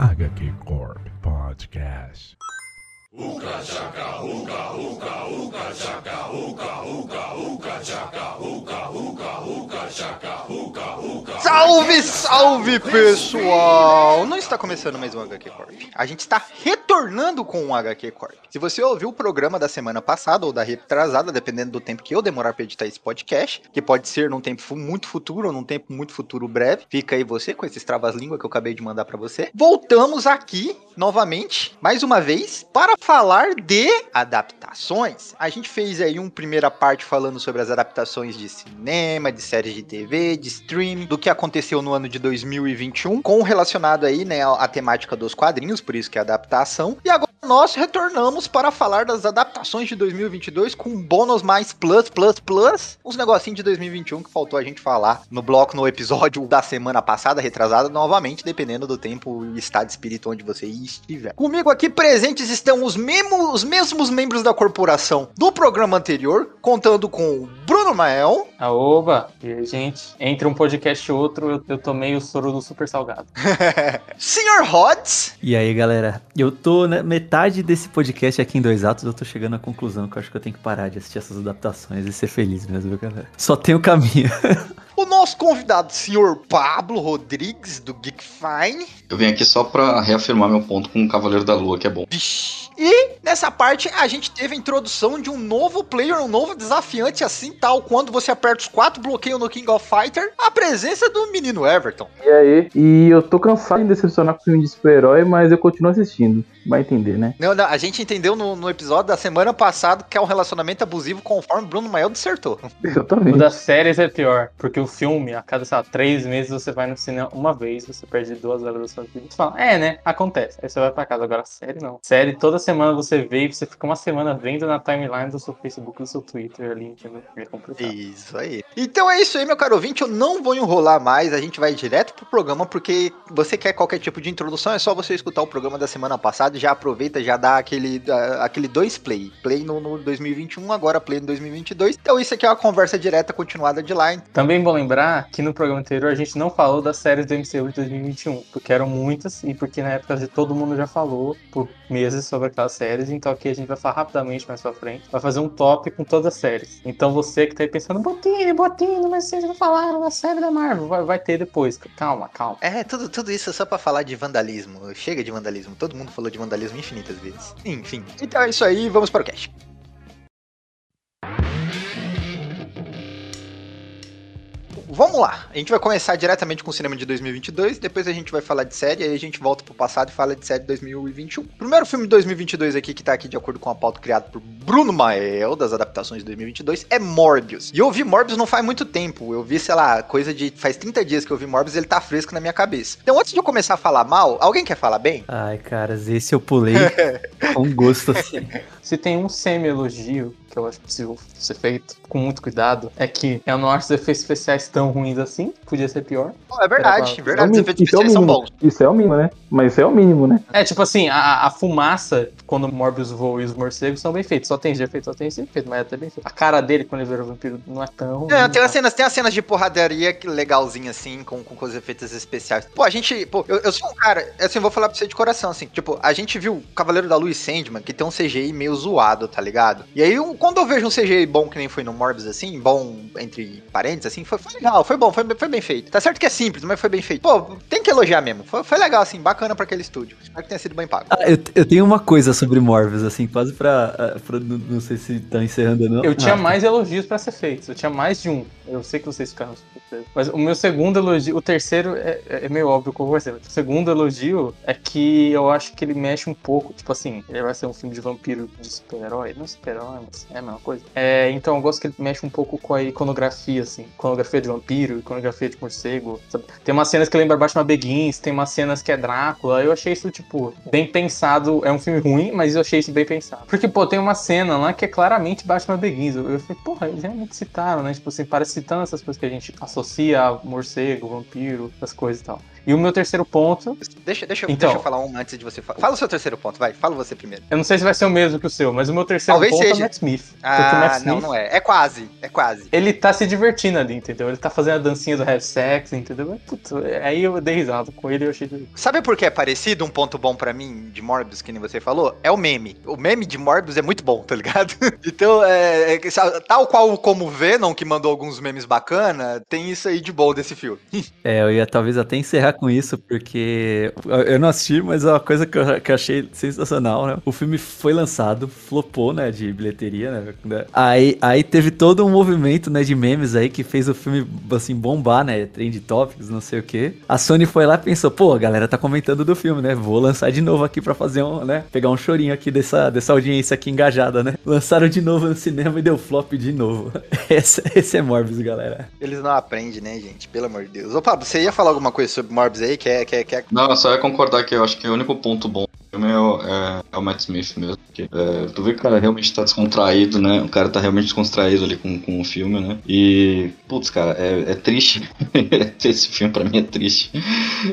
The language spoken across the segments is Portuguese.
HQ Corp Podcast. Salve, salve pessoal! Não está começando mais um HQ Corp. A gente está retornando com um HQ Corp. Se você ouviu o programa da semana passada ou da retrasada, dependendo do tempo que eu demorar para editar esse podcast, que pode ser num tempo muito futuro ou num tempo muito futuro breve, fica aí você com esses travas-língua que eu acabei de mandar para você. Voltamos aqui novamente, mais uma vez, para falar de adaptações. A gente fez aí uma primeira parte falando sobre as adaptações de cinema, de séries de TV, de streaming, do que aconteceu no ano de 2021, com relacionado aí, né, a temática dos quadrinhos, por isso que é adaptação. E agora nós retornamos para falar das adaptações de 2022 com bônus mais plus, plus, plus, uns negocinhos de 2021 que faltou a gente falar no bloco, no episódio da semana passada, retrasada, novamente, dependendo do tempo e estado de espírito onde você estiver. Comigo aqui presentes estão os mesmos, os mesmos membros da corporação do programa anterior, contando com o Bruno Mael, Aoba! E aí, gente, entre um podcast e outro, eu, eu tomei o soro do super salgado. Sr. Rods, E aí, galera, eu tô na metade desse podcast aqui em dois atos, eu tô chegando à conclusão que eu acho que eu tenho que parar de assistir essas adaptações e ser feliz mesmo, galera? Só tem o caminho. o nosso convidado, Sr. Pablo Rodrigues, do Geek Fine. Eu venho aqui só pra reafirmar meu ponto com o Cavaleiro da Lua, que é bom. Vixe. E nessa parte a gente teve a introdução de um novo player, um novo desafiante, assim tal, quando você aperta os quatro bloqueios no King of Fighter, a presença do menino Everton. E aí? E eu tô cansado de decepcionar com filme de super-herói, mas eu continuo assistindo. Vai entender, né? Não, não, a gente entendeu no, no episódio da semana passada que é um relacionamento abusivo conforme Bruno Mael dissertou. O Exatamente. das séries é pior, porque o filme, a cada, sei lá, três meses você vai no cinema uma vez, você perde duas horas da sua vida. Você fala, é, né? Acontece. Aí você vai pra casa. Agora, série não. Série, toda semana você vê e você fica uma semana vendo na timeline do seu Facebook, do seu Twitter ali, entendeu? É complicado. Isso aí. Então é isso aí, meu caro ouvinte. Eu não vou enrolar mais, a gente vai direto pro programa, porque você quer qualquer tipo de introdução, é só você escutar o programa da semana passada já aproveita, já dá aquele, aquele dois play. Play no, no 2021, agora play no 2022. Então isso aqui é uma conversa direta continuada de lá. Também bom lembrar que no programa anterior a gente não falou das séries do MCU de 2021, porque eram muitas e porque na época todo mundo já falou por meses sobre aquelas séries, então aqui a gente vai falar rapidamente mais pra frente, vai fazer um top com todas as séries. Então você que tá aí pensando, Botini, Botini, mas vocês não falaram da série da Marvel, vai, vai ter depois. Calma, calma. É, tudo, tudo isso é só pra falar de vandalismo. Chega de vandalismo. Todo mundo falou de vandalismo infinitas vezes. Enfim. Então é isso aí, vamos para o cast. Vamos lá, a gente vai começar diretamente com o cinema de 2022, depois a gente vai falar de série, aí a gente volta pro passado e fala de série de 2021. Primeiro filme de 2022 aqui, que tá aqui de acordo com a pauta criada por Bruno Mael, das adaptações de 2022, é Morbius. E eu vi Morbius não faz muito tempo, eu vi, sei lá, coisa de... faz 30 dias que eu vi Morbius, ele tá fresco na minha cabeça. Então antes de eu começar a falar mal, alguém quer falar bem? Ai, caras, esse eu pulei com gosto assim. Se tem um semi-elogio que eu acho possível ser feito com muito cuidado, é que eu não acho os efeitos especiais tão ruins assim, podia ser pior. Pô, é verdade, Isso verdade, É os efeitos isso é especiais são bons. Isso é o mínimo, né? Mas isso é o mínimo, né? É, tipo assim, a, a fumaça, quando o Morbius voa e os morcegos são bem feitos. Só tem esse efeito, só tem esse efeito, mas é até bem feito. A cara dele, quando ele vira vampiro, não é tão. ruim, Não, tem tá? as cenas, tem as cenas de porradaria que legalzinha, assim, com, com os efeitos especiais. Pô, a gente. Pô, eu, eu sou um cara, assim, eu vou falar pra você de coração, assim. Tipo, a gente viu Cavaleiro da Lua e Sandman, que tem um CGI meio zoado, tá ligado? E aí, um- quando eu vejo um CGI bom, que nem foi no Morbius, assim, bom entre parênteses, assim, foi, foi legal, foi bom, foi, foi bem feito. Tá certo que é simples, mas foi bem feito. Pô, tem que elogiar mesmo. Foi, foi legal, assim, bacana pra aquele estúdio. Espero que tenha sido bem pago. Ah, eu, eu tenho uma coisa sobre Morbius, assim, quase pra. ah, pra- não, não sei se tá encerrando ou não. Eu tinha Ah, mais elogios pra ser feitos. Eu tinha mais de um. Eu sei que vocês ficaram surpresos. Mas o meu segundo elogio. O terceiro é, é meio óbvio com você. Mas o segundo elogio é que eu acho que ele mexe um pouco. Tipo assim, ele vai ser um filme de vampiro de super-herói. Não super-herói, mas é a mesma coisa. É, então eu gosto que ele mexe um pouco com a iconografia, assim. Iconografia de vampiro, iconografia de morcego. sabe? Tem umas cenas que lembra Batman Begins, tem umas cenas que é Drácula. Eu achei isso, tipo, bem pensado. É um filme ruim, mas eu achei isso bem pensado. Porque, pô, tem uma cena lá que é claramente Batman Begins. Eu eu falei, porra, eles realmente citaram, né? Tipo assim, parece citando essas coisas que a gente associa a morcego, vampiro, essas coisas e tal. E o meu terceiro ponto, Deixa, deixa, Então. deixa eu falar um antes de você falar. Fala o seu terceiro ponto, vai. Fala você primeiro. eu não sei se vai ser o mesmo que o seu, mas o meu terceiro Talvez ponto é seja. o Matt Smith. Ah, Matt não, Smith, não é. É quase, é quase. ele tá se divertindo ali, entendeu? Ele tá fazendo a dancinha do have sex, entendeu? Aí eu dei risada com ele e eu achei... Sabe por que é parecido? Um ponto bom pra mim de Morbius, que nem você falou? É o meme. O meme de Morbius é muito bom, tá ligado? então, é, é, tal qual como o Venom, que mandou alguns memes bacana, tem isso aí de bom desse filme. É, eu ia talvez até encerrar com isso, porque eu- não assisti, mas é uma coisa que eu, que eu achei sensacional, né? O filme foi lançado, flopou, né, de bilheteria, né? Aí, aí teve todo um movimento, né, de memes aí que fez o filme, assim, bombar, né? Trend topics, não sei o quê. A Sony foi lá e pensou, pô, a galera tá comentando do filme, né? Vou lançar de novo aqui pra fazer um, né? Pegar um chorinho aqui dessa, dessa audiência aqui engajada, né? Lançaram de novo no cinema e deu flop de novo. Esse, esse é Morbius, galera. Eles não aprendem, né, gente? Pelo amor de Deus. Ô, Pablo, você ia falar alguma coisa sobre Morbius aí? Quer, quer, quer... Não, eu só ia concordar que eu acho que o único ponto bom filme é o, é- é o Matt Smith mesmo. Porque, é, tu vê que o cara realmente tá descontraído, né? O cara tá realmente descontraído ali com, com o filme, né? E, putz, cara, é, é triste. Esse filme pra mim é triste.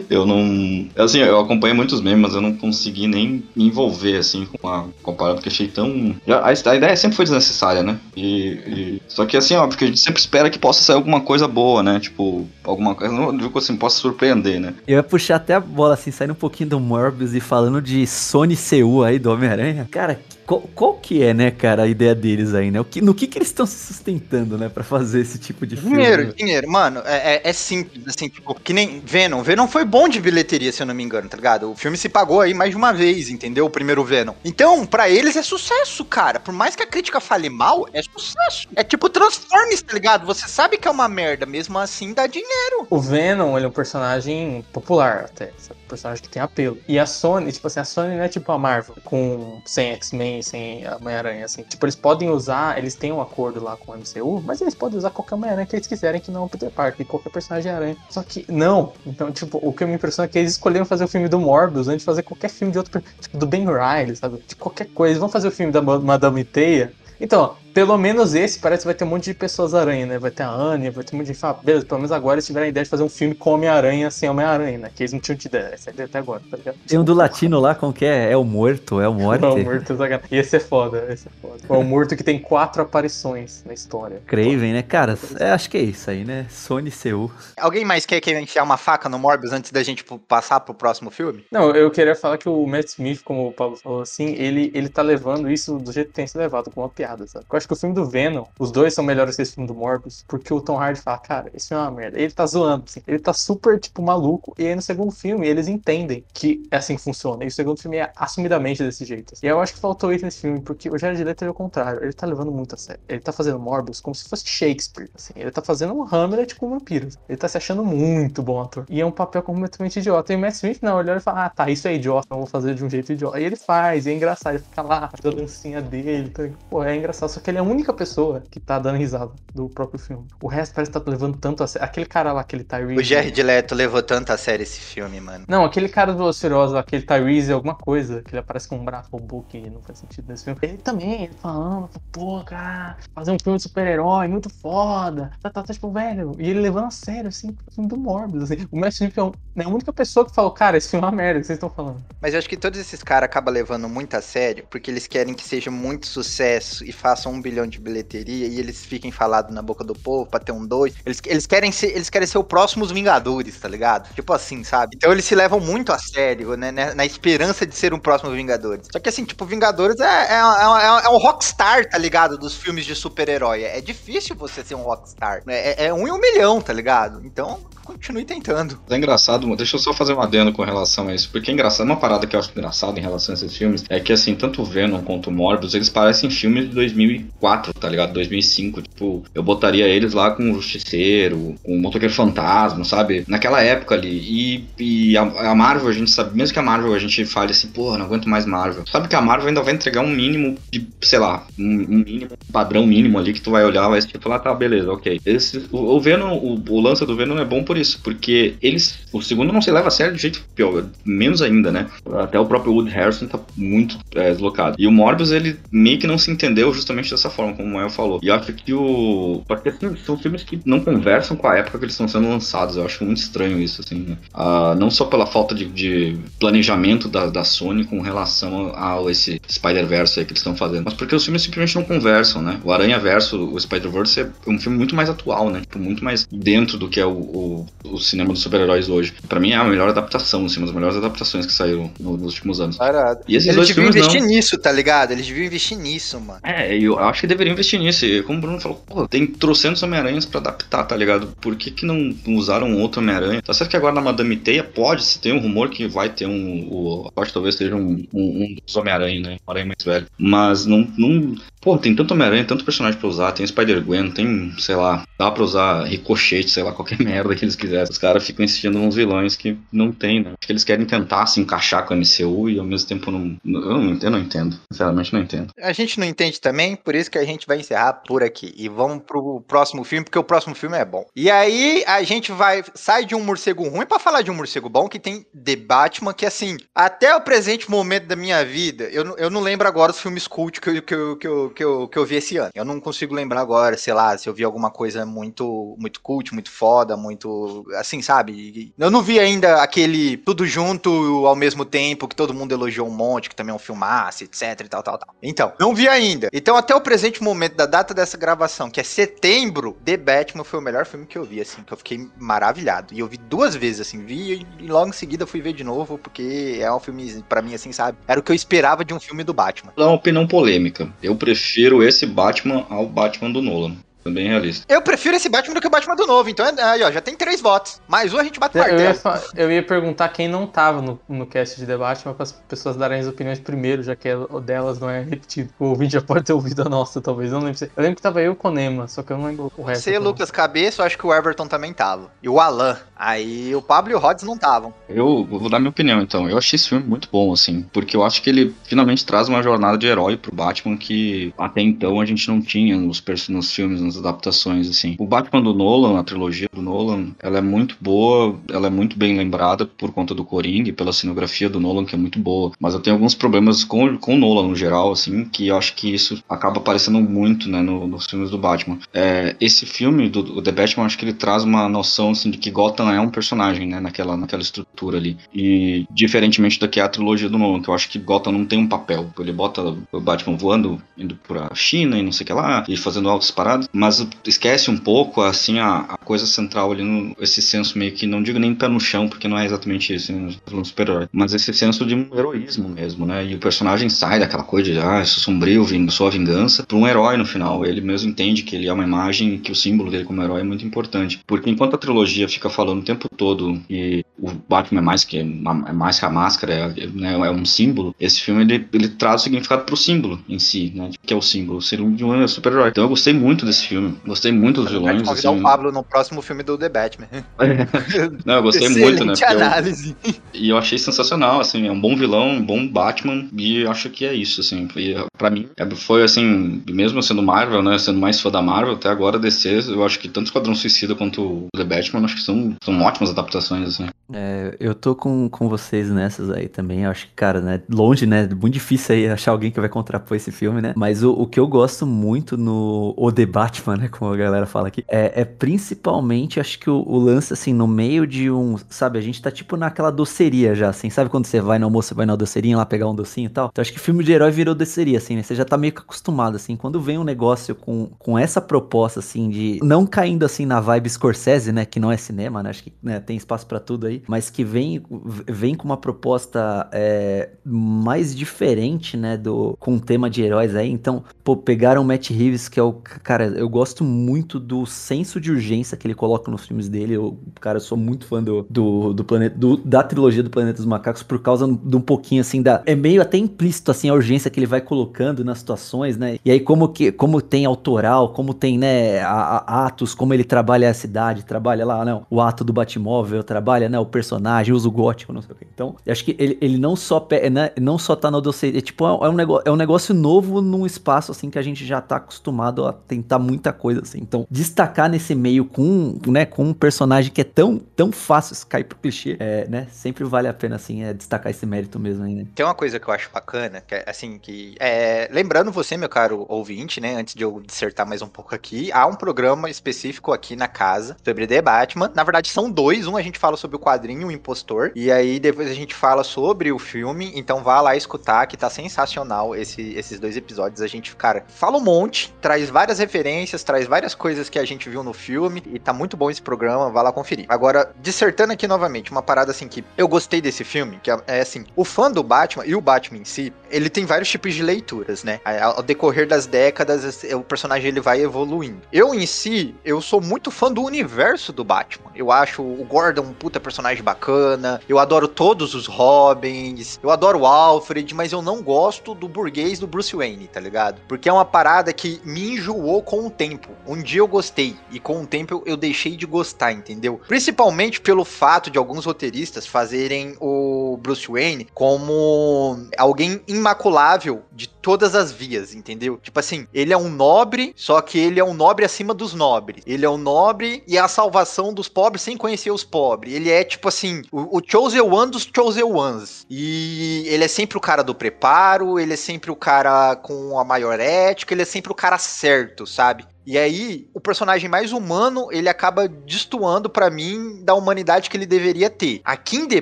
Eu não. Assim, eu acompanhei muitos memes, mas eu não consegui nem me envolver, assim, com a comparada, porque achei tão. A, a ideia sempre foi desnecessária, né? E, e- Só que, assim, ó, porque a gente sempre espera que possa sair alguma coisa boa, né? Tipo, alguma coisa. Não digo assim, possa surpreender, né? Eu ia puxar até a bola, assim, saindo um pouquinho do Morbius e falando de Sony CU aí, do Homem-Aranha. Cara, qual, qual que é, né, cara, a ideia deles aí, né? O que, no que que eles estão se sustentando, né, pra fazer esse tipo de filme? Dinheiro, dinheiro. Mano, é, é- é simples, assim, tipo, que nem Venom. Venom foi bom de bilheteria, se eu não me engano, tá ligado? O filme se pagou aí mais de uma vez, entendeu? O primeiro Venom. Então, pra eles é sucesso, cara. Por mais que a crítica fale mal, é sucesso. É tipo Transformers, tá ligado? Você sabe que é uma merda, mesmo assim dá dinheiro. O Venom, ele é um personagem popular até, sabe? Um personagem que tem apelo. E a Sony, tipo assim, a Sony não é tipo a Marvel, com sem X-Men, sem Homem-Aranha, assim. Tipo, eles podem usar, eles têm um acordo lá com o MCU, mas eles podem usar qualquer Homem-Aranha que eles quiserem, que não é o Peter Parker, qualquer personagem aranha. Só que, não. Então, tipo, o que me impressiona é que eles escolheram fazer o filme do Morbius antes de fazer qualquer filme de outro, tipo, do Ben Riley, sabe? De qualquer coisa. Vão fazer o filme da Ma- Madame Teia, então, pelo menos esse parece que vai ter um monte de pessoas aranha, né? Vai ter a Anya, vai ter um monte de gente. Fala, beleza, pelo menos agora eles tiveram a ideia de fazer um filme com Homem-Aranha sem Homem-Aranha, né? Que eles não tinham tido ideia. Essa é ideia até agora, tá ligado? Tem um do latino lá, como que é? É o Morto, é o Morte. Não, o Morto, sacanagem. Esse é foda, esse é foda. É o Morto que tem quatro aparições na história. Craven, né? Cara, é, acho que é isso aí, né? Sony CU. Alguém mais quer, quer enfiar uma faca no Morbius antes da gente pu- passar pro próximo filme? Não, eu queria falar que o Matt Smith, como o Paulo falou assim, ele, ele tá levando isso do jeito que tem sido levado, com uma piada, sabe? Acho que o filme do Venom, os dois são melhores que esse filme do Morbius, porque o Tom Hardy fala, cara, esse filme é uma merda. Ele tá zoando, assim, ele tá super, tipo, maluco, e aí no segundo filme eles entendem que é assim que funciona, e o segundo filme é assumidamente desse jeito. assim. E eu acho que faltou isso nesse filme, porque o Jared Leto é o contrário, ele tá levando muito a sério. Ele tá fazendo Morbius como se fosse Shakespeare, assim. Ele tá fazendo um Hamlet com vampiros. Ele tá se achando muito bom ator. E é um papel completamente idiota. E o Matt Smith, não, ele olha e fala, ah, tá, isso é idiota, eu vou fazer de um jeito idiota. E ele faz, e é engraçado, ele fica lá, a dancinha dele. Tá... Pô, é engraçado. Só que ele é a única pessoa que tá dando risada do próprio filme. O resto parece que tá levando tanto a sério. Aquele cara lá, aquele Tyrese. O Jared Leto levou tanto a sério esse filme, mano. Não, aquele cara do Velociraptor, aquele Tyrese, alguma coisa, que ele aparece com um braço robô que não faz sentido nesse filme. Ele também, ele falando, pô, cara, fazer um filme de super-herói, muito foda. Tá, tá, tá, tipo, velho. E ele levando a sério, assim, filme do Morbius, assim. O Matt Smith é, é a única pessoa que falou, cara, esse filme é uma merda, que vocês estão falando. Mas eu acho que todos esses caras acabam levando muito a sério, porque eles querem que seja muito sucesso e façam um bilhão de bilheteria e eles fiquem falados na boca do povo pra ter um dois. Eles, eles, querem ser, eles querem ser o próximo os Vingadores, tá ligado? Tipo assim, sabe? Então eles se levam muito a sério, né? né, Na esperança de ser um próximo Vingadores. Só que assim, tipo, Vingadores é, é, é, é, é um rockstar, tá ligado? Dos filmes de super-herói. É difícil você ser um rockstar. É, é um em um milhão, tá ligado? Então, continue tentando. É engraçado, deixa eu só fazer um adendo com relação a isso, porque é engraçado, uma parada que eu acho engraçada em relação a esses filmes é que, assim, tanto o Venom quanto o Morbius, eles parecem filmes de 2004, tá ligado? 2005, tipo, eu botaria eles lá com o Justiceiro, com o Motoqueiro Fantasma, sabe? Naquela época ali, e, e a, a Marvel, a gente sabe, mesmo que a Marvel a gente fale assim, porra, não aguento mais Marvel, sabe que a Marvel ainda vai entregar um mínimo de, sei lá, um, mínimo, um padrão mínimo ali que tu vai olhar, vai tipo, lá tá, beleza, ok. Esse, o, o Venom, o, o lance do Venom é bom por isso, porque eles. O segundo não se leva a sério de jeito pior, menos ainda, né? Até o próprio Wood Harrison tá muito é, deslocado. E o Morbius, ele meio que não se entendeu justamente dessa forma, como o Mael falou. E eu acho que o. Porque assim, são filmes que não conversam com a época que eles estão sendo lançados. Eu acho muito estranho isso, assim, né? Ah, não só pela falta de, de planejamento da, da Sony com relação ao esse Spider-Verse aí que eles estão fazendo, mas porque os filmes simplesmente não conversam, né? O Aranha Verso, o Spider-Verse é um filme muito mais atual, né? Tipo, muito mais dentro do que é o, o, o cinema dos super-heróis hoje. Pra mim é a melhor adaptação, assim, uma das melhores adaptações que saíram no- nos últimos anos. Parado. E esses Eles dois deviam filmes investir não. nisso, tá ligado? Eles deviam investir nisso, mano. É, eu acho que deveriam investir nisso. E como o Bruno falou, pô, tem trocentos Homem-Aranhas pra adaptar, tá ligado? Por que, que não usaram outro Homem-Aranha? Tá certo que agora na Madame Teia pode, se tem um rumor que vai ter um. O, que talvez seja um, um, um dos Homem-Aranha, né? Um Aranha mais velho. Mas não. não pô, tem tanto Homem-Aranha, tanto personagem pra usar. Tem Spider-Gwen, tem, sei lá, dá pra usar ricochete, sei lá, qualquer merda que eles quiserem. Os caras ficam insistindo nos vilões que não tem, né? Acho que eles querem tentar se encaixar com a MCU e ao mesmo tempo não. Eu não, eu não entendo. Sinceramente, não entendo. A gente não entende também, por isso que a gente vai encerrar por aqui. E vamos pro próximo filme, porque o próximo filme é bom. E aí a gente vai. Sai de um morcego ruim pra falar de um morcego bom que tem The Batman, que assim, até o presente momento da minha vida, eu, eu não lembro agora os filmes cult que eu, que, que, que, eu, que eu vi esse ano. Eu não consigo lembrar agora, sei lá, se eu vi alguma coisa muito, muito cult, muito foda, muito. Assim, sabe? Eu não vi ainda aquele Tudo Junto ao mesmo tempo, que todo mundo elogiou um monte, que também é um filmaço, etc e tal, tal, tal. Então, não vi ainda. Então, até o presente momento da data dessa gravação, que é setembro, The Batman foi o melhor filme que eu vi, assim, que eu fiquei maravilhado. E eu vi duas vezes, assim, vi e logo em seguida fui ver de novo, porque é um filme, pra mim, assim, sabe? Era o que eu esperava de um filme do Batman. Dar uma opinião polêmica. Eu prefiro esse Batman ao Batman do Nolan. Bem realista. Eu prefiro esse Batman do que o Batman do novo, então é- aí, ó, já tem três votos. Mais um a gente bate o Eu ia, martelo. fa- eu ia perguntar quem não tava no, no cast de debate, mas para as pessoas darem as opiniões primeiro, já que é- o delas não é repetido. O ouvinte já pode ter ouvido a nossa, talvez. Eu não lembro. se- Eu lembro que tava eu com o Nema, só que eu não lembro o resto. Você, Lucas Cabeça, eu acho que o Everton também tava. E o Alan. Aí o Pablo e o Rods não estavam. Eu vou dar minha opinião então. Eu achei esse filme muito bom, assim, porque eu acho que ele finalmente traz uma jornada de herói pro Batman que até então a gente não tinha nos, nos filmes, nas adaptações, assim. O Batman do Nolan, a trilogia do Nolan, ela é muito boa, ela é muito bem lembrada por conta do Coringa e pela cenografia do Nolan, que é muito boa. Mas eu tenho alguns problemas com, com o Nolan no geral, assim, que eu acho que isso acaba aparecendo muito, né, no- nos filmes do Batman. É, esse filme do, do The Batman, acho que ele traz uma noção, assim, de que Gotham é um personagem, né, naquela, naquela estrutura ali. E diferentemente da que é a trilogia do Nolan, que eu acho que Gotham não tem um papel. Ele bota o Batman voando, indo pra China e não sei o que lá, e fazendo altas paradas, mas esquece um pouco, assim, a, a coisa central ali, no, esse senso meio que, não digo nem pé no chão, porque não é exatamente isso, né, falando super-herói, mas esse senso de um heroísmo mesmo, né, e o personagem sai daquela coisa de, ah, eu sou sombrio, vim, sou a vingança, pra um herói no final. Ele mesmo entende que ele é uma imagem, que o símbolo dele como herói é muito importante. Porque enquanto a trilogia fica falando o tempo todo que o Batman é mais que, é mais que a máscara, é, né, é um símbolo, esse filme ele, ele traz o significado pro símbolo em si, né, que é o símbolo, ser um de um super-herói. Então eu gostei muito desse filme, gostei muito dos vilões. convidar assim, o Pablo no próximo filme do The Batman. Não, eu gostei Excelente muito, né? porque eu- análise. e eu achei sensacional, assim, é um bom vilão, um bom Batman, e acho que é isso, assim, foi, pra mim, é, foi assim, mesmo sendo Marvel, né, sendo mais fã da Marvel, até agora DC, eu acho que tanto Esquadrão Suicida quanto o The Batman, acho que são, são ótimas adaptações, assim. É, eu tô com, com vocês nessas aí também. Eu acho que, cara, né? Longe, né? Muito difícil aí achar alguém que vai contrapor esse filme, né? Mas o, o que eu gosto muito no O The Batman, né? Como a galera fala aqui, é, é principalmente, acho que o, o lance, assim, no meio de um. Sabe, a gente tá tipo naquela doceria já, assim. Sabe quando você vai no almoço, você vai na docerinha lá pegar um docinho e tal? Então acho que filme de herói virou doceria, assim, né? Você já tá meio que acostumado, assim. Quando vem um negócio com, com essa proposta, assim, de não caindo, assim, na vibe Scorsese, né? Que não é cinema, né? Acho que né, tem espaço pra tudo aí. Mas que vem, vem com uma proposta é, mais diferente, né? Do, com o tema de heróis aí. Então, pô, pegaram o Matt Reeves, que é o. Cara, eu gosto muito do senso de urgência que ele coloca nos filmes dele. Eu, cara, eu sou muito fã do, do, do planeta. do- da trilogia do Planeta dos Macacos por causa de um pouquinho assim da. É meio até implícito assim a urgência que ele vai colocando nas situações, né? E aí, como que como tem autoral, como tem, né, a- a- atos, como ele trabalha a cidade, trabalha lá, né, o ato do Batmóvel, trabalha, né, o personagem, usa o gótico, não sei o que. Então, acho que ele, ele não só pe- né, não só tá no dossiê, é tipo, é um, negócio, é um negócio novo num espaço assim que a gente já tá acostumado a tentar muito muita coisa, assim. Então, destacar nesse meio com, né, com um personagem que é tão, tão fácil cair pro clichê, é, né, sempre vale a pena, assim, é destacar esse mérito mesmo aí, né? Tem uma coisa que eu acho bacana, que é assim, que é, lembrando você, meu caro ouvinte, né, antes de eu dissertar mais um pouco aqui, há um programa específico aqui na casa sobre The Batman. Na verdade, são dois, um a gente fala sobre o quadrinho O Impostor, e aí depois a gente fala sobre o filme, então vá lá escutar, que tá sensacional esse, esses dois episódios. A gente, cara, fala um monte, traz várias referências, traz várias coisas que a gente viu no filme, e tá muito bom esse programa, vá lá conferir. Agora, dissertando aqui novamente, uma parada assim que eu gostei desse filme, que é, é assim, o fã do Batman e o Batman em si, ele tem vários tipos de leituras, né? Ao decorrer das décadas, o personagem ele vai evoluindo. Eu em si, eu sou muito fã do universo do Batman. Eu acho o Gordon um puta personagem bacana, eu adoro todos os Robins, eu adoro o Alfred, mas eu não gosto do burguês do Bruce Wayne, tá ligado? Porque é uma parada que me enjoou com o tempo. Um dia eu gostei e com o tempo eu deixei de gostar, entendeu? Principalmente pelo fato de alguns roteiristas fazerem o Bruce Wayne como alguém imaculável de todas as vias, entendeu? Tipo assim, ele é um nobre, só que ele é um nobre acima dos nobres. Ele é um nobre e é a salvação dos pobres sem conhecer os pobres. Ele é tipo assim, o, o chosen one dos chosen ones. E ele é sempre o cara do preparo, ele é sempre o cara com a maior ética, ele é sempre o cara certo, sabe? E aí, o personagem mais humano, ele acaba destoando para mim da humanidade que ele deveria ter. Aqui em The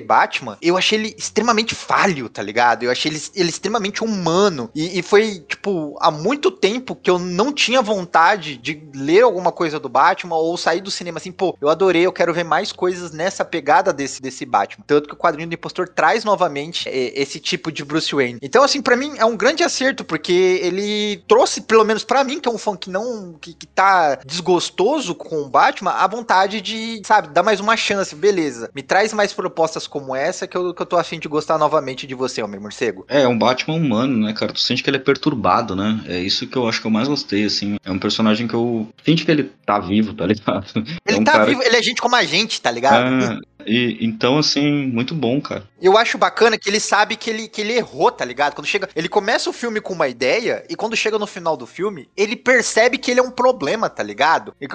Batman, eu achei ele extremamente falho, tá ligado? Eu achei ele, ele extremamente humano. E, e, foi, tipo, há muito tempo que eu não tinha vontade de ler alguma coisa do Batman ou sair do cinema assim, pô, eu adorei, eu quero ver mais coisas nessa pegada desse, desse Batman. Tanto que o quadrinho do Impostor traz novamente é, esse tipo de Bruce Wayne. Então, assim, para mim é um grande acerto, porque ele trouxe, pelo menos para mim, que é um fã que não. Que, que tá desgostoso com o Batman, a vontade de, sabe, dar mais uma chance, beleza. Me traz mais propostas como essa que eu, que eu tô afim de gostar novamente de você, Homem Morcego. É, é um Batman humano, né, cara? Tu sente que ele é perturbado, né? É isso que eu acho que eu mais gostei, assim. É um personagem que eu. Sente que ele tá vivo, tá ligado? Ele é um tá vivo, ele é gente como a gente, tá ligado? É, e, então, assim, muito bom, cara. Eu acho bacana que ele sabe que ele, que ele errou, tá ligado? Quando chega. Ele começa o filme com uma ideia, e quando chega no final do filme, ele percebe que ele é um problema, tá ligado? E,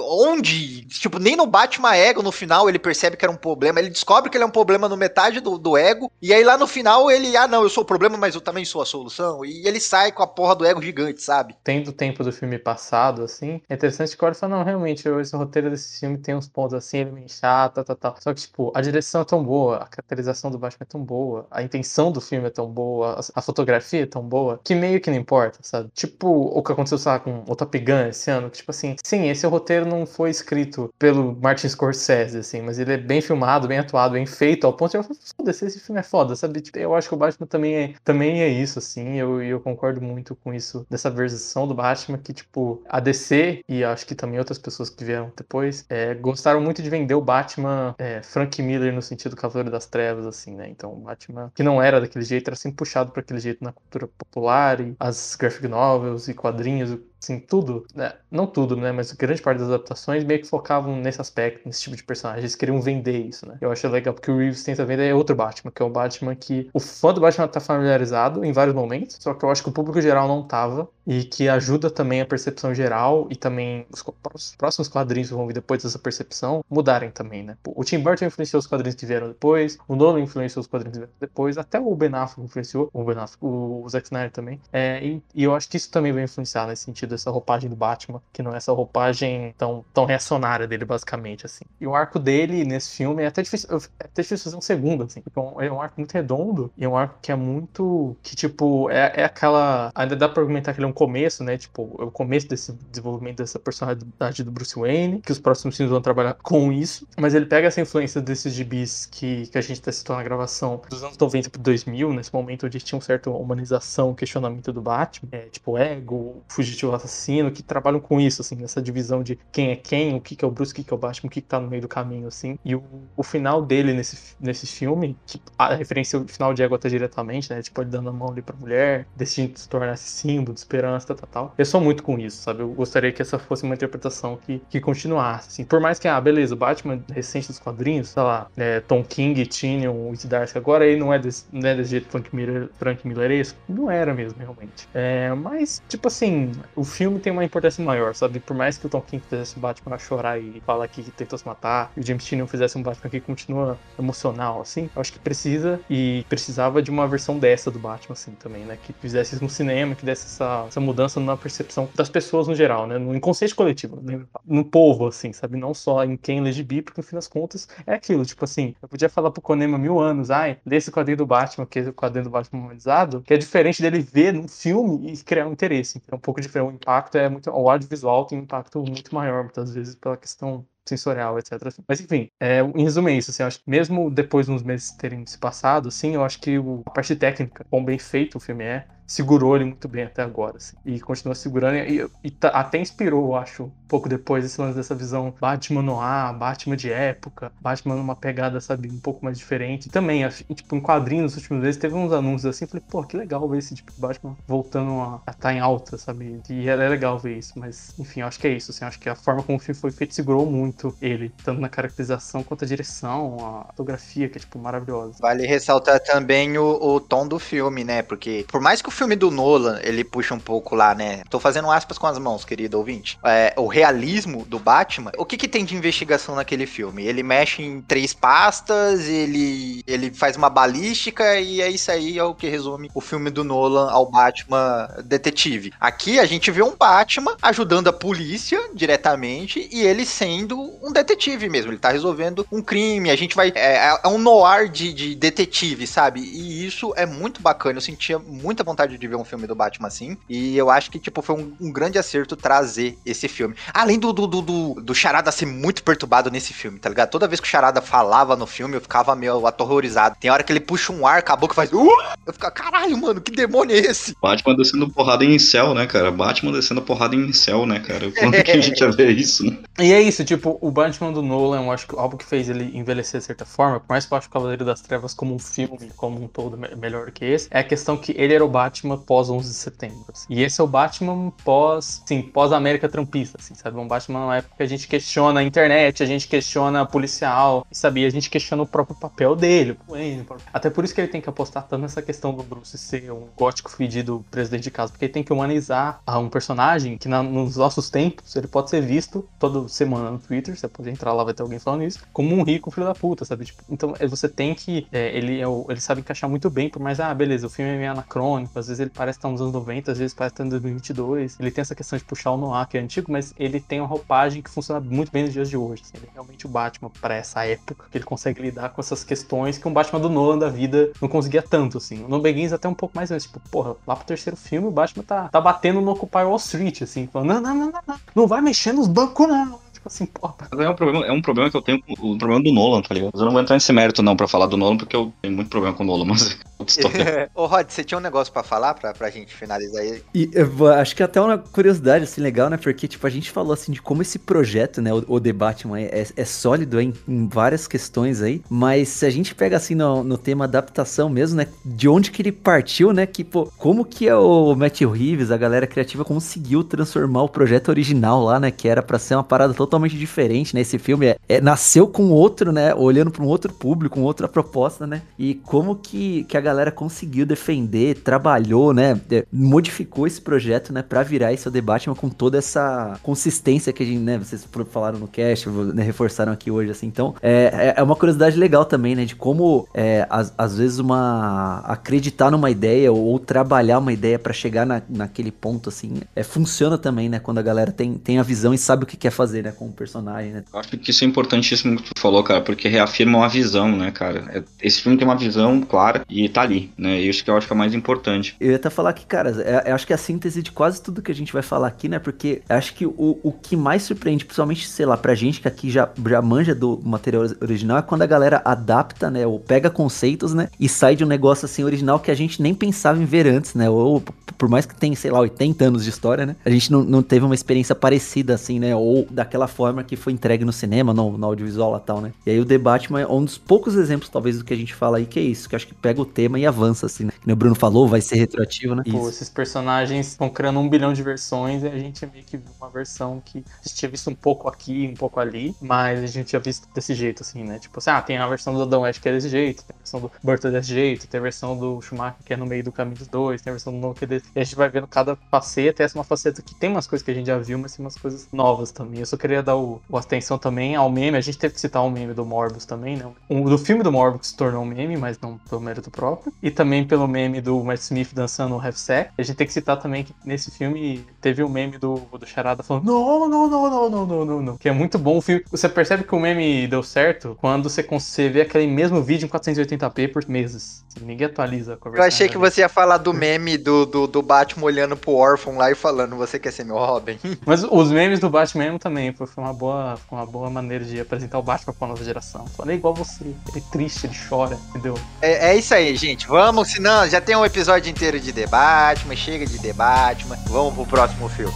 onde, tipo, nem no Batman Ego no final ele percebe que era um problema. Ele descobre que ele é um problema no metade do, do ego. E aí lá no final ele, ah, não, eu sou o problema, mas eu também sou a solução. E ele sai com a porra do ego gigante, sabe? Tendo o tempo do filme passado, assim, é interessante que o fala, não, realmente, esse roteiro desse filme tem uns pontos assim, ele é meio chato, Só que, tipo, a direção é tão boa, a caracterização do Batman é tão boa, a intenção do filme é tão boa, a, fotografia é tão boa, que meio que não importa, sabe? Tipo, o que aconteceu, lá, com o Top Gun esse ano, que, tipo assim, sim, esse roteiro não foi escrito pelo Martin Scorsese, assim, mas ele é bem filmado, bem atuado, bem feito, ao ponto de eu falar, foda-se, esse filme é foda, sabe? Tipo, eu acho que o Batman também é, também é isso, assim, eu, eu concordo muito com isso, dessa versão do Batman, que, tipo, a DC, e acho que também outras pessoas que vieram depois, é, gostaram muito de vender o Batman é, Frank Miller no sentido Cavaleiro das Trevas, assim, né? Então, o Batman, que não era daquele jeito, era sempre puxado para aquele jeito na cultura popular, e as graphic novels e quadrinhos, assim, tudo, né? não tudo, né, mas grande parte das adaptações meio que focavam nesse aspecto, nesse tipo de personagem, eles queriam vender isso, né. Eu acho legal porque o Reeves tenta vender outro Batman, que é o Batman que o fã do Batman tá familiarizado em vários momentos, só que eu acho que o público geral não tava, e que ajuda também a percepção geral e também os próximos quadrinhos que vão vir depois dessa percepção mudarem também, né. O Tim Burton influenciou os quadrinhos que vieram depois, o Nolan influenciou os quadrinhos que vieram depois, até o Ben Affleck influenciou, o Ben Affleck, o Zack Snyder também, é, e, e eu acho que isso também vai influenciar nesse sentido dessa roupagem do Batman, que não é essa roupagem tão, tão reacionária dele, basicamente, assim. E o arco dele nesse filme é até difícil, é até difícil fazer um segundo, assim, porque é um arco muito redondo e é um arco que é muito. que, tipo, é, é aquela. Ainda dá pra argumentar que ele é um começo, né? Tipo, é o começo desse desenvolvimento dessa personalidade do Bruce Wayne, que os próximos filmes vão trabalhar com isso, mas ele pega essa influência desses gibis que, que a gente até citou na gravação dos anos 90 pro 2000, nesse momento onde tinha uma certa humanização, questionamento do Batman, é, tipo, ego, fugitivo assassino, que trabalham com isso, assim, nessa divisão de quem é quem, o que, que é o Bruce, o que, que é o Batman, o que, que tá no meio do caminho, assim. E o, o final dele nesse, nesse filme, que a referência ao final de Ego até diretamente, né? Tipo, ele dando a mão ali pra mulher, decidindo se tornar esse símbolo de esperança, tal, tal. Eu sou muito com isso, sabe? Eu gostaria que essa fosse uma interpretação que, que continuasse, assim. Por mais que, ah, beleza, o Batman recente dos quadrinhos, sei lá, é, Tom King, Tynion, Whit Darcy, agora ele não é desse, não é desse jeito Frank, Miller, Frank Milleresco. Não era mesmo, realmente. É, mas, tipo assim, o filme tem uma importância maior, sabe? Por mais que o Tom King fizesse o Batman chorar e falar que tentou se matar, e o James Tynion fizesse um Batman que continua emocional, assim, eu acho que precisa e precisava de uma versão dessa do Batman, assim, também, né? Que fizesse isso no cinema, que desse essa, essa mudança na percepção das pessoas no geral, né? No inconsciente coletivo, né? no povo, assim, sabe? Não só em quem LGB, porque no fim das contas é aquilo, tipo assim, eu podia falar pro Konema mil anos, ai, desse quadrinho do Batman, que é o quadrinho do Batman humanizado, que é diferente dele ver num filme e criar um interesse. Então, é um pouco diferente. Impacto é muito. O audiovisual tem um impacto muito maior, muitas vezes, pela questão sensorial, etc. Mas enfim, é, em resumo é isso, assim, acho que mesmo depois dos meses terem se passado, assim, eu acho que o, a parte técnica, quão bem feito o filme é, segurou ele muito bem até agora, assim, e continua segurando, e, e tá, até inspirou, eu acho, um pouco depois esse lance dessa visão Batman no ar, Batman de época, Batman numa pegada, sabe, um pouco mais diferente. Também, acho, tipo, em quadrinhos nos últimos meses, teve uns anúncios assim, falei, pô, que legal ver esse tipo de Batman voltando a estar tá em alta, sabe, e é legal ver isso, mas, enfim, eu acho que é isso, assim, acho que a forma como o filme foi feito segurou muito ele, tanto na caracterização quanto a direção, a fotografia, que é, tipo, maravilhosa. Vale ressaltar também o, o tom do filme, né, porque por mais que o filme do Nolan, ele puxa um pouco lá, né? Tô fazendo aspas com as mãos, querido ouvinte. É, o realismo do Batman. O que que tem de investigação naquele filme? Ele mexe em três pastas, ele, ele faz uma balística e é isso aí é o que resume o filme do Nolan ao Batman detetive. Aqui a gente vê um Batman ajudando a polícia diretamente e ele sendo um detetive mesmo. Ele tá resolvendo um crime. A gente vai. É, é um noir de, de detetive, sabe? E isso é muito bacana. Eu sentia muita vontade de ver um filme do Batman assim. E eu acho que, tipo, foi um, um grande acerto trazer esse filme. Além do, do, do, do, do Charada ser muito perturbado nesse filme, tá ligado? Toda vez que o Charada falava no filme, eu ficava meio aterrorizado. Tem hora que ele puxa um ar, acabou que faz. Uh! Eu ficava, caralho, mano, que demônio é esse? Batman descendo porrada em céu, né, cara? Batman descendo porrada em céu, né, cara? Quando que a gente ia ver isso, né? E é isso, tipo, o Batman do Nolan, eu acho que algo que fez ele envelhecer de certa forma, por mais que eu acho o Cavaleiro das Trevas como um filme, como um todo melhor que esse, é a questão que ele era o Batman pós 11 de setembro. Assim. E esse é o Batman pós, sim, pós-América Trumpista, assim, sabe? Um Batman na época que a gente questiona a internet, a gente questiona a policial, sabe? a gente questiona o próprio papel dele, Até por isso que ele tem que apostar tanto nessa questão do Bruce ser um gótico fedido presidente de casa, porque ele tem que humanizar um personagem que na, nos nossos tempos ele pode ser visto toda semana no Twitter, você pode entrar lá, vai ter alguém falando isso, como um rico filho da puta, sabe? Tipo, então é, você tem que. É, ele, é ele sabe encaixar muito bem, por mais, ah, beleza, o filme é meio anacrônico, às vezes ele parece estar nos anos 90, às vezes parece estar em 2022. Ele tem essa questão de puxar o Noir, que é antigo, mas ele tem uma roupagem que funciona muito bem nos dias de hoje. Assim, ele é realmente o Batman para essa época, que ele consegue lidar com essas questões que um Batman do Nolan da vida não conseguia tanto, assim. O No Begins até um pouco mais antes, tipo, porra, lá pro terceiro filme o Batman tá, tá batendo no Occupy Wall Street, assim, falando, não, não, não, não, não, não vai mexer nos bancos, não. Assim, porra. Mas é um problema, é um problema que eu tenho com o problema do Nolan, tá ligado? Mas eu não vou entrar nesse mérito não pra falar do Nolan, porque eu tenho muito problema com o Nolan, mas é. Ô, Rod, você tinha um negócio pra falar pra, pra gente finalizar aí? E eu acho que até uma curiosidade, assim, legal, né? Porque, tipo, a gente falou, assim, de como esse projeto, né, o, o The Batman, é, é sólido em, em várias questões aí, mas se a gente pega, assim, no, no tema adaptação mesmo, né, de onde que ele partiu, né, que, pô, como que é o Matt Reeves, a galera criativa, conseguiu transformar o projeto original lá, né, que era pra ser uma parada totalmente diferente, né, esse filme é, é- nasceu com outro, né, olhando pra um outro público, com outra proposta, né, e como que, que a galera conseguiu defender, trabalhou, né, modificou esse projeto, né, pra virar esse The Batman com toda essa consistência que a gente, né, vocês falaram no cast, né, reforçaram aqui hoje, assim, então, é, é- é uma curiosidade legal também, né, de como, é, às, às vezes, uma, acreditar numa ideia ou, ou trabalhar uma ideia pra chegar na, naquele ponto, assim, é, funciona também, né, quando a galera tem, tem a visão e sabe o que quer fazer, né, com o personagem, né. Eu acho que isso é importantíssimo que tu falou, cara, porque reafirma uma visão, né, cara? É- Esse filme tem uma visão clara e tá ali, né? E isso que eu acho que é mais importante. Eu ia até falar que, cara, é- eu acho que é a síntese de quase tudo que a gente vai falar aqui, né? Porque eu acho que o, o que mais surpreende, principalmente, sei lá, pra gente que aqui já, já manja do material original, é quando a galera adapta, né? Ou pega conceitos, né? E sai de um negócio assim original que a gente nem pensava em ver antes, né? Ou por mais que tenha, sei lá, 80 anos de história, né? A gente não, não teve uma experiência parecida, assim, né? Ou daquela forma que foi entregue no cinema, no, no audiovisual e tal, né? E aí o The Batman é um dos poucos exemplos, talvez, do que a gente fala aí, que é isso, que acho que pega o tema e avança, assim, né? Que nem o Bruno falou, vai ser retroativo, né? Pô, esses personagens estão criando um bilhão de versões e a gente meio que viu uma versão que a gente tinha visto um pouco aqui, um pouco ali, mas a gente tinha visto desse jeito, assim, né? Tipo assim, ah, tem a versão do Adam West que é desse jeito, tem versão do Burton desse jeito, tem a versão do Schumacher que é no meio do caminho dos dois, tem a versão do que é desse. E a gente vai vendo cada faceta, essa é uma faceta que tem umas coisas que a gente já viu, mas tem umas coisas novas também. Eu só queria dar o, o atenção também ao meme, a gente teve que citar o meme do Morbius também, né? O do filme do Morbius que se tornou um meme, mas não pelo mérito próprio. E também pelo meme do Matt Smith dançando o Half. A gente tem que citar também que nesse filme teve o meme do, do Charada falando não, não, não, não, não, não, não, não. Que é muito bom o filme. Você percebe que o meme deu certo quando você, você vê aquele mesmo vídeo em 480p por meses. Ninguém atualiza a Eu conversa. achei que você ia falar do meme do, do, do Batman olhando pro órfão lá e falando, você quer ser meu Robin? Mas os memes do Batman também foi uma boa, foi uma boa maneira de apresentar o Batman pra nova geração. É igual você, ele é triste, ele chora, entendeu? É, é isso aí, gente. Vamos, senão já tem um episódio inteiro de debate, mas chega de debate, mas vamos pro próximo filme.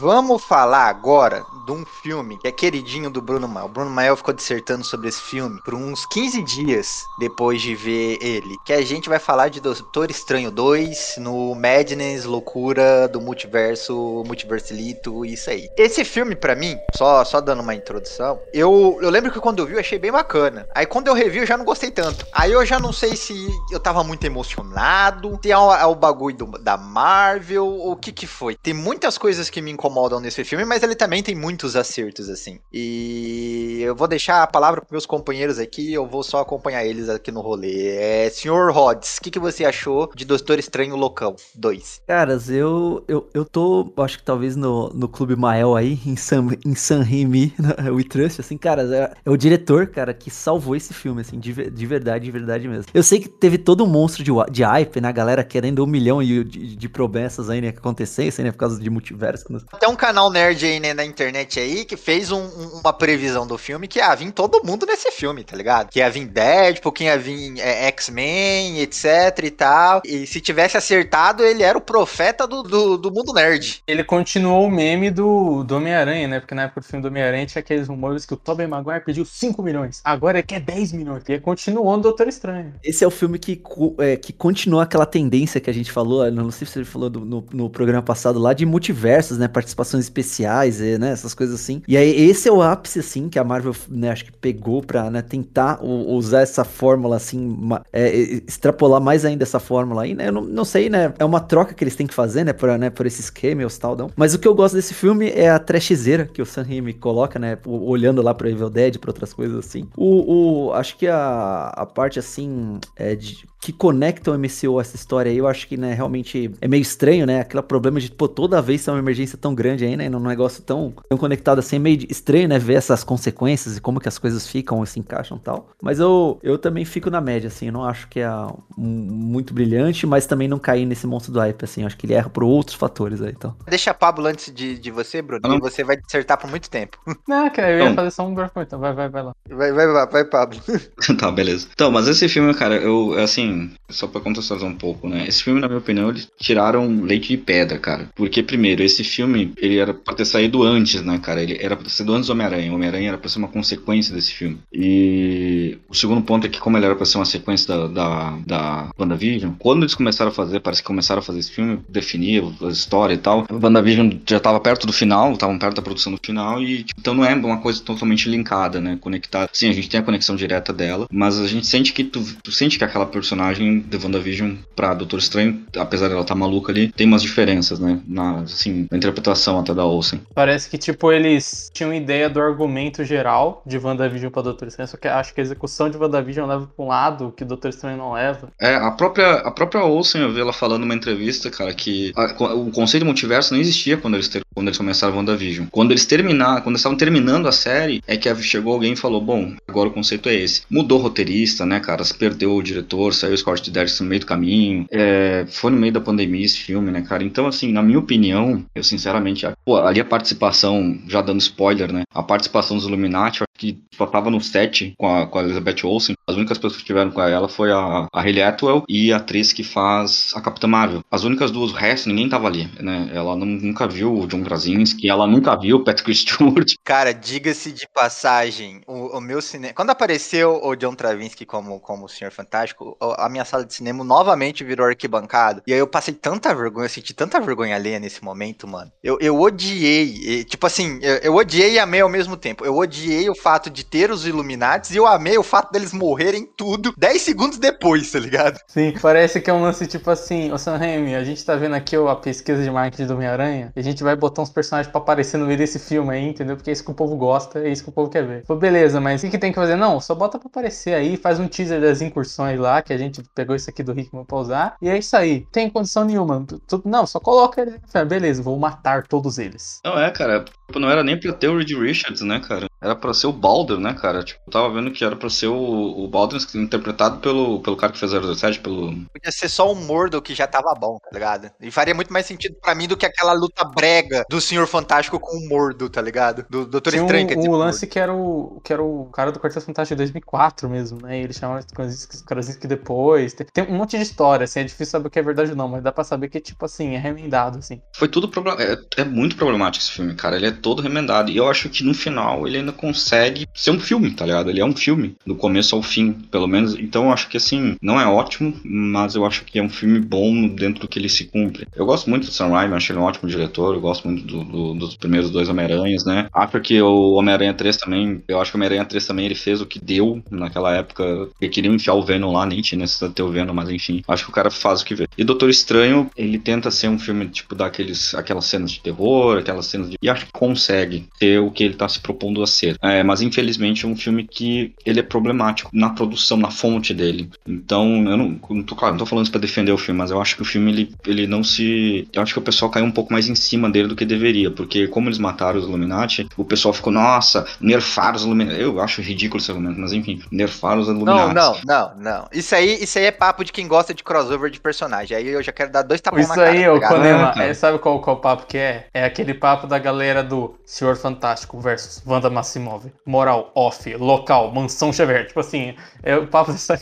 Vamos falar agora de um filme que é queridinho do Bruno Mael. O Bruno Mael ficou dissertando sobre esse filme por uns 15 dias depois de ver ele. Que a gente vai falar de Doutor Estranho 2 no Madness, loucura do multiverso, multiversilito, isso aí. Esse filme, pra mim, só, só dando uma introdução, eu, eu lembro que quando eu vi eu achei bem bacana. Aí quando eu revi eu já não gostei tanto. Aí eu já não sei se eu tava muito emocionado, se é o, é o bagulho do- da Marvel, o que que foi. Tem muitas coisas que me incomodam nesse filme, mas ele também tem muitos acertos, assim. E eu vou deixar a palavra pros meus companheiros aqui, eu vou só acompanhar eles aqui no rolê. É, Senhor Rhodes, o que, que você achou de Doutor Estranho Loucão 2? Caras, eu, eu, eu tô, acho que talvez no, no Clube Mael aí, em San, em San Remi, We Trust, assim, cara, é, é o diretor, cara, que salvou esse filme, assim, de, de verdade, de verdade mesmo. Eu sei que teve todo um monstro de, de hype, né, galera querendo um milhão de, de, de promessas aí, né, que acontecessem, né, por causa de multiverso. Tem um canal nerd aí né, na internet aí que fez um- um- uma previsão do filme que ia vir todo mundo nesse filme, tá ligado? Que ia vir Deadpool, que ia vir é, X-Men, etc e tal. E se tivesse acertado, ele era o profeta do, do, do mundo nerd. Ele continuou o meme do, do Homem-Aranha, né? Porque na época do filme do Homem-Aranha tinha aqueles rumores que o Tobey Maguire pediu 5 milhões. Agora ele quer 10 milhões. E continuou no Doutor Estranho. Esse é o filme que, é, que continua aquela tendência que a gente falou, não sei se você falou do- no, no programa passado lá, de multiversos, né? Participações especiais, né? Essas coisas assim. E aí, esse é o ápice, assim, que a Marvel, né, acho que pegou pra né, tentar usar essa fórmula, assim, é, extrapolar mais ainda essa fórmula aí, né? Eu não, não sei, né? É uma troca que eles têm que fazer, né? Por, né, por esses cameos e tal, não. Mas o que eu gosto desse filme é a trashzeira que o Sam Raimi coloca, né? Olhando lá pro Evil Dead, pra outras coisas assim. O, o- acho que a, a parte, assim, é, de, que conecta o MCU a essa história aí, eu acho que, né, realmente é meio estranho, né? Aquele problema de, pô, toda vez ser uma emergência tão grande aí, né? Num negócio tão, tão conectado assim, é meio estranho, né? Ver essas consequências e como que as coisas ficam, se encaixam e tal. Mas eu, eu também fico na média, assim, eu não acho que é muito brilhante, mas também não cair nesse monstro do hype, assim. Eu acho que ele erra por outros fatores aí, então. Deixa a Pablo antes de, de você, Bruno, Ah, e você vai dissertar por muito tempo. Não, cara, eu ia Então. fazer só um bloco, então vai, vai, vai lá. Vai, vai, vai, vai Pablo. tá, beleza. Então, mas esse filme, cara, eu, assim, só pra contextualizar um pouco, né? Esse filme, na minha opinião, eles tiraram leite de pedra, cara. Porque, primeiro, esse filme, ele era pra ter saído antes, né, cara? Ele era pra ter saído antes do Homem-Aranha. O Homem-Aranha era pra ser uma consequência desse filme. E o segundo ponto é que, como ele era pra ser uma sequência da, da, da WandaVision, quando eles começaram a fazer, parece que começaram a fazer esse filme, definir a história e tal, a WandaVision já tava perto do final, estavam perto da produção do final, e tipo, então não é uma coisa totalmente linkada, né? Conectada. Sim, a gente tem a conexão direta dela, mas a gente sente que tu, tu sente que aquela personagem de WandaVision pra Doutor Estranho, apesar dela estar maluca ali, tem umas diferenças, né? Na, assim, na interpretação até da Olsen. Parece que, tipo, eles tinham ideia do argumento geral de WandaVision pra Doutor Estranho, só que acho que a execução de WandaVision leva pra um lado que o Doutor Estranho não leva. É, a própria, a própria Olsen, eu vi ela falando numa entrevista, cara, que a- o conceito multiverso não existia quando eles, ter- quando eles começaram WandaVision. Quando eles terminaram, quando eles estavam terminando a série, é que chegou alguém e falou, bom, agora o conceito é esse. Mudou roteirista, né, cara, se perdeu o diretor, saiu o Scott Derrickson no meio do caminho, é, foi no meio da pandemia esse filme, né, cara, então, assim, na minha opinião, eu sinceramente, pô, ali a participação, já dando spoiler, né, a participação dos Illuminati, que só tava no set com a, com a Elizabeth Olsen, as únicas pessoas que tiveram com ela foi a, a Hayley Atwell e a atriz que faz a Capitã Marvel. As únicas duas, o resto, ninguém tava ali, né? Ela não- nunca viu o John Krasinski, ela nunca viu o Patrick Stewart. Cara, diga-se de passagem, o- o, meu cinema. Quando apareceu o John Travinsky como, como o Senhor Fantástico, a minha sala de cinema novamente virou arquibancada. E aí eu passei tanta vergonha, eu senti tanta vergonha alheia nesse momento, mano. Eu, eu odiei. e, tipo assim, eu, eu odiei e amei ao mesmo tempo. Eu odiei o fato de ter os Illuminates e eu amei o fato deles morrerem tudo 10 segundos depois, tá ligado? Sim, parece que é um lance tipo assim, ô Sam Raimi, a gente tá vendo aqui ó, a pesquisa de marketing do Homem-Aranha, e a gente vai botar uns personagens pra aparecer no meio desse filme aí, entendeu? Porque é isso que o povo gosta, é isso que o povo quer ver. Pô, beleza, mas o que, que tem que fazer? Não, só bota pra aparecer aí, faz um teaser das incursões lá, que a gente pegou isso aqui do Rickman pra usar, e é isso aí. Tem condição nenhuma. Tu- tu- não, só coloca ele. Beleza, vou matar todos eles. Não é, cara. Tipo, não era nem pra ter o Reed Richards, né, cara? Era pra ser o Balder, né, cara? Tipo, eu tava vendo que era pra ser o, o Balder interpretado pelo, pelo cara que fez 007, pelo. Podia ser só o Mordo que já tava bom, tá ligado? E faria muito mais sentido pra mim do que aquela luta brega do Senhor Fantástico com o Mordo, tá ligado? Do Doutor Tinha Estranho, um, quer dizer. um com o lance que era, o, que era o cara do Quarteto Fantástico de 2004 mesmo, né? E ele chamava Krasinski Krasinski depois. Tem, tem um monte de história, assim, é difícil saber o que é verdade ou não, mas dá pra saber que, tipo assim, é remendado, assim. Foi tudo problema. É, é muito problemático esse filme, cara. Ele é todo remendado. E eu acho que no final ele ainda consegue ser um filme, tá ligado? Ele é um filme, do começo ao fim, pelo menos. Então eu acho que assim, não é ótimo, mas eu acho que é um filme bom dentro do que ele se cumpre. Eu gosto muito do Sam Raimi, acho ele um ótimo diretor. Eu gosto muito do- do- dos primeiros dois Homem-Aranhas, né? Acho que o Homem-Aranha 3 também. Eu acho que o Homem-Aranha 3 também ele fez o que deu naquela época. Porque queriam enfiar o Venom lá, nem tinha necessidade de ter o Venom, mas enfim. Acho que o cara faz o que vê. E Doutor Estranho, ele tenta ser um filme, tipo, daqueles, aquelas cenas de terror, aquelas cenas de. E acho que consegue ser o que ele tá se propondo a ser. É, mas infelizmente é um filme que ele é problemático na produção, na fonte dele. Então, eu não, não tô, claro, não tô falando isso pra defender o filme, mas eu acho que o filme ele, ele não se. Eu acho que o pessoal caiu um pouco mais em cima dele do que deveria, porque como eles mataram os Illuminati, o pessoal ficou, nossa, nerfaram os Illuminati. Eu acho ridículo esse argumento, mas enfim, nerfaram os Illuminati. Não, não, não, não. Isso aí, isso aí é papo de quem gosta de crossover de personagem. Aí eu já quero dar dois tapões Isso na cara. aí, tá ô? Conema, É, sabe qual, qual papo que é? É aquele papo da galera do Senhor Fantástico versus Wanda Maximov. Moral, off, local, mansão Xavier. Tipo assim, é o papo dessa.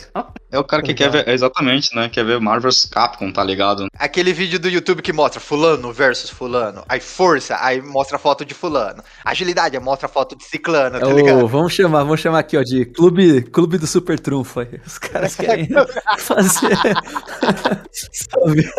É o cara que quer ver, exatamente, né? Quer ver Marvel's Capcom, tá ligado? Aquele vídeo do YouTube que mostra fulano versus fulano. Aí força, aí mostra a foto de fulano. Agilidade, aí mostra a foto de ciclano, tá Ô, ligado? vamos chamar, vamos chamar aqui, ó, de clube, clube do super trunfo aí. Os caras querem fazer. Sabe?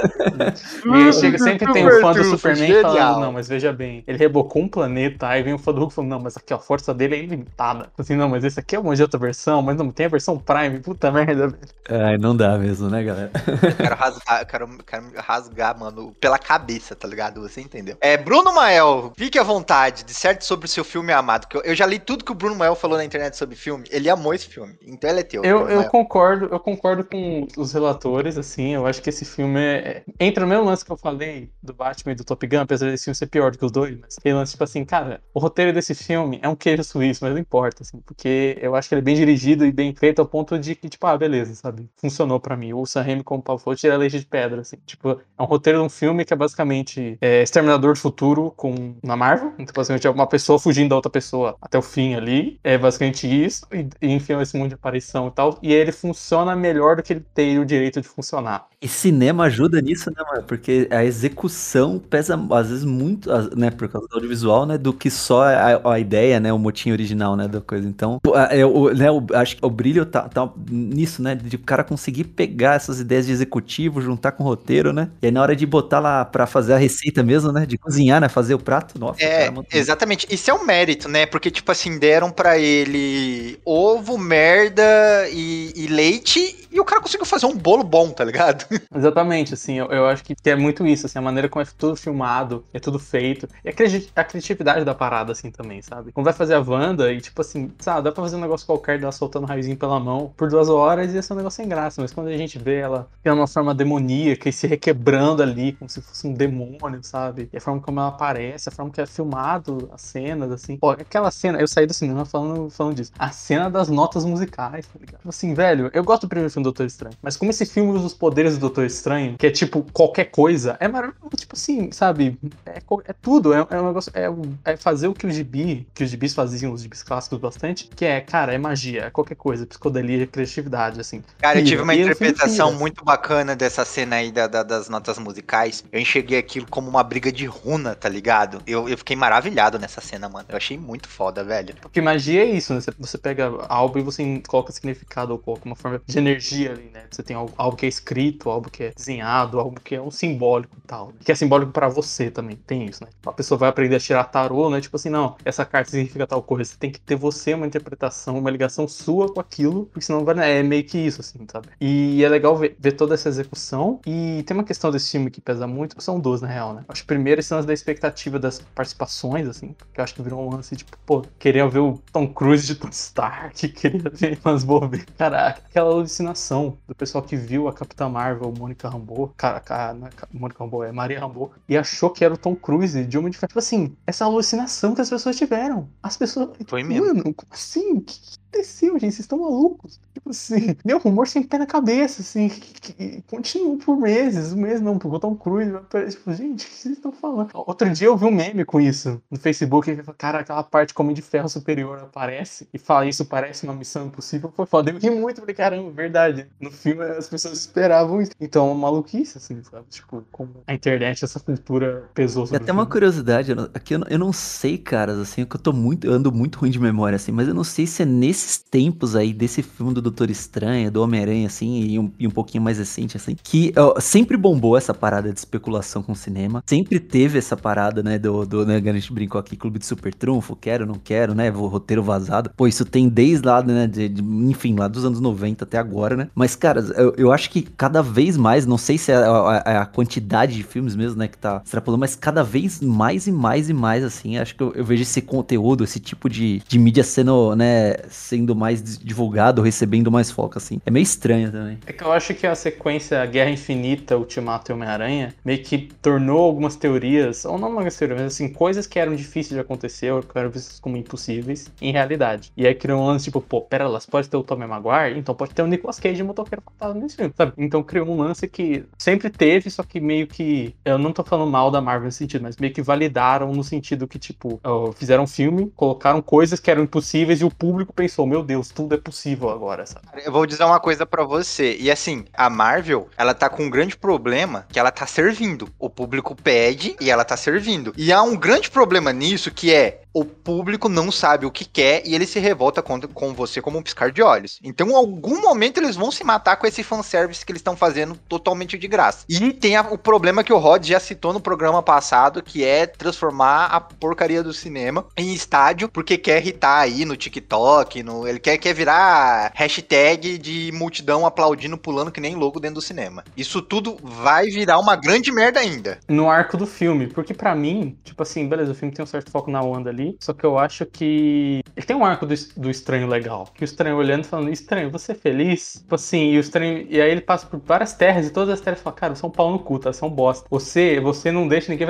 E aí chega, sempre tem o fã do Superman genial. falando, não, mas veja bem, ele rebocou um planeta, aí vem o fã do Hulk falando, não, mas aqui ó, força dele é ilimitada. Assim, não, mas esse aqui é uma de outra versão, mas não, tem a versão Prime, puta merda. velho. Ai, não dá mesmo, né, galera? Eu quero rasgar, eu quero, quero rasgar, mano, pela cabeça, tá ligado? Você entendeu? É, Bruno Mael, fique à vontade, disserte sobre o seu filme amado. Que eu, eu já li tudo que o Bruno Mael falou na internet sobre filme. Ele amou esse filme. Então ele é teu. Eu, eu concordo, eu concordo com os relatores, assim, eu acho que esse filme é, é- entra no mesmo lance que eu falei do Batman e do Top Gun, apesar desse filme ser pior do que os dois, mas aquele lance, tipo assim, cara, o roteiro desse filme é um queijo suíço, mas não importa, assim, porque eu acho que ele é bem dirigido e bem feito ao ponto de que, tipo, ah, beleza, sabe, funcionou pra mim. O Sam Raimi, como o Paulo falou, tira a leite de pedra, assim, tipo, é um roteiro de um filme que é basicamente é, Exterminador do Futuro com, na Marvel, então basicamente é uma pessoa fugindo da outra pessoa até o fim ali, é basicamente isso, e, e enfim, esse mundo de aparição e tal, e ele funciona melhor do que ele tem o direito de funcionar. E cinema ajuda nisso, né, mano? Porque a execução pesa, às vezes, muito, né, por causa do audiovisual, né, do que só a, a ideia, né, o motim original, né, da coisa. Então, é, o, né, o- acho que o brilho tá, tá nisso, né, de o cara conseguir pegar essas ideias de executivo, juntar com o roteiro, né, e aí na hora de botar lá pra fazer a receita mesmo, né, de cozinhar, né, fazer o prato, nossa, É, exatamente. Isso é um mérito, né? Porque, tipo assim, deram pra ele ovo, merda e, e leite e o cara conseguiu fazer um bolo bom, tá ligado? Exatamente, assim, eu, eu acho que é muito isso, assim, a maneira como é tudo filmado, é tudo feito, e a, cri- a criatividade da parada, assim, também, sabe? Como vai fazer a Wanda e, tipo assim, sabe, dá pra fazer um negócio qualquer dela soltando raiozinho pela mão por duas horas e ia ser um negócio sem graça, mas quando a gente vê ela tendo uma forma demoníaca e se requebrando ali, como se fosse um demônio, sabe? E a forma como ela aparece, a forma que é filmado as cenas, assim. Pô, aquela cena, eu saí do cinema falando, falando disso. A cena das notas musicais, tá ligado? Tipo Assim, velho, eu gosto do primeiro filme filme do Doutor Estranho. Mas como esse filme usa os poderes do Doutor Estranho, que é tipo qualquer coisa, é maravilhoso. Tipo assim, sabe? É, é tudo. É, é um negócio. É, é fazer o que o gibi, que os gibis faziam, os gibis clássicos bastante, que é, cara, é magia, é qualquer coisa, psicodelia, criatividade, assim. Cara, eu tive uma E interpretação muito bacana dessa cena aí da- da- das notas musicais. Eu enxerguei aquilo como uma briga de runa, tá ligado? Eu, eu fiquei maravilhado nessa cena, mano. Eu achei muito foda, velho. Porque magia é isso, né? Você, você pega algo e você coloca significado ou coloca uma forma de energia ali, né? Você tem algo, algo que é escrito, algo que é desenhado, algo que é um simbólico e tal. Que é simbólico pra você também, tem isso, né? A pessoa vai aprender a tirar tarô, né? Tipo assim, não, essa carta significa tal coisa. Você tem que ter você uma interpretação, uma ligação sua com aquilo, porque senão vai, é meio que isso, assim, sabe? E é legal ver, ver toda essa execução. E tem uma questão desse filme que pesa muito, são duas, na real, né? Acho que primeiro esse lance da expectativa das participações, assim, que eu acho que virou um lance, tipo, pô, queria ver o Tom Cruise de Tony Stark, queria ver umas bobeiras. Cara, aquela alucinação do pessoal que viu a Capitã Marvel, Mônica Rambeau, cara, cara é Ca- Mônica Rambeau, é Maria Rambeau, e achou que era o Tom Cruise de Homem de Ferro. Tipo assim, essa alucinação que as pessoas tiveram. As pessoas. Foi mesmo. Mano, como assim? Que aconteceu, gente? Vocês estão malucos? Tipo assim, deu rumor sem pé na cabeça, assim, que, que continua por meses, um mês não, Cruise vai aparecer. Tipo, gente, o que vocês estão falando? Outro dia eu vi um meme com isso no Facebook, que cara, aquela parte como de ferro superior aparece e fala isso parece uma missão impossível, foi foda. Eu ri muito, falei, caramba, verdade. No filme as pessoas esperavam isso. Então, é uma maluquice, assim, sabe? Tipo, como a internet, essa cultura pesou E sobre até o uma curiosidade, aqui eu não, eu não sei, caras, assim, que eu tô muito, eu ando muito ruim de memória, assim, mas eu não sei se é nesses tempos aí, desse filme do Doutor Estranho, do Homem-Aranha, assim, e um, e um pouquinho mais recente, assim, que ó, sempre bombou essa parada de especulação com o cinema, sempre teve essa parada, né, do, do né, a gente brincou aqui, Clube de Super Trunfo, quero, não quero, né, o roteiro vazado, pô, isso tem desde lá, né, de, de- enfim, lá dos anos 90 até agora, né, mas, cara, eu, eu acho que cada vez mais, não sei se é a, a- a quantidade de filmes mesmo, né, que tá extrapolando, mas cada vez mais e mais e mais, assim, acho que eu, eu vejo esse conteúdo, esse tipo de, de mídia sendo, né, sendo mais divulgado, recebendo mais foco, assim. É meio estranho também. É que eu acho que a sequência Guerra Infinita, Ultimato e Homem-Aranha meio que tornou algumas teorias, ou não algumas teorias, mas assim, coisas que eram difíceis de acontecer, ou que eram vistas como impossíveis, em realidade. E aí criou um lance tipo, pô, pera, elas pode ter o Tobey Maguire, então pode ter o Nicolas Cage de motoqueiro fantasma nesse filme, sabe? Então criou um lance que sempre teve, só que meio que, eu não tô falando mal da Marvel nesse sentido, mas meio que validaram no sentido que, tipo, fizeram um filme, colocaram coisas que eram impossíveis e o público pensou, meu Deus, tudo é possível agora, sabe? Eu vou dizer uma coisa pra você. E assim, a Marvel, ela tá com um grande problema que ela tá servindo. O público pede e ela tá servindo. E há um grande problema nisso que é o público não sabe o que quer e ele se revolta com, com você como um piscar de olhos. Então, em algum momento, eles vão se matar com esse fanservice que eles estão fazendo totalmente de graça. E tem a- o problema que o Rod já citou no programa passado, que é transformar a porcaria do cinema em estádio, porque quer irritar aí no TikTok, no, ele quer, quer virar hashtag de multidão aplaudindo, pulando que nem louco dentro do cinema. Isso tudo vai virar uma grande merda ainda. no arco do filme. Porque pra mim, tipo assim, beleza, o filme tem um certo foco na Wanda ali. Só que eu acho que. Ele tem um arco do, do estranho legal. Que o estranho olhando e falando, estranho, você é feliz? Tipo assim, e o estranho. E aí ele passa por várias terras e todas as terras fala, cara, são pau no cu, tá? São bosta. Você, você não deixa ninguém.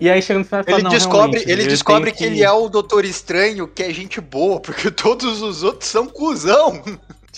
E aí chega no final e fala, Ele não, descobre, ele descobre tenho que... ele é o Doutor Estranho, que é gente boa, porque todos os outros são cuzão.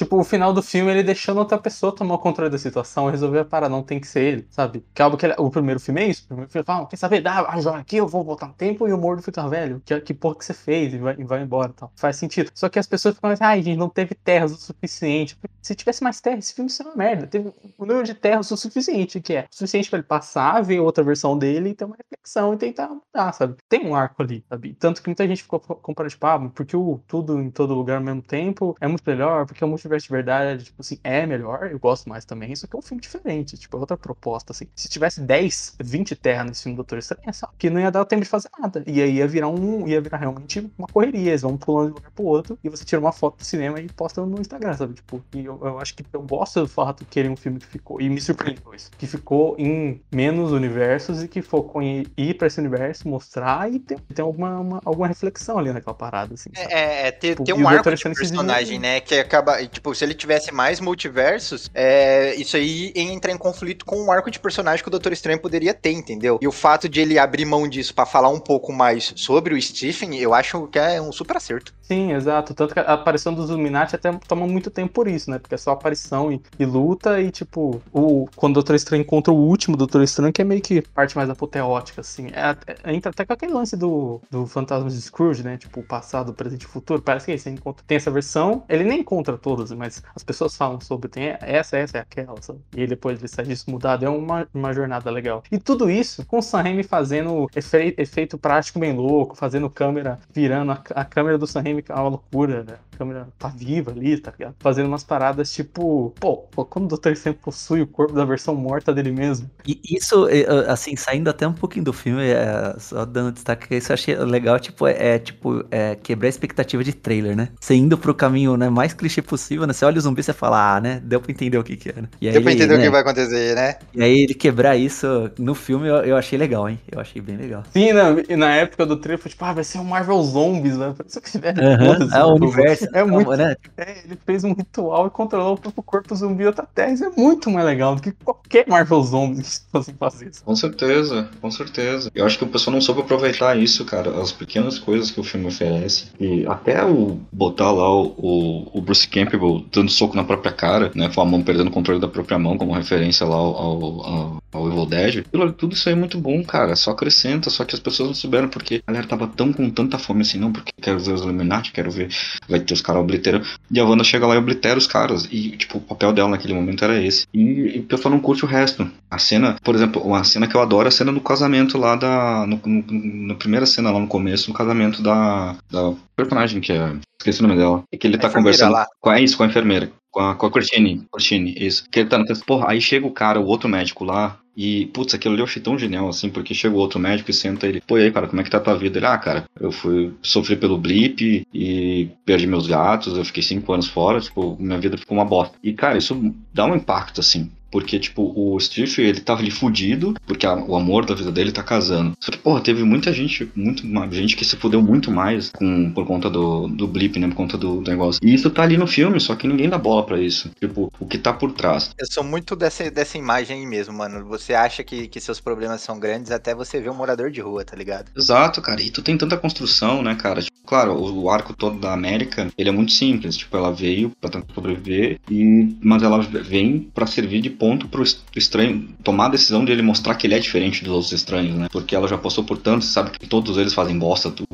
Tipo, o final do filme ele deixando outra pessoa tomar o controle da situação resolver parar, não tem que ser ele, sabe? Que é algo que ele- o primeiro filme é isso. O primeiro filme fala, quer saber? Dá a joia aqui, eu vou voltar no tempo e o mordo fica velho. Que, que porra que você fez? E vai, e vai embora e tal. Faz sentido. Só que as pessoas ficam assim, ai, gente, não teve terras o suficiente. Se tivesse mais terra, esse filme seria uma merda. Teve o número de terras o suficiente, que é o suficiente pra ele passar, ver outra versão dele e ter uma reflexão e tentar mudar, sabe? Tem um arco ali, sabe? Tanto que muita gente ficou comparando, tipo, ah, porque o tudo em todo lugar ao mesmo tempo é muito melhor, porque o multiverso de verdade, tipo assim, é melhor, eu gosto mais também, só que é um filme diferente, tipo, é outra proposta, assim. Se tivesse 10, 20 terras nesse filme do Doutor Estranho, é só que não ia dar tempo de fazer nada. E aí ia virar um, ia virar realmente uma correria, eles vão pulando de um lugar pro outro, e você tira uma foto do cinema e posta no Instagram, sabe? Tipo, e eu, eu acho que eu gosto do fato que ele é um filme que ficou, e me surpreendeu isso, que ficou em menos universos e que focou em ir pra esse universo, mostrar e ter, ter alguma, uma- alguma reflexão ali naquela parada, assim. sabe? É, é ter, Tipo, ter um arco de personagem, né? Que acaba. Tipo, se ele tivesse mais multiversos, é, isso aí entra em conflito com o arco de personagem que o Doutor Estranho poderia ter, entendeu? E o fato de ele abrir mão disso pra falar um pouco mais sobre o Stephen, eu acho que é um super acerto. Sim, exato. Tanto que a aparição dos Illuminati até toma muito tempo por isso, né? Porque é só aparição e, e luta e, tipo, o, quando o Doutor Estranho encontra o último Doutor Estranho, que é meio que parte mais apoteótica, assim. É, é- entra até com aquele lance do, do Fantasma de Scrooge, né? Tipo, o passado, o presente e o futuro. Parece que. Você encontra, tem essa versão, ele nem encontra todas, mas as pessoas falam sobre, tem essa, essa é aquela, sabe? E depois ele sai disso mudado. É uma, uma jornada legal. E tudo isso com o Sam Raimi fazendo efe- efeito prático bem louco, fazendo câmera, virando a, a câmera do Sam Raimi é uma loucura, né? A câmera tá viva ali, tá ligado? Fazendo umas paradas tipo, pô, pô quando o Doutor Estranho possui o corpo da versão morta dele mesmo. E isso, é, assim, saindo até um pouquinho do filme, é, só dando destaque, que isso eu achei legal, tipo, é, é, tipo, é, quebrar a expectativa de trailer, né? Você indo pro caminho né, mais clichê possível, né? Você olha o zumbi e você fala, ah, né? Deu pra entender o que que é, né? E Deu pra entender o né, que vai acontecer, né? E aí ele quebrar isso no filme, eu, eu achei legal, hein? Eu achei bem legal. Sim, na, e na época do trailer, foi tipo, ah, vai ser o Marvel Zombies, né? Parece que tiver. Aham, é o universo. É muito. né? É, ele fez um ritual e controlou o próprio corpo zumbi outra terra. Isso é muito mais legal do que qualquer Marvel Zombies que fosse fazer isso. Com certeza, com certeza. Eu acho que o pessoal não soube aproveitar isso, cara. As pequenas coisas que o filme oferece. E até o botar lá o, o, o Bruce Campbell dando soco na própria cara, né? Com a mão perdendo o controle da própria mão, como referência lá ao, ao, ao, ao Evil Dead. Tudo isso aí é muito bom, cara. Só acrescenta, só que as pessoas não souberam porque a galera tava tão com tanta fome assim, não, porque quero ver os Illuminati, quero ver. Vai ter os caras obliterando. E a Wanda chega lá e oblitera os caras. E, tipo, o papel dela naquele momento era esse. E, e o pessoal não curte o resto. A cena, por exemplo, uma cena que eu adoro é a cena do casamento lá da. No, no- na primeira cena lá no começo, no casamento da. da personagem que é. Esqueci o nome dela. E que ele A tá conversando. lá. Com a, isso, com a enfermeira. Com a, com a Cortine. Cortine, isso. Que ele tá no Porra, aí chega o cara, o outro médico lá. E, putz, aquilo ali eu achei tão genial, assim, porque chega o outro médico e senta ele, pô, e aí, cara, como é que tá a tua vida? Ele, ah, cara, eu fui, sofri pelo blip e perdi meus gatos, eu fiquei cinco anos fora, tipo, minha vida ficou uma bosta. E, cara, isso dá um impacto, assim, porque, tipo, o Steve, ele tava ali fudido, porque a- o amor da vida dele tá casando. Só que, porra, teve muita gente, muito, gente que se fudeu muito mais com, por conta do, do blip, né, por conta do, do negócio. E isso tá ali no filme, só que ninguém dá bola pra isso. Tipo, o que tá por trás. Eu sou muito dessa, dessa imagem aí mesmo, mano. Você acha que, que seus problemas são grandes até você ver um morador de rua, tá ligado? Exato, cara. E tu tem tanta construção, né, cara? Tipo, claro, o, o arco todo da América, ele é muito simples. Tipo, ela veio pra tentar sobreviver, e, mas ela vem pra servir de ponto pro es- estranho tomar a decisão de ele mostrar que ele é diferente dos outros estranhos, né? Porque ela já passou por tanto, sabe que todos eles fazem bosta. Tu,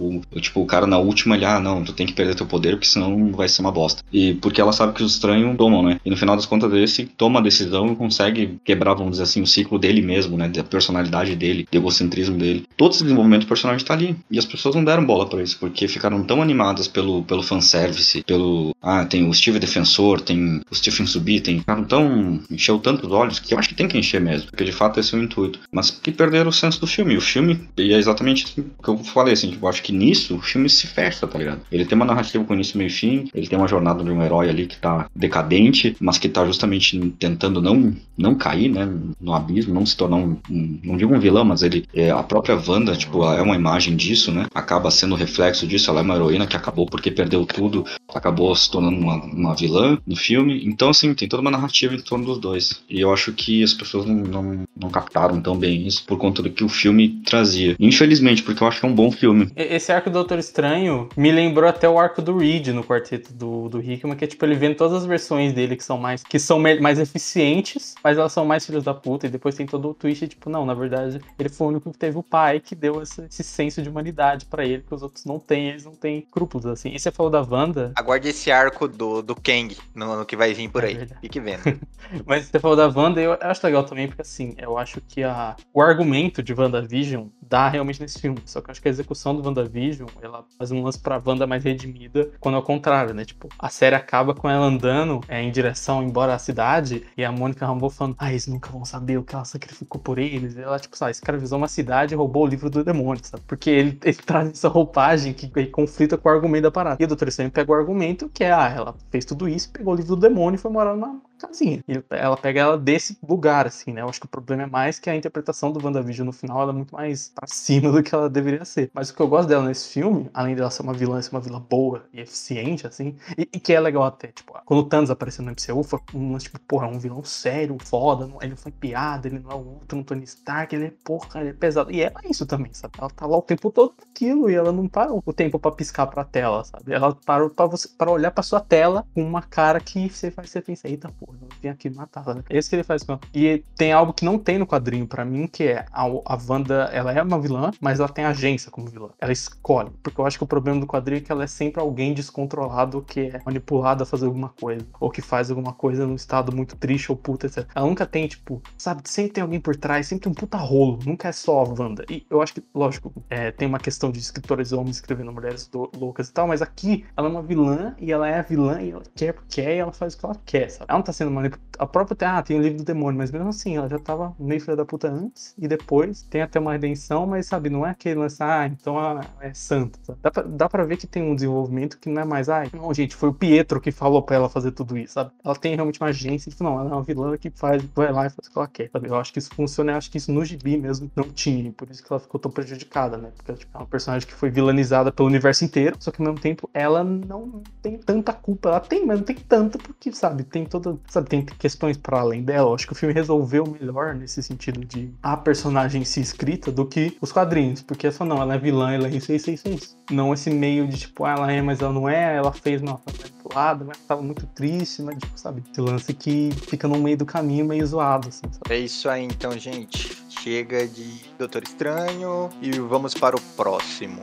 tipo, o cara na última, ele, ah, não, tu tem que perder teu poder, porque senão vai ser uma bosta. E porque ela sabe que os estranhos tomam, né? E no final das contas, esse toma a decisão e consegue quebrar, vamos dizer assim, o ciclo dele mesmo, né? Da personalidade dele, do egocentrismo dele. Todo esse desenvolvimento do personagem tá ali. E as pessoas não deram bola pra isso, porque ficaram tão animadas pelo, pelo fanservice, pelo. Ah, tem o Steve Defensor, tem o Stephen Subi, tem. Ficaram tão. encheu tantos olhos que eu acho que tem que encher mesmo, porque de fato esse é o intuito. Mas que perderam o senso do filme. O filme, e é exatamente isso que eu falei, assim, tipo, eu acho que nisso o filme se fecha, tá ligado? Ele tem uma narrativa com início, meio e fim, ele tem uma jornada de um herói ali que tá decadente, mas que tá justamente tentando não, não cair, né, no abismo, não se tornar um, um- não digo um vilão, mas ele, é, a própria Wanda, tipo, é uma imagem disso, né, acaba sendo reflexo disso, ela é uma heroína que acabou porque perdeu tudo, acabou se tornando uma, uma vilã no filme, então, assim, tem toda uma narrativa em torno dos dois, e eu acho que as pessoas não, não, não captaram tão bem isso por conta do que o filme trazia. Infelizmente, porque eu acho que é um bom filme. Esse arco do Doutor Estranho me lembrou até o arco do Reed no quarteto do, do Hickman, que é tipo, ele vendo todas as versões dele que são mais que são mais eficientes, mas elas são mais filhos da puta, e depois tem todo o twist, tipo, não, na verdade, ele foi o único que teve o pai que deu esse, esse senso de humanidade pra ele, que os outros não têm, eles não têm escrúpulos, assim. E você falou da Wanda, Aguarde esse arco do, do Kang no, no que vai vir por É aí. verdade. Fique vendo. Mas você falou da Wanda, eu acho legal também, porque assim, eu acho que a, o argumento de WandaVision dá realmente nesse filme. Só que eu acho que a execução do WandaVision, ela faz um lance pra Wanda mais redimida, quando é o contrário, né? Tipo, a série acaba com ela andando é, em direção embora a cidade, e a Mônica Rambeau falando, ah, eles nunca vão saber o que ela sacrificou por eles. E ela, tipo, sabe, escravizou uma cidade e roubou o livro do demônio, sabe? Porque ele, ele traz essa roupagem que, que conflita com o argumento da parada. E o Doutor Estranho pega o argumento que é, ah, ela fez tudo isso, pegou o livro do demônio e foi morar numa casinha. E ela pega ela desse lugar, assim, né? Eu acho que o problema é mais que a interpretação do WandaVision no final ela é muito mais pra cima do que ela deveria ser. Mas o que eu gosto dela nesse filme, além dela ser uma vilã, ser uma vilã boa e eficiente, assim, e, e que é legal até, tipo, quando o Thanos apareceu no MCU, foi um, tipo, porra, é um vilão sério, foda, não- ele não foi piada, ele não é o outro, Tony Stark, ele é, porra, ele é pesado. E ela é isso também, sabe? Ela tá lá o tempo todo naquilo e ela não para o tempo pra piscar pra tela, sabe? Ela parou pra, você, pra olhar pra sua tela com uma cara que você faz você pensar, eita porra, eu vim aqui matar. Sabe? É isso que ele faz com ela. E tem algo que não tem no quadrinho pra mim, que é a, a Wanda, ela é uma vilã, mas ela tem agência como vilã. Ela escolhe. Porque eu acho que o problema do quadrinho é que ela é sempre alguém descontrolado que é manipulado a fazer alguma coisa. Ou que faz alguma coisa num estado muito triste ou puta, etc. Ela nunca tem, tipo, sabe, sempre tem alguém por trás, sempre tem um puta rolo. Nunca é só a Wanda. E eu acho que, lógico, é, tem uma questão de escritores homens escrevendo mulheres loucas e tal, mas aqui ela é uma vilã e ela é a vilã e ela quer porque quer e ela faz o que ela quer, sabe? Ela não tá sendo manipulada. A própria ah, tem o livro do demônio, mas mesmo assim, ela já tava meio filha da puta antes e depois tem até uma redenção, mas sabe, não é aquele lance, ah, então ela é santa. Dá pra, dá pra ver que tem um desenvolvimento que não é mais, ah, não, gente, foi o Pietro que falou pra ela fazer tudo isso, sabe? Ela tem realmente uma agência, tipo, não, ela é uma vilã que faz, vai lá e faz o que ela quer, sabe? Eu acho que isso funciona, eu acho que isso no gibi mesmo não tinha, por isso que ela ficou tão prejudicada, né? Porque tipo, é uma personagem que foi vilanizada pelo universo inteiro, só que ao mesmo tempo ela não tem tanta culpa. Ela tem, mas não tem tanta, porque, sabe, tem toda. Sabe, tem questões para além dela. Acho que o filme resolveu melhor nesse sentido de a personagem se escrita do que os quadrinhos. Porque essa não, ela é vilã, ela é isso, isso, isso, isso. Não esse meio de tipo, ah, ela é, mas ela não é, ela fez, não, ela foi manipulada, mas tava muito triste, mas tipo, sabe, esse lance que fica no meio do caminho meio zoado, assim, sabe? É isso aí então, gente. Chega de Doutor Estranho e vamos para o próximo.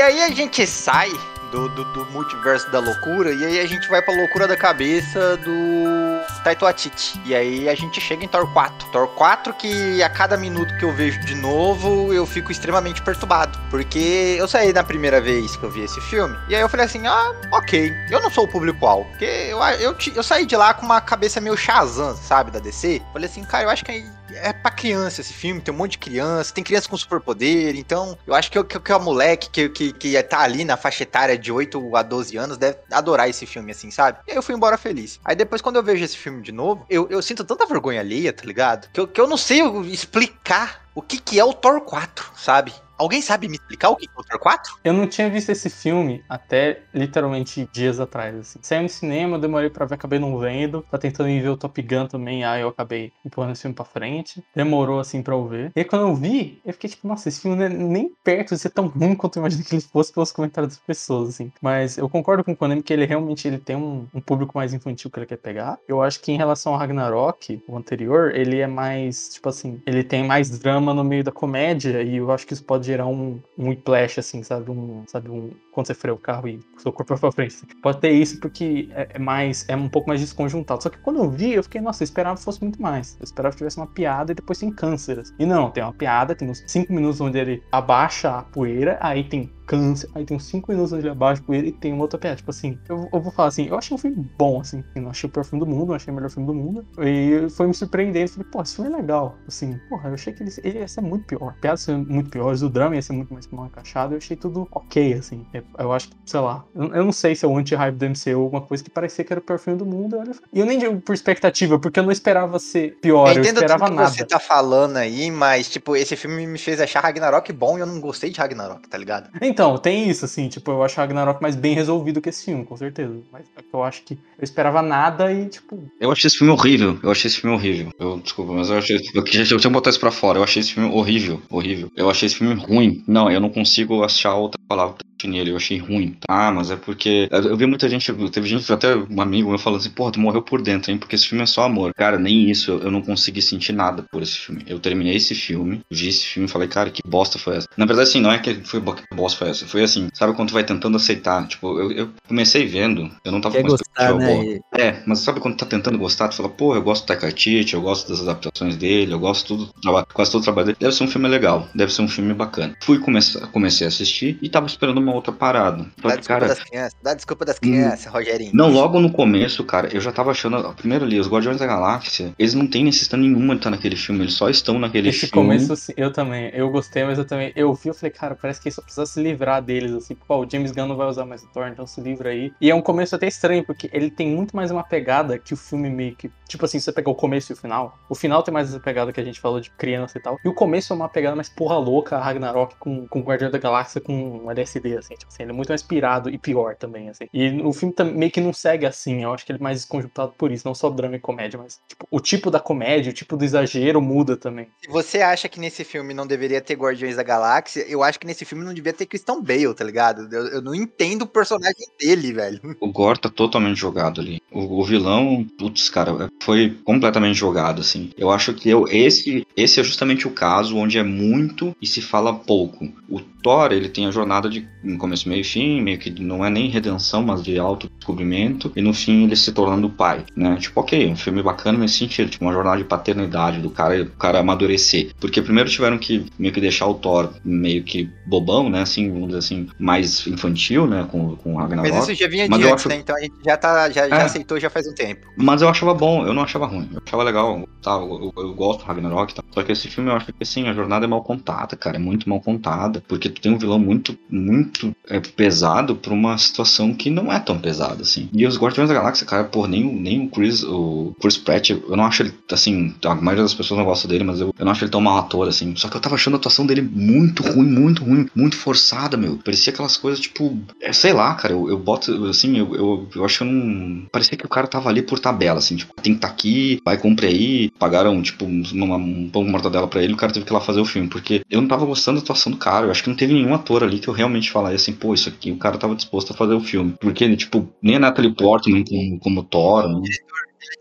E aí a gente sai do, do, do multiverso da loucura e aí a gente vai pra loucura da cabeça do Taito Atiti. E aí a gente chega em Thor 4. Thor 4 que a cada minuto que eu vejo de novo eu fico extremamente perturbado. Porque eu saí na primeira vez que eu vi esse filme e aí eu falei assim, ah, ok, eu não sou o público-alvo. Porque eu, eu, eu saí de lá com uma cabeça meio Shazam, sabe, da DC. Falei assim, cara, eu acho que é pra criança esse filme, tem um monte de criança, tem criança com superpoder, então eu acho que, o- que, que o moleque que, que, que tá ali na faixa etária de 8 a 12 anos deve adorar esse filme, assim, sabe? E aí eu fui embora feliz. Aí depois, quando eu vejo esse filme de novo, eu, eu sinto tanta vergonha alheia, tá ligado? Que eu, que eu não sei explicar o que, que é o Thor 4, sabe? Alguém sabe me explicar o que é o 4? Eu não tinha visto esse filme até literalmente dias atrás. Assim. Saiu no cinema, eu demorei pra ver, acabei não vendo. Tá tentando ir ver o Top Gun também, aí eu acabei empurrando esse filme pra frente. Demorou assim pra eu ver. E aí, quando eu vi, eu fiquei tipo, nossa, esse filme não é nem perto de ser tão ruim quanto eu imaginei que ele fosse pelos comentários das pessoas, assim. Mas eu concordo com o Konami que ele realmente ele tem um, um público mais infantil que ele quer pegar. Eu acho que em relação ao Ragnarok, o anterior, ele é mais, tipo assim, ele tem mais drama no meio da comédia e eu acho que isso pode gerar um, um whiplash, assim, sabe? Um, sabe, um. Quando você freia o carro e o seu corpo vai pra frente. Pode ter isso porque é, é mais. É um pouco mais desconjuntado. Só que quando eu vi, eu fiquei, nossa, eu esperava que fosse muito mais. Eu esperava que tivesse uma piada e depois tem câncer. assim. E não, tem uma piada, tem uns 5 minutos onde ele abaixa a poeira, aí tem câncer, aí tem uns 5 minutos onde ele abaixa a poeira e tem uma outra piada. Tipo assim, eu, eu vou falar assim, eu achei um filme bom, assim. Eu não achei o pior filme do mundo, não achei o melhor filme do mundo. E foi me surpreendendo. Falei, pô, esse filme é legal. Assim, porra, eu achei que ele, ele ia ser muito pior. Piadas ser muito piores, o drama ia ser muito mais mal encaixado. Eu achei tudo ok, assim. Eu, acho que, sei lá, eu, não sei se é o anti-hype do MCU ou alguma coisa que parecia que era o pior filme do mundo. E eu nem digo por expectativa, porque eu não esperava ser pior, eu, eu entendo esperava tudo que nada. você tá falando aí, mas, tipo, esse filme me fez achar Ragnarok bom e eu não gostei de Ragnarok, tá ligado? Então, tem isso, assim, tipo, eu acho Ragnarok mais bem resolvido que esse filme, com certeza. Mas é eu acho que eu esperava nada e, tipo, Eu achei esse filme horrível. Eu achei esse filme horrível. Eu, desculpa, mas eu achei. Eu, eu, eu tinha que botar isso pra fora. Eu achei esse filme horrível. Horrível. Eu achei esse filme ruim. Não, eu não consigo achar outra palavra pra definir ele. Eu achei ruim. Ah, mas é porque. Eu, vi muita gente. Teve gente, até um amigo meu falando assim, porra, tu morreu por dentro, hein? Porque esse filme é só amor. Cara, nem isso. Eu, não consegui sentir nada por esse filme. Eu terminei esse filme, vi esse filme e falei, cara, que bosta foi essa? Na verdade, assim, não é que foi que bosta foi essa. Foi assim, sabe quando tu vai tentando aceitar? Tipo, eu, eu comecei vendo, eu não tava Quer com gostar, né? É, mas sabe quando tá tentando gostar, tu fala, pô, eu gosto do Taika eu gosto das adaptações dele, eu gosto tudo, quase todo o trabalho dele. Deve ser um filme legal, deve ser um filme bacana. Fui começar, comecei a assistir e tava esperando uma uma outra parada. Só Dá desculpa cara, das crianças. Dá desculpa das crianças, Rogerinho. Não, logo no começo, cara, eu já tava achando. Primeiro ali, os Guardiões da Galáxia, eles não têm necessidade nenhuma de estar naquele filme, eles só estão naquele Esse filme. começo, assim, eu também, eu gostei, mas eu também, eu vi, eu falei, cara, parece que só precisa se livrar deles, assim, pô, o James Gunn não vai usar mais o Thor, então se livra aí. E é um começo até estranho, porque ele tem muito mais uma pegada que o filme meio que, tipo assim, se você pegar o começo e o final, o final tem mais essa pegada que a gente falou de criança e tal, e o começo é uma pegada mais porra louca, Ragnarok com, com Guardião da Galáxia com um LSD, assim, tipo assim, ele é muito mais pirado e pior também, assim. E o filme meio que não segue assim, eu acho que ele é mais desconjuntado por isso, não só drama e comédia, mas, tipo, o tipo da comédia, o tipo do exagero muda também. Se você acha que nesse filme não deveria ter Guardiões da Galáxia, eu acho que nesse filme não devia ter Christian Bale, tá ligado? Eu, eu não entendo o personagem dele, velho. O Gore tá totalmente jogado ali. O, o vilão, putz, cara, foi completamente jogado, assim. Eu acho que eu, esse, esse é justamente o caso onde é muito e se fala pouco. O Thor, ele tem a jornada de um começo, meio e fim, meio que não é nem redenção, mas de autodescobrimento, e no fim ele se tornando pai, né? Tipo, ok, um filme bacana nesse sentido, tipo, uma jornada de paternidade do cara, do cara amadurecer. Porque primeiro tiveram que meio que deixar o Thor meio que bobão, né? Assim, vamos dizer assim, mais infantil, né? Com, com Ragnarok. Mas isso já vinha Mas de antes, acho- né? Então a gente já, tá, já, já É. aceitou já faz um tempo. Mas eu achava bom, eu não achava ruim. Eu achava legal, tá? Eu, eu, eu gosto do Ragnarok, tá? Só que esse filme eu acho que assim, a jornada é mal contada, cara. É muito mal contada. Porque tu tem um vilão muito, muito é, pesado pra uma situação que não é tão pesada, assim. E os Guardiões da Galáxia, cara, pô, nem, nem o Chris, o Chris Pratt, eu não acho ele, assim, a maioria das pessoas não gosta dele, mas eu, eu não acho ele tão mal ator, assim. Só que eu tava achando a atuação dele muito ruim, muito ruim, muito forçada, meu. Parecia aquelas coisas, tipo, é, sei lá, cara, eu, eu boto, assim, eu, eu, eu acho que eu não. Parecia que o cara tava ali por tabela, assim, tipo, tem que estar aqui, vai, compre aí. Pagaram, tipo, uma- um pão com mortadela pra ele, o cara teve que ir lá fazer o filme. Porque eu não tava gostando da atuação do cara. Eu acho que não teve nenhum ator ali que eu realmente falaria assim, pô, isso aqui, o cara tava disposto a fazer o filme. Porque, tipo, nem a Natalie Portman como, como Thor, né?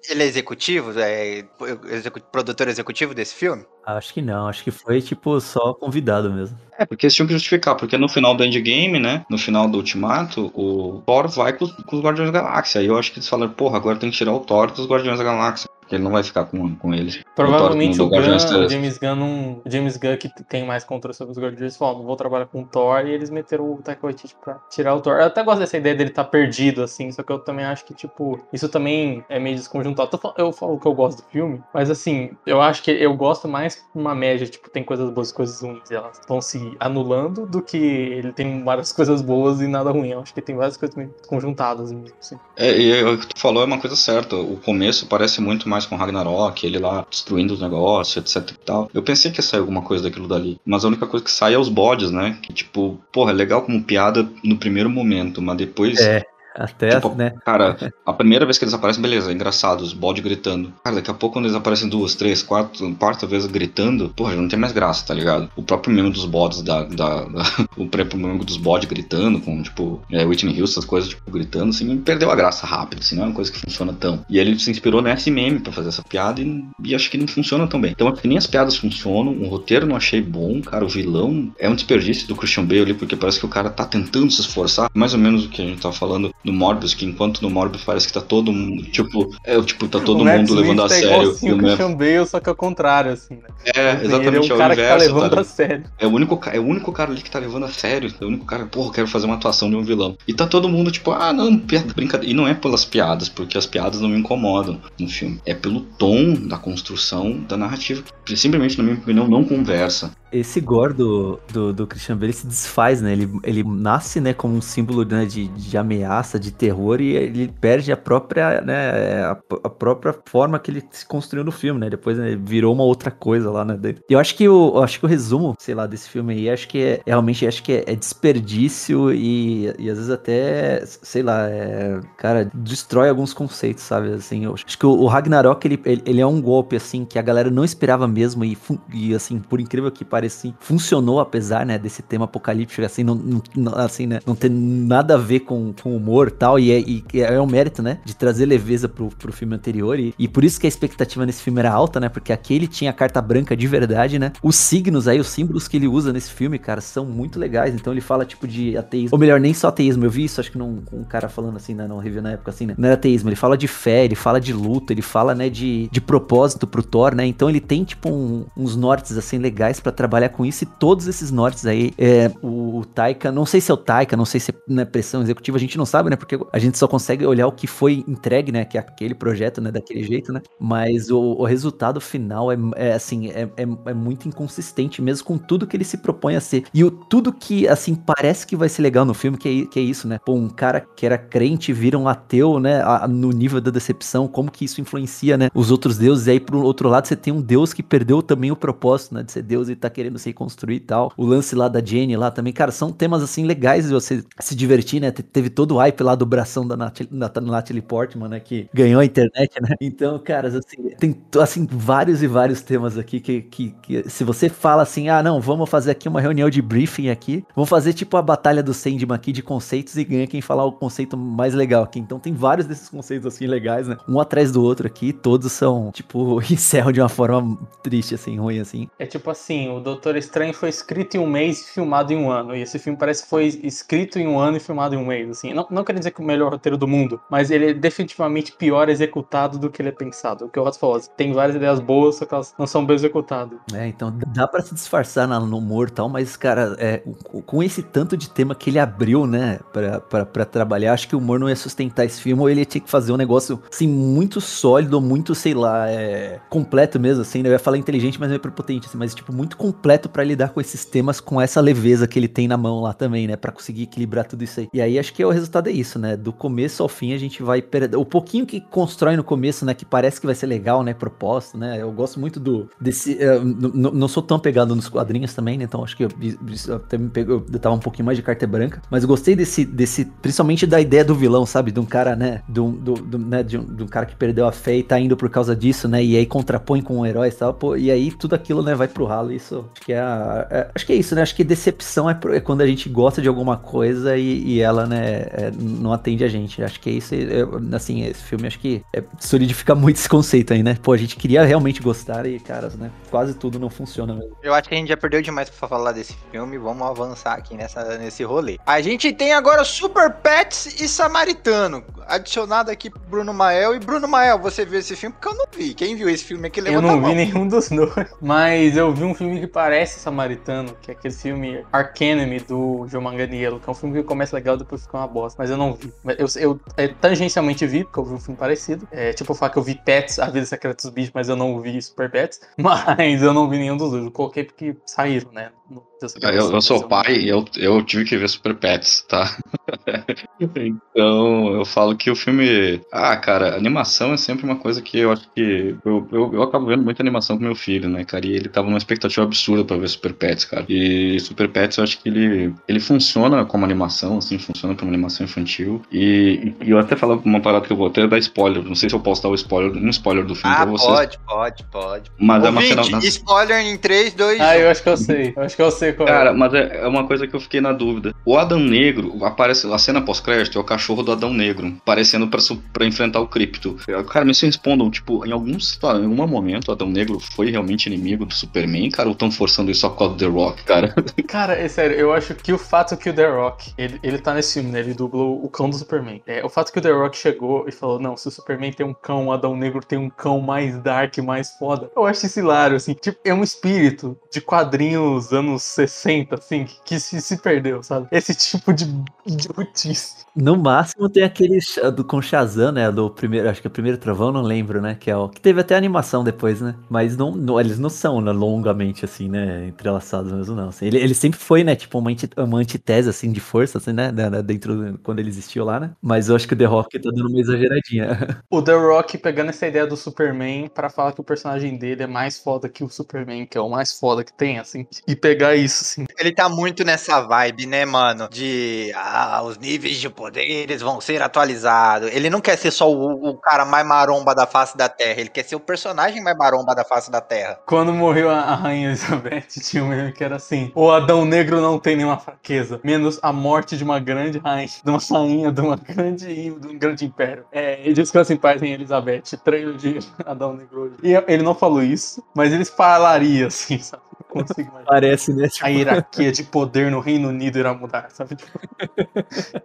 Ele é executivo? É produtor executivo desse filme? Acho que não, acho que foi, tipo, só convidado mesmo. É, porque eles tinham que justificar, porque no final do Endgame, né? No final do Ultimato, o Thor vai com, os- com os Guardiões da Galáxia. Aí eu acho que eles falaram, porra, agora tem que tirar o Thor dos Guardiões da Galáxia. Porque ele não vai ficar com, com eles. Provavelmente Thor o, do Guardiões Gunn, o. James Gunn, não, o James Gunn que tem mais controle sobre os Guardiões, falou, não vou trabalhar com o Thor, e eles meteram o Taika Waititi pra tirar o Thor. Eu até gosto dessa ideia dele estar perdido, assim, só que eu também acho que, tipo, isso também é meio desconjuntado. Eu falo- Eu falo que eu gosto do filme, mas assim, eu acho que eu gosto mais uma média, tipo, tem coisas boas e coisas ruins, e elas estão se anulando, do que ele tem várias coisas boas e nada ruim. Eu acho que tem várias coisas meio desconjuntadas mesmo, assim. É, e é, o que tu falou é uma coisa certa. O começo parece muito mais com Ragnarok, ele lá destruindo os negócios, etc e tal. Eu pensei que ia sair alguma coisa daquilo dali. Mas a única coisa que sai é os bodes, né? Que tipo, porra, é legal como piada no primeiro momento, mas depois. É. Até, Tipo, né? Cara, a primeira vez que eles aparecem, beleza, é engraçado, os bodes gritando. Cara, daqui a pouco quando eles aparecem duas, três, quatro, quarta vez gritando, porra, já não tem mais graça, tá ligado? O próprio meme dos bodes da. da, da- o próprio meme dos bodes gritando, com, tipo, é, Whitney Houston, essas coisas, tipo, gritando, assim, perdeu a graça rápido, assim, não é uma coisa que funciona tão. E ele se inspirou nesse meme pra fazer essa piada e, e acho que não funciona tão bem. Então acho que nem as piadas funcionam, o roteiro não achei bom, cara, o vilão é um desperdício do Christian Bale ali, porque parece que o cara tá tentando se esforçar, mais ou menos o que a gente tava falando no Morbius, que enquanto no Morbius parece que tá todo mundo, tipo, é, tipo, tá todo O mundo levando a é sério. e o o Matt- Christian Bale, só que ao contrário, assim, né? É, Assim, exatamente, é é o o cara que tá inverso, tá levando ligado? a sério. É o único, é o único cara ali que tá levando a sério. É o único cara, porra, quero fazer uma atuação de um vilão. E tá todo mundo tipo, ah, não, piada, brincadeira. E não é pelas piadas, porque as piadas não me incomodam no filme. É pelo tom da construção da narrativa, que simplesmente, na minha opinião, não conversa. Esse gore do, do, do Christian Bale se desfaz, né? Ele, ele nasce, né, como um símbolo né, de, de ameaça, de terror, e ele perde a própria, né, a, a própria forma que ele se construiu no filme, né? Depois né, virou uma outra coisa lá, né? E eu acho que o, acho que o resumo, sei lá, desse filme aí, acho que é realmente acho que é, é desperdício e, e às vezes até, sei lá, é, cara, destrói alguns conceitos, sabe? Assim, eu acho que o, o Ragnarok ele, ele, ele é um golpe assim que a galera não esperava mesmo e, e assim, por incrível que pareça, funcionou apesar, né, desse tema apocalíptico assim, não, não- não- assim, né, não ter nada a ver com, com humor tal, e é, e é um mérito, né, de trazer leveza pro, pro filme anterior e, e por isso que a expectativa nesse filme era alta, né, porque aquele tinha a carta branca de verdade, né, os signos aí, os símbolos que ele usa nesse filme, cara, são muito legais, então ele fala tipo de ateísmo, ou melhor, nem só ateísmo, eu vi isso, acho que num, um cara falando assim, né, num review na época assim, né, não era ateísmo, ele fala de fé, ele fala de luta, ele fala, né, de, de propósito pro Thor, né, então ele tem tipo um- uns nortes assim legais pra trabalhar trabalhar com isso e todos esses nortes aí, é, o, Taika, não sei se é o Taika, não sei se é né, pressão executiva, a gente não sabe, né? Porque a gente só consegue olhar o que foi entregue, né? Que é aquele projeto, né? Daquele jeito, né? Mas o, o resultado final é, é assim, é, é, é muito inconsistente mesmo com tudo que ele se propõe a ser. E o tudo que, assim, parece que vai ser legal no filme, que é, que é isso, né? Pô, um cara que era crente vira um ateu, né? A, no nível da decepção, como que isso influencia, né? Os outros deuses. E aí, pro outro lado, você tem um deus que perdeu também o propósito, né? De ser deus e tá querendo se reconstruir e tal. O lance lá da Jenny lá também, cara, são temas, assim, legais de você se divertir, né? Te- Teve todo o hype lá do bração da Natalie, Natalie Portman, né? Que ganhou a internet, né? Então, caras, assim, tem, assim, vários e vários temas aqui que, que, que se você fala assim, ah, não, vamos fazer aqui uma reunião de briefing aqui, vamos fazer tipo a batalha do Sandman aqui de conceitos e ganha quem falar o conceito mais legal aqui. Então tem vários desses conceitos assim legais, né? Um atrás do outro aqui, todos são, tipo, encerram de uma forma triste, assim, ruim, assim. É tipo assim, o Doutor Estranho foi escrito em um mês e filmado em um ano. E esse filme parece que foi escrito em um ano e filmado em um mês, assim. Não, não quero dizer que é o melhor roteiro do mundo, mas ele é definitivamente pior executado do que ele é pensado. O que o Ross falou, tem várias ideias boas, só que elas não são bem executadas. É, então dá pra se disfarçar no humor e tal, mas, cara, é, com- esse tanto de tema que ele abriu, né, pra, pra, pra trabalhar, acho que o humor não ia sustentar esse filme, ou ele tinha que fazer um negócio, assim, muito sólido, muito, sei lá, é, completo mesmo, assim, né? eu ia falar inteligente, mas é prepotente, assim, mas, tipo, muito completo pra lidar com esses temas, com essa leveza que ele tem na mão lá também, né, pra conseguir equilibrar tudo isso aí. E aí, acho que o resultado é isso, né, do começo ao fim a gente vai perder, o pouquinho que constrói no começo, né, que parece que vai ser legal, né, proposto, né, eu gosto muito do, desse, é, n- não sou tão apegado nos quadrinhos também, né, então acho que eu, isso até me pegou, eu tava um pouquinho mais de carta branca, mas eu gostei desse, desse, principalmente da ideia do vilão, sabe, de um cara, né, do, do, do- né, de, um, de um cara que perdeu a fé e tá indo por causa disso, né, e aí contrapõe com o herói e tal, pô, e aí tudo aquilo, né, vai pro ralo, isso, acho que é, a, é- acho que é isso, né, acho que decepção é, é quando a gente gosta de alguma coisa e, e ela, né, é, não atende a gente, acho que é isso, é, assim, esse filme acho que é, solidifica muito esse conceito aí, né, pô, a gente queria realmente gostar e, caras, né, quase tudo não funciona mesmo. Eu acho que a gente já perdeu demais pra falar desse filme. Vamos avançar aqui nessa, nesse rolê. A gente tem agora Super Pets e Samaritano. Adicionado aqui pro Bruno Mael. E Bruno Mael, você viu esse filme? Porque eu não vi. Quem viu esse filme aqui Eu levanta a não mão. vi nenhum dos dois, mas eu vi um filme que parece Samaritano, que é aquele filme Arcanemy do Joe Manganiello, que é um filme que começa legal e depois fica uma bosta, mas eu não vi. Mas Eu, eu é, tangencialmente vi, porque eu vi um filme parecido. É tipo eu falar que eu vi Pets, A Vida Secreta dos Bichos, mas eu não vi Super Pets. Mas eu não vi nenhum dos dois. Eu coloquei porque saíram, né? No- Eu, eu sou pai e eu, eu tive que ver Super Pets, tá? então eu falo que o filme. Ah, cara, animação é sempre uma coisa que eu acho que. Eu, eu, eu acabo vendo muita animação com meu filho, né, cara? E ele tava numa expectativa absurda pra ver Super Pets, cara. E Super Pets eu acho que ele, ele funciona como animação, assim, funciona como animação infantil. E, e eu até falo uma parada que eu vou até dar spoiler. Não sei se eu posso dar o spoiler, um spoiler do filme Ah, pra vocês. pode, pode, pode. Mas é uma Ouvinte, cena. na- spoiler em 3, 2, Ah, eu acho que eu sei. Eu acho que eu sei qual Cara, é. mas é, é uma coisa que eu fiquei na dúvida. O Adão Negro, aparece a cena pós-crédito é o cachorro do Adão Negro, su- pra enfrentar o Cripto. Cara, me se respondam, tipo, em algum, em algum momento o Adão Negro foi realmente inimigo do Superman, cara, ou estão forçando isso só por causa do The Rock, cara? Cara, é sério, eu acho que o fato que o The Rock, ele, ele tá nesse filme, né? Ele dublou o cão do Superman. É, o fato que o The Rock chegou e falou: não, se o Superman tem um cão, o Adão Negro tem um cão mais dark, mais foda. Eu acho isso hilário, assim. Tipo, é um espírito de quadrinhos anos 60, assim, que, se, se perdeu, sabe? Esse tipo de idiotice. No máximo tem aquele Sha- do com Shazam, né? Do primeiro, acho que é o primeiro trovão, não lembro, né? Que é o que teve até animação depois, né? Mas não, não- eles não são né, longamente assim, né? Entrelaçados mesmo, não. assim. ele, ele sempre foi, né? Tipo uma, anti- uma antitese assim de força, assim, né? Dentro do- quando ele existiu lá, né? Mas eu acho que o The Rock tá dando uma exageradinha. O The Rock pegando essa ideia do Superman pra falar que o personagem dele é mais foda que o Superman, que é o mais foda que tem, assim. E pegar isso, assim. Ele tá muito nessa vibe, né, mano? De ah, os níveis de poderes vão ser atualizados. Ele não quer ser só o, o cara mais maromba da face da Terra, ele quer ser o personagem mais maromba da face da Terra. Quando morreu a, a Rainha Elizabeth, tinha um meme que era assim: O Adão Negro não tem nenhuma fraqueza, menos a morte de uma grande rainha, de uma rainha, de, uma grande, de um grande império. É, e descansa em paz, Rainha Elizabeth, trailer de Adão Negro. E ele não falou isso, mas eles falariam assim, sabe? Consigo imaginar. Parece, né? Tipo, A hierarquia de poder no Reino Unido irá mudar, sabe? Tipo,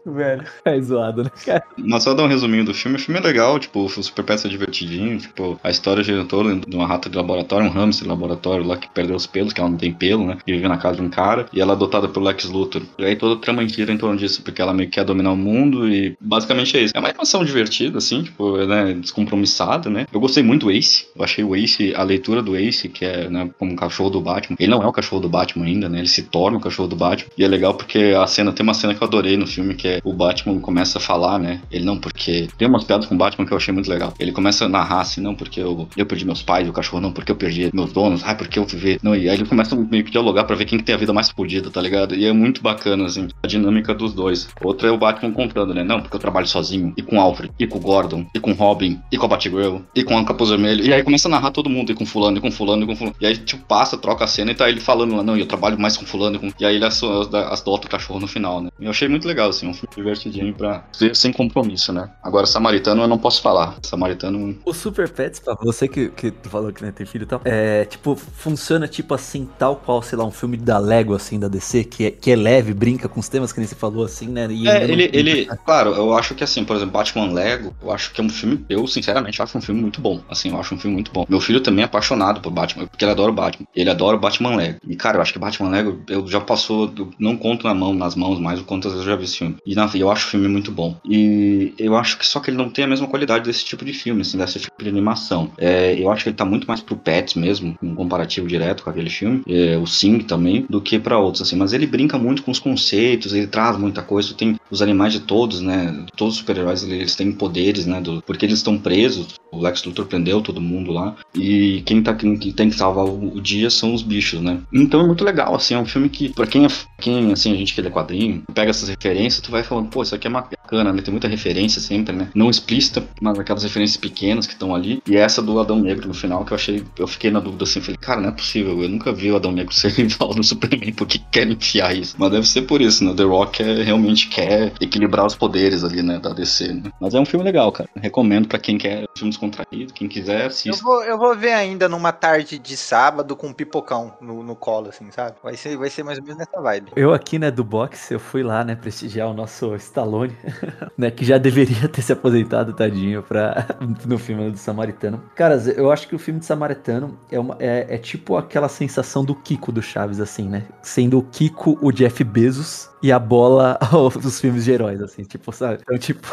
velho. é zoado, né? Cara, Mas só dar um resuminho do filme. O filme é legal, tipo, o Super Pets é divertidinho. Tipo, a história gira toda de uma rata de laboratório, um hamster de laboratório lá que perdeu os pelos, que ela não tem pelo, né? E vive na casa de um cara. E ela é adotada pelo Lex Luthor. E aí toda a trama gira em torno disso, porque ela meio que quer dominar o mundo e basicamente é isso. É uma animação divertida, assim, tipo, né? Descompromissada, né? Eu gostei muito do Ace. Eu achei o Ace, a leitura do Ace, que é, né, como um cachorro do Batman. Ele não é o cachorro do Batman ainda, né? Ele se torna o cachorro do Batman. E é legal porque a cena, tem uma cena que eu adorei no filme, que é o Batman começa a falar, né? Ele não, porque. Tem umas piadas com o Batman que eu achei muito legal. Ele começa a narrar assim, não, porque eu, eu perdi meus pais, o cachorro não, porque eu perdi meus donos, ai, porque eu vivi. Não, e aí ele começa meio que dialogar pra ver quem que tem a vida mais fodida, tá ligado? E é muito bacana, assim, a dinâmica dos dois. Outra é o Batman contando, né? Não, porque eu trabalho sozinho, e com Alfred, e com Gordon, e com Robin, e com a Batgirl, e com o Capuz Vermelho. E aí começa a narrar todo mundo, e com fulano, e com fulano, e com fulano. E aí, tipo, passa, troca a cena e tá ele falando lá, não, eu trabalho mais com fulano, e, com... e aí ele adota o cachorro no final, né? Eu achei muito legal, assim, um filme divertidinho pra ver sem compromisso, né? Agora, Samaritano eu não posso falar. Samaritano O Super Pets, pra você que, que falou que né, tem filho e tal, é, tipo, funciona tipo assim, tal qual, sei lá, um filme da Lego, assim, da DC, que é, que é leve, brinca com os temas que nem você falou, assim, né? E É, ainda não- ele, ele, claro, eu acho que assim, por exemplo, Batman Lego, eu acho que é um filme, eu sinceramente acho um filme muito bom. Assim, eu acho um filme muito bom. Meu filho também é apaixonado por Batman, porque ele adora o Batman. Ele adora o Batman Lego. E cara, eu acho que Batman Lego, eu já passou, eu não conto na mão, nas mãos mais o quantas vezes eu já vi esse filme. E na, eu acho o filme muito bom. E eu acho que só que ele não tem a mesma qualidade desse tipo de filme, assim, desse tipo de animação. É, eu acho que ele tá muito mais pro Pets mesmo, um comparativo direto com aquele filme, é, o Sing também, do que pra outros, assim. Mas ele brinca muito com os conceitos, ele traz muita coisa. Tem os animais de todos, né? Todos os super-heróis, eles têm poderes, né? do- porque eles estão presos. O Lex Luthor prendeu todo mundo lá. E quem, tá, quem tem que salvar o, o dia são os bichos, né? Então é muito legal, assim. É um filme que, pra quem, é, quem assim, a gente que lê quadrinho, pega essas referências, tu vai falando, pô, isso aqui é bacana, né? Tem muita referência sempre, né? Não explícita, mas aquelas referências pequenas que estão ali. E essa do Adão Negro no final, que eu achei, eu fiquei na dúvida assim, falei, cara, não é possível, eu nunca vi o Adão Negro ser rival do Superman, por que querem enfiar isso? Mas deve ser por isso, né? The Rock é, realmente quer equilibrar os poderes ali, né, da DC, né? Mas é um filme legal, cara. Recomendo pra quem quer um filme descontraído, quem quiser, Eu assista. vou, eu vou ver ainda numa tarde de sábado com um pipocão no, no colo, assim, sabe? Vai ser, vai ser mais ou menos nessa vibe. Eu aqui, né, do box, eu fui lá, né, prestigiar o nosso Stallone, né, que já deveria ter se aposentado, tadinho, pra, no filme do Samaritano. Cara, eu acho que o filme de Samaritano é, uma, é, é tipo aquela sensação do Kiko do Chaves, assim, né? Sendo o Kiko o Jeff Bezos e a bola os filmes de heróis, assim, tipo, sabe? Então, tipo,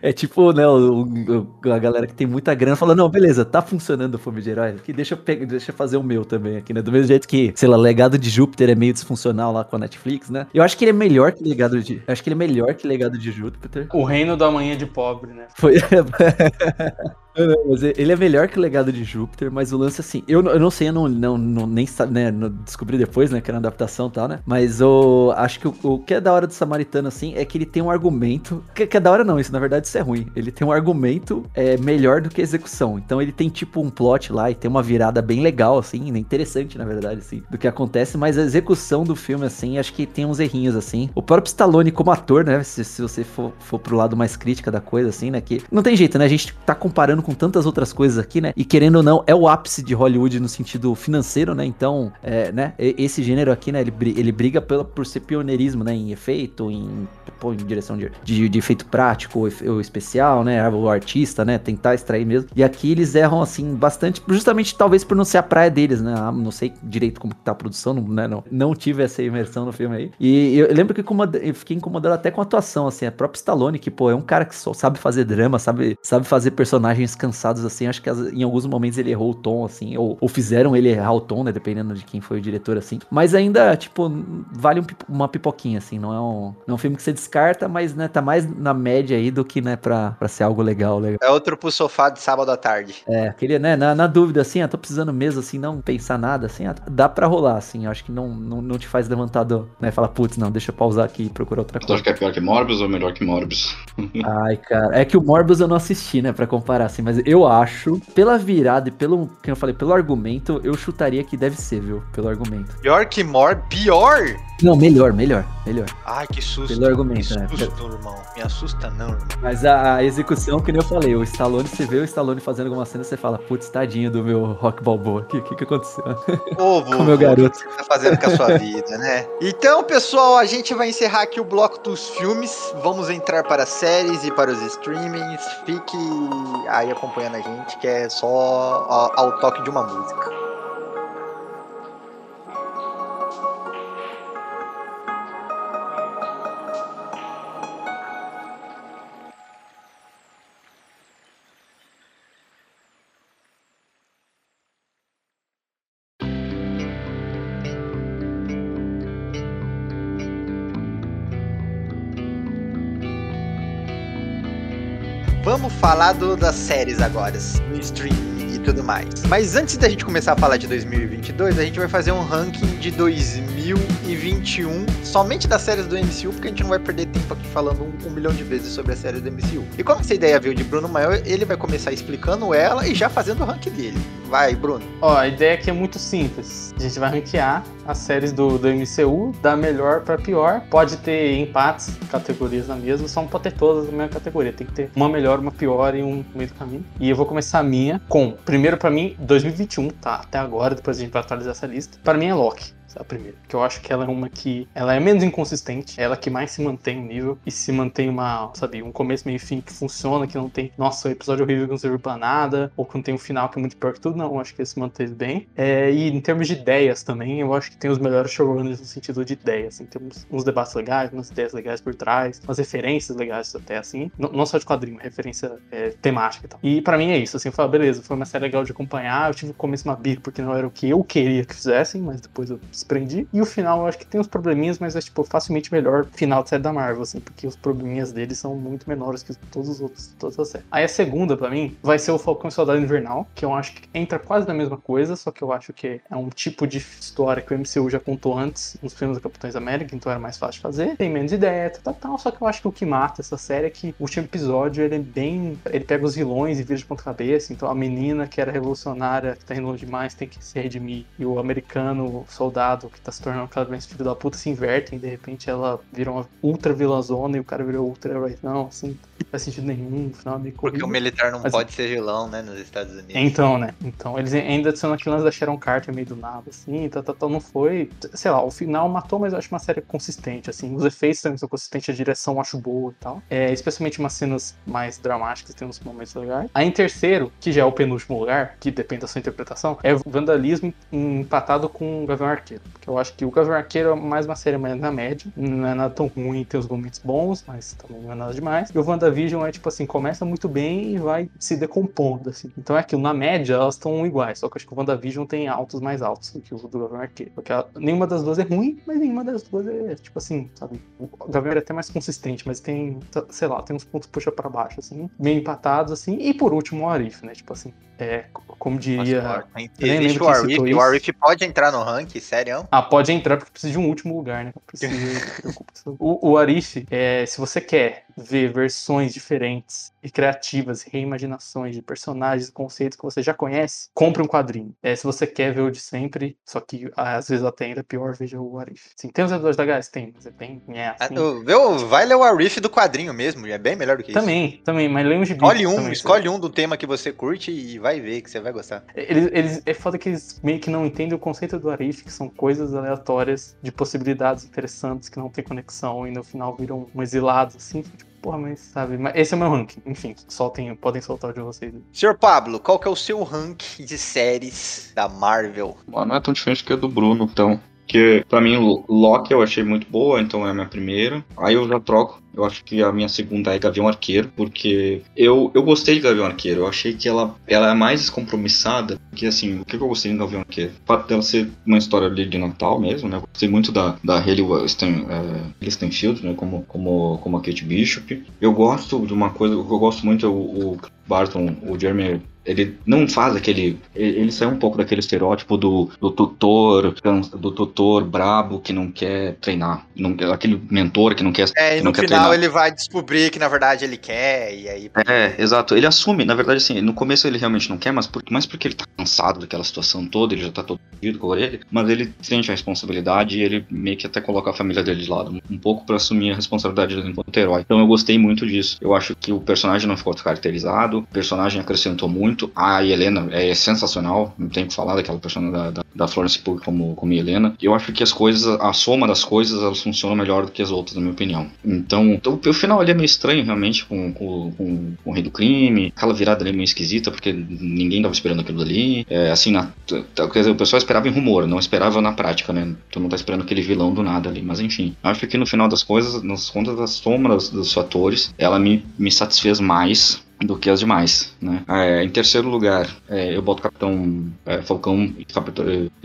é tipo, né, o, o- a galera que tem muita grana fala, não, beleza, tá funcionando o filme de heróis, aqui deixa eu, pegar, deixa eu fazer o meu também aqui, né? Do mesmo jeito que, sei lá, Legado de Júpiter é meio disfuncional lá com a Netflix, né? Eu acho que ele é melhor que Legado de... Eu acho que ele é melhor que Legado de Júpiter. O reino da manhã de pobre, né? Foi... Não, não, Mas ele é melhor que o legado de Júpiter, mas o lance assim, eu, não- eu não sei, eu não, não, não nem né, descobri depois, né, que era uma adaptação e tal, né? Mas eu acho que o, o que é da hora do Samaritano, assim, é que ele tem um argumento. Que, que é da hora não, isso na verdade isso é ruim. Ele tem um argumento é, melhor do que a execução. Então ele tem tipo um plot lá e tem uma virada bem legal, assim, né, interessante, na verdade, assim, do que acontece, mas a execução do filme, assim, acho que tem uns errinhos, assim. O próprio Stallone como ator, né? Se, se você for, for pro lado mais crítica da coisa, assim, né? Que não tem jeito, né? A gente tá comparando com tantas outras coisas aqui, né? E querendo ou não, é o ápice de Hollywood no sentido financeiro, né? Então, é, né? Esse gênero aqui, né? Ele, ele briga pela, por ser pioneirismo, né? Em efeito, em, pô, em direção de, de, de efeito prático ou, ou especial, né? O artista, né? Tentar extrair mesmo. E aqui eles erram, assim, bastante, justamente talvez por não ser a praia deles, né? Ah, Não sei direito como que tá a produção, não, né? não, não tive essa imersão no filme aí. E eu lembro que eu fiquei incomodado até com a atuação, assim, a própria Stallone, que, pô, é um cara que só sabe fazer drama, sabe, sabe fazer personagens cansados, assim, acho que as- em alguns momentos ele errou o tom, assim, ou, ou fizeram ele errar o tom, né, dependendo de quem foi o diretor, assim. Mas ainda, tipo, vale um uma pipoquinha, assim, não é um, não é um filme que você descarta, mas, né, tá mais na média aí do que, né, pra, pra ser algo legal, legal. É outro pro sofá de sábado à tarde. É, queria, né, na, na dúvida, assim, ah, tô precisando mesmo, assim, não pensar nada, assim, ah, dá pra rolar, assim, eu acho que não, não, não te faz levantar do, né, falar, putz, não, deixa eu pausar aqui e procurar outra Tu coisa. acha que é pior que Morbius ou melhor que Morbius? Ai, cara, é que o Morbius eu não assisti, né, pra comparar, assim, mas eu acho, pela virada e pelo, que eu falei, pelo argumento, eu chutaria que deve ser, viu, pelo argumento. Pior que Mor... Pior? Não, melhor, melhor, melhor. Ai, que susto. Pelo argumento, me né? assusta, irmão. Me assusta não, irmão. Mas a, a execução, que nem eu falei, o Stallone, você vê o Stallone fazendo alguma cena, você fala, putz, tadinho do meu rock balboa. O que, que, que aconteceu? Ô, vô, Com o meu garoto. O que você tá fazendo com a sua vida, né? Então, pessoal, a gente vai encerrar aqui o bloco dos filmes. Vamos entrar para as séries e para os streamings. Fique aí acompanhando a gente, que é só ao, ao toque de uma música. Falar do- das séries agora, no streaming e tudo mais. Mas antes da gente começar a falar de 2022, a gente vai fazer um ranking de 2021, somente das séries do MCU, porque a gente não vai perder tempo aqui falando um, um milhão de vezes sobre as séries do MCU. E como essa ideia veio de Bruno Maior, ele vai começar explicando ela e já fazendo o ranking dele. Vai, Bruno. Ó, a ideia aqui é muito simples. A gente vai ranquear as séries do, do MCU da melhor pra pior. Pode ter empates, categorias na mesma, só não pode ter todas na mesma categoria. Tem que ter uma melhor, uma pior e um meio do caminho. E eu vou começar a minha com, primeiro pra mim, 2021, tá? Até agora, depois a gente vai atualizar essa lista. Pra mim é Loki. A primeira, que eu acho que ela é uma que ela é menos inconsistente, ela que mais se mantém o nível e se mantém uma, sabe, um começo meio e fim que funciona, que não tem, nossa, o episódio horrível que não serve pra nada, ou que não tem um final que é muito pior que tudo, não, eu acho que ele se manteve bem. É, e em termos de ideias também, eu acho que tem os melhores showrunners no sentido de ideias, assim, temos uns debates legais, umas ideias legais por trás, umas referências legais até, assim, não, não só de quadrinho, referência é, temática e tal. E pra mim é isso, assim, eu falo, beleza, foi uma série legal de acompanhar, eu tive o começo uma bica porque não era o que eu queria que fizessem, mas depois eu desprendi. E o final eu acho que tem uns probleminhas, mas é, tipo, facilmente melhor final de série da Marvel, assim, porque os probleminhas deles são muito menores que todos os outros, todas as séries. Aí a segunda, pra mim, vai ser o Falcão e Soldado Invernal, que eu acho que entra quase na mesma coisa, só que eu acho que é um tipo de história que o MCU já contou antes nos filmes do Capitães América, então era mais fácil de fazer. Tem menos ideia, tal, tal, só que eu acho que o que mata essa série é que o último episódio, ele é bem... Ele pega os vilões e vira de ponta cabeça, então a menina que era revolucionária, que tá indo longe demais, tem que se redimir, e o americano, o soldado, que tá se tornando cada vez filho da puta, se invertem, de repente ela vira uma ultra vilazona e o cara virou ultra herói. Não, assim, não faz sentido nenhum, no final meio Porque o militar não Mas- pode ser vilão, né, nos Estados Unidos. Então, né? Então, eles ainda adicionam aquele lance da Sharon Carter meio do nada, assim, tá, tá, tá, não foi. Sei lá, o final matou, mas eu acho uma série consistente, assim. Os efeitos também são consistentes, a direção eu acho boa e tal. É, especialmente umas cenas mais dramáticas, tem uns momentos legais. Aí em terceiro, que já é o penúltimo lugar, que depende da sua interpretação, é vandalismo empatado com o Gavião Arqueiro. Porque eu acho que o Gavião Arqueiro é mais uma série mais na média, não é nada tão ruim, tem os momentos bons, mas também não é nada demais. E o WandaVision é tipo assim, começa muito bem e vai se decompondo, assim. Então é aquilo, na média elas estão iguais, só que eu acho que o WandaVision tem altos mais altos do que o do Gavião Arqueiro. Porque ela- nenhuma das duas é ruim, mas nenhuma das duas é, tipo assim, sabe? O Gavião é até mais consistente, mas tem, sei lá, tem uns pontos puxa pra baixo, assim, meio empatados, assim. E por último, o Arif, né? Tipo assim, é, como diria. Nossa, nem lembro o Arif, o. Arif pode entrar no ranking, sério? Ah, pode entrar porque precisa de um último lugar, né? Precisa, o, o Arif, é, se você quer ver versões diferentes e criativas, reimaginações de personagens e conceitos que você já conhece, compre um quadrinho. É, se você quer ver o de sempre, só que ah, às vezes até ainda pior, veja o Arif. Sim, tem os episódios legais? Tem, mas é bem. É, Ah, assim. o- Viu? Vai ler o Arif do quadrinho mesmo, é bem melhor do que isso. Também, também, mas leia um gibi. Escolhe um, também, escolhe um do tema que você curte e vai ver que você vai gostar. Eles, eles- é foda que eles meio que não entendem o conceito do Arif, que são coisas aleatórias de possibilidades interessantes que não tem conexão e no final viram um exilado, assim. Porra, mas sabe. Mas esse é o meu ranking. Enfim, soltem, podem soltar o de vocês. Senhor Pablo, qual que é o seu ranking de séries da Marvel? Mano, não é tão diferente que a do Bruno, então. Que pra mim, Lo- Loki eu achei muito boa, então é a minha primeira. Aí eu já troco. Eu acho que a minha segunda é Gavião Arqueiro, porque eu, eu gostei de Gavião Arqueiro. Eu achei que ela, ela é mais descompromissada. Que assim, o que eu gostei de Gavião Arqueiro? O fato dela ser uma história ali de Natal mesmo, né? Eu gostei muito da, da Hayley Sten, é, Stenfield, né? Como, como, como a Kate Bishop. Eu gosto de uma coisa, eu gosto muito é o, o Barton, o Jeremy ele não faz aquele. Ele, ele sai um pouco daquele estereótipo do, do tutor, do tutor brabo que não quer treinar. Não, aquele mentor que não quer. É, e que no final treinar. ele vai descobrir que na verdade ele quer, e aí. É, exato. Ele assume, na verdade, assim, no começo ele realmente não quer, mas por, mais porque ele tá cansado daquela situação toda, ele já tá todo perdido com ele, mas ele sente a responsabilidade e ele meio que até coloca a família dele de lado, um pouco pra assumir a responsabilidade dele enquanto herói. Então eu gostei muito disso. Eu acho que o personagem não ficou descaracterizado, o personagem acrescentou muito. A Helena é sensacional, não tem o que falar daquela personagem da, da, da Florence Pugh como, como Helena. Eu acho que as coisas, a soma das coisas, elas funcionam melhor do que as outras, na minha opinião. Então, então o final ele é meio estranho, realmente, com, com, com, com o Rei do Crime. Aquela virada ali é meio esquisita, porque ninguém tava esperando aquilo dali. É, assim, na, quer dizer, o pessoal esperava em rumor, não esperava na prática, né? Todo mundo tá esperando aquele vilão do nada ali. Mas enfim, acho que no final das coisas, nas contas das sombras dos fatores, ela me, me satisfez mais do que as demais, né? É, em terceiro lugar, é, eu boto Capitão é, Falcão e,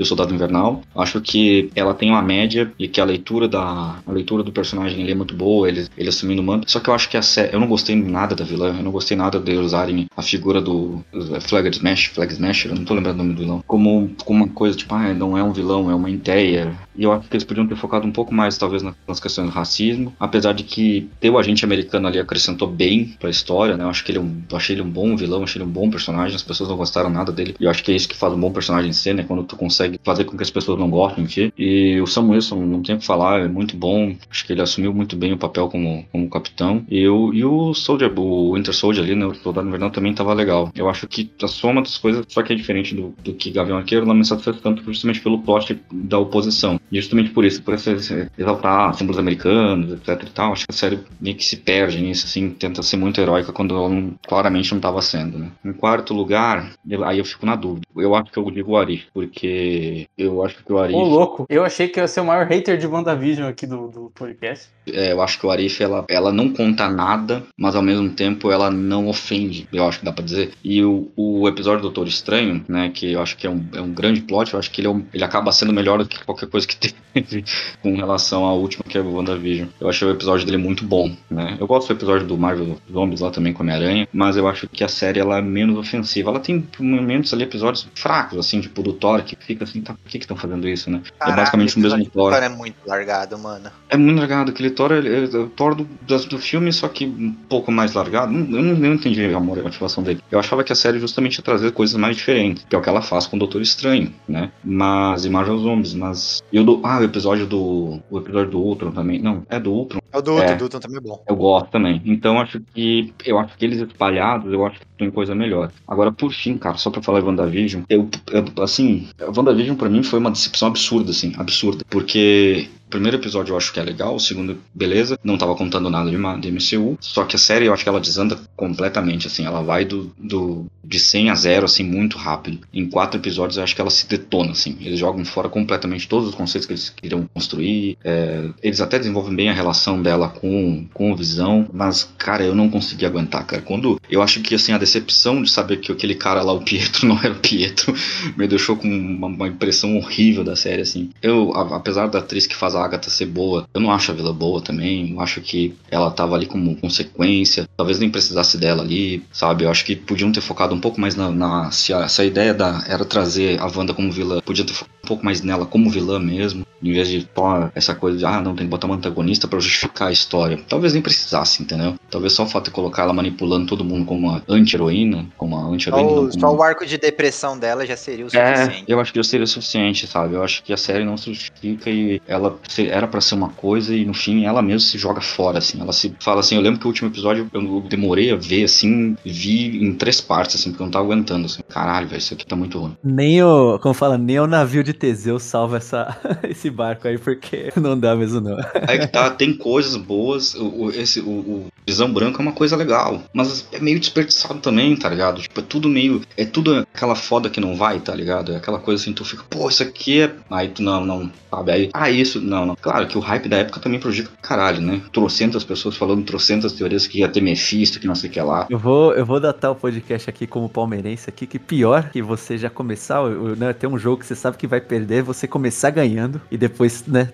o Soldado Invernal. Acho que ela tem uma média e que a leitura da a leitura do personagem é muito boa, ele, ele assumindo o manto. Só que eu acho que a série, eu não gostei nada da vilã, eu não gostei nada de usarem a figura do Flag Smash, Flag Smasher, eu não tô lembrando o nome do vilão, como, como uma coisa tipo, ah, não é um vilão, é uma ideia. E eu acho que eles podiam ter focado um pouco mais, talvez, na- nas questões do racismo. Apesar de que ter o agente americano ali acrescentou bem pra história, né? Eu acho que ele é um, eu achei ele um bom vilão, achei ele um bom personagem. As pessoas não gostaram nada dele. E eu acho que é isso que faz um bom personagem ser, né? Quando tu consegue fazer com que as pessoas não gostem de ti. E o Sam Wilson, não tem o que falar, é muito bom. Acho que ele assumiu muito bem o papel como, como capitão. E, o e o Soldier, o Winter Soldier ali, né? O Soldado Invernal também tava legal. Eu acho que a soma das coisas, só que é diferente do, do que Gavião Arqueiro, não me satisfaz tanto justamente pelo plot da oposição. E justamente por isso, por esse- exaltar símbolos americanos, etc e tal, acho que a série meio que se perde nisso, assim, tenta ser muito heróica quando ela não- claramente não estava sendo, né? Em quarto lugar, eu- aí eu fico na dúvida. Eu acho que eu digo o Arif, porque eu acho que o Arif... Ô, louco. Eu achei que ia ser o maior hater de WandaVision aqui do, do podcast. É, eu acho que o Arif, ela, ela não conta nada, mas ao mesmo tempo ela não ofende, eu acho que dá pra dizer. E o, o episódio do Doutor Estranho, né, que eu acho que é um, é um grande plot, eu acho que ele, é um- ele acaba sendo melhor do que qualquer coisa que teve com relação ao último, que é o WandaVision. Eu achei o episódio dele muito bom, né. Eu gosto do episódio do Marvel Zombies lá também com a Homem-Aranha, mas eu acho que a série, ela é menos ofensiva. Ela tem momentos ali, episódios fracos, assim, tipo do Thor, que fica assim, tá, por que que estão fazendo isso, né? é basicamente o mesmo Thor. Thor é muito largado, mano. É muito largado, aquele Thor ele- é o Thor do, do filme, só que um pouco mais largado. Eu não, eu não entendi a mo- a motivação dele. Eu achava que a série justamente ia trazer coisas mais diferentes, que é o que ela faz com o Doutor Estranho, né? Mas, e Marvel Zombies, mas... E o do, ah, o episódio do... O episódio do Ultron também. Não, é do Ultron. É o Duto, É. o Duto também é bom. Eu gosto também. Então acho que eu acho que eles espalhados, eu acho que tem coisa melhor. Agora, por fim, cara, só pra falar de WandaVision, eu, eu assim, WandaVision pra mim foi uma decepção absurda, assim, absurda. Porque o primeiro episódio eu acho que é legal, o segundo, beleza, não tava contando nada de, de MCU. Só que a série eu acho que ela desanda completamente, assim, ela vai do, do de 100 a 0, assim, muito rápido. Em quatro episódios eu acho que ela se detona, assim. Eles jogam fora completamente todos os conceitos que eles queriam construir. É, eles até desenvolvem bem a relação dela com, com o Visão, mas, cara, eu não consegui aguentar, cara. Quando eu acho que, assim, a decepção de saber que aquele cara lá, o Pietro, não era o Pietro, me deixou com uma, uma impressão horrível da série, assim. Eu, a- apesar da atriz que faz Agatha ser boa, eu não acho a Vila boa também. Eu acho que ela tava ali como consequência. Talvez nem precisasse dela ali, sabe? Eu acho que podiam ter focado um pouco mais na. na- se, a, se a ideia da, era trazer a Wanda como vilã, podia ter focado um pouco mais nela como vilã mesmo. Em vez de só essa coisa de, ah, não, tem que botar uma antagonista pra justificar a história. Talvez nem precisasse, entendeu? Talvez só o fato de colocar ela manipulando todo mundo como uma anti-heroína, como uma Só, anti-heroína. o, como só o arco de depressão dela já seria o é, suficiente. eu acho que já seria o suficiente, sabe? Eu acho que a série não se justifica e ela era pra ser uma coisa e no fim ela mesmo se joga fora, assim. Ela se fala assim, eu lembro que o último episódio eu demorei a ver, assim, vi em três partes, assim, porque eu não tava aguentando, assim. Caralho, velho, isso aqui tá muito ruim. Nem o, como fala, nem o navio de Teseu salva essa, esse barco aí, porque não dá mesmo não. Aí que tá, tem coisas boas, o, o- esse, o, o Visão Branco é uma coisa legal, mas é meio desperdiçado também, tá ligado? Tipo, é tudo meio, é tudo aquela foda que não vai, tá ligado? É aquela coisa assim, tu fica, pô, isso aqui é... Aí tu, não, não, sabe? Aí, ah, isso, não, não. Claro que o hype da época também prejudica caralho, né? Trocentas pessoas falando trocentas teorias que ia ter Mephisto, que não sei o que lá. Eu vou, eu vou datar o podcast aqui como palmeirense aqui, que pior que você já começar, né, ter um jogo que você sabe que vai perder, você começar ganhando e depois, né,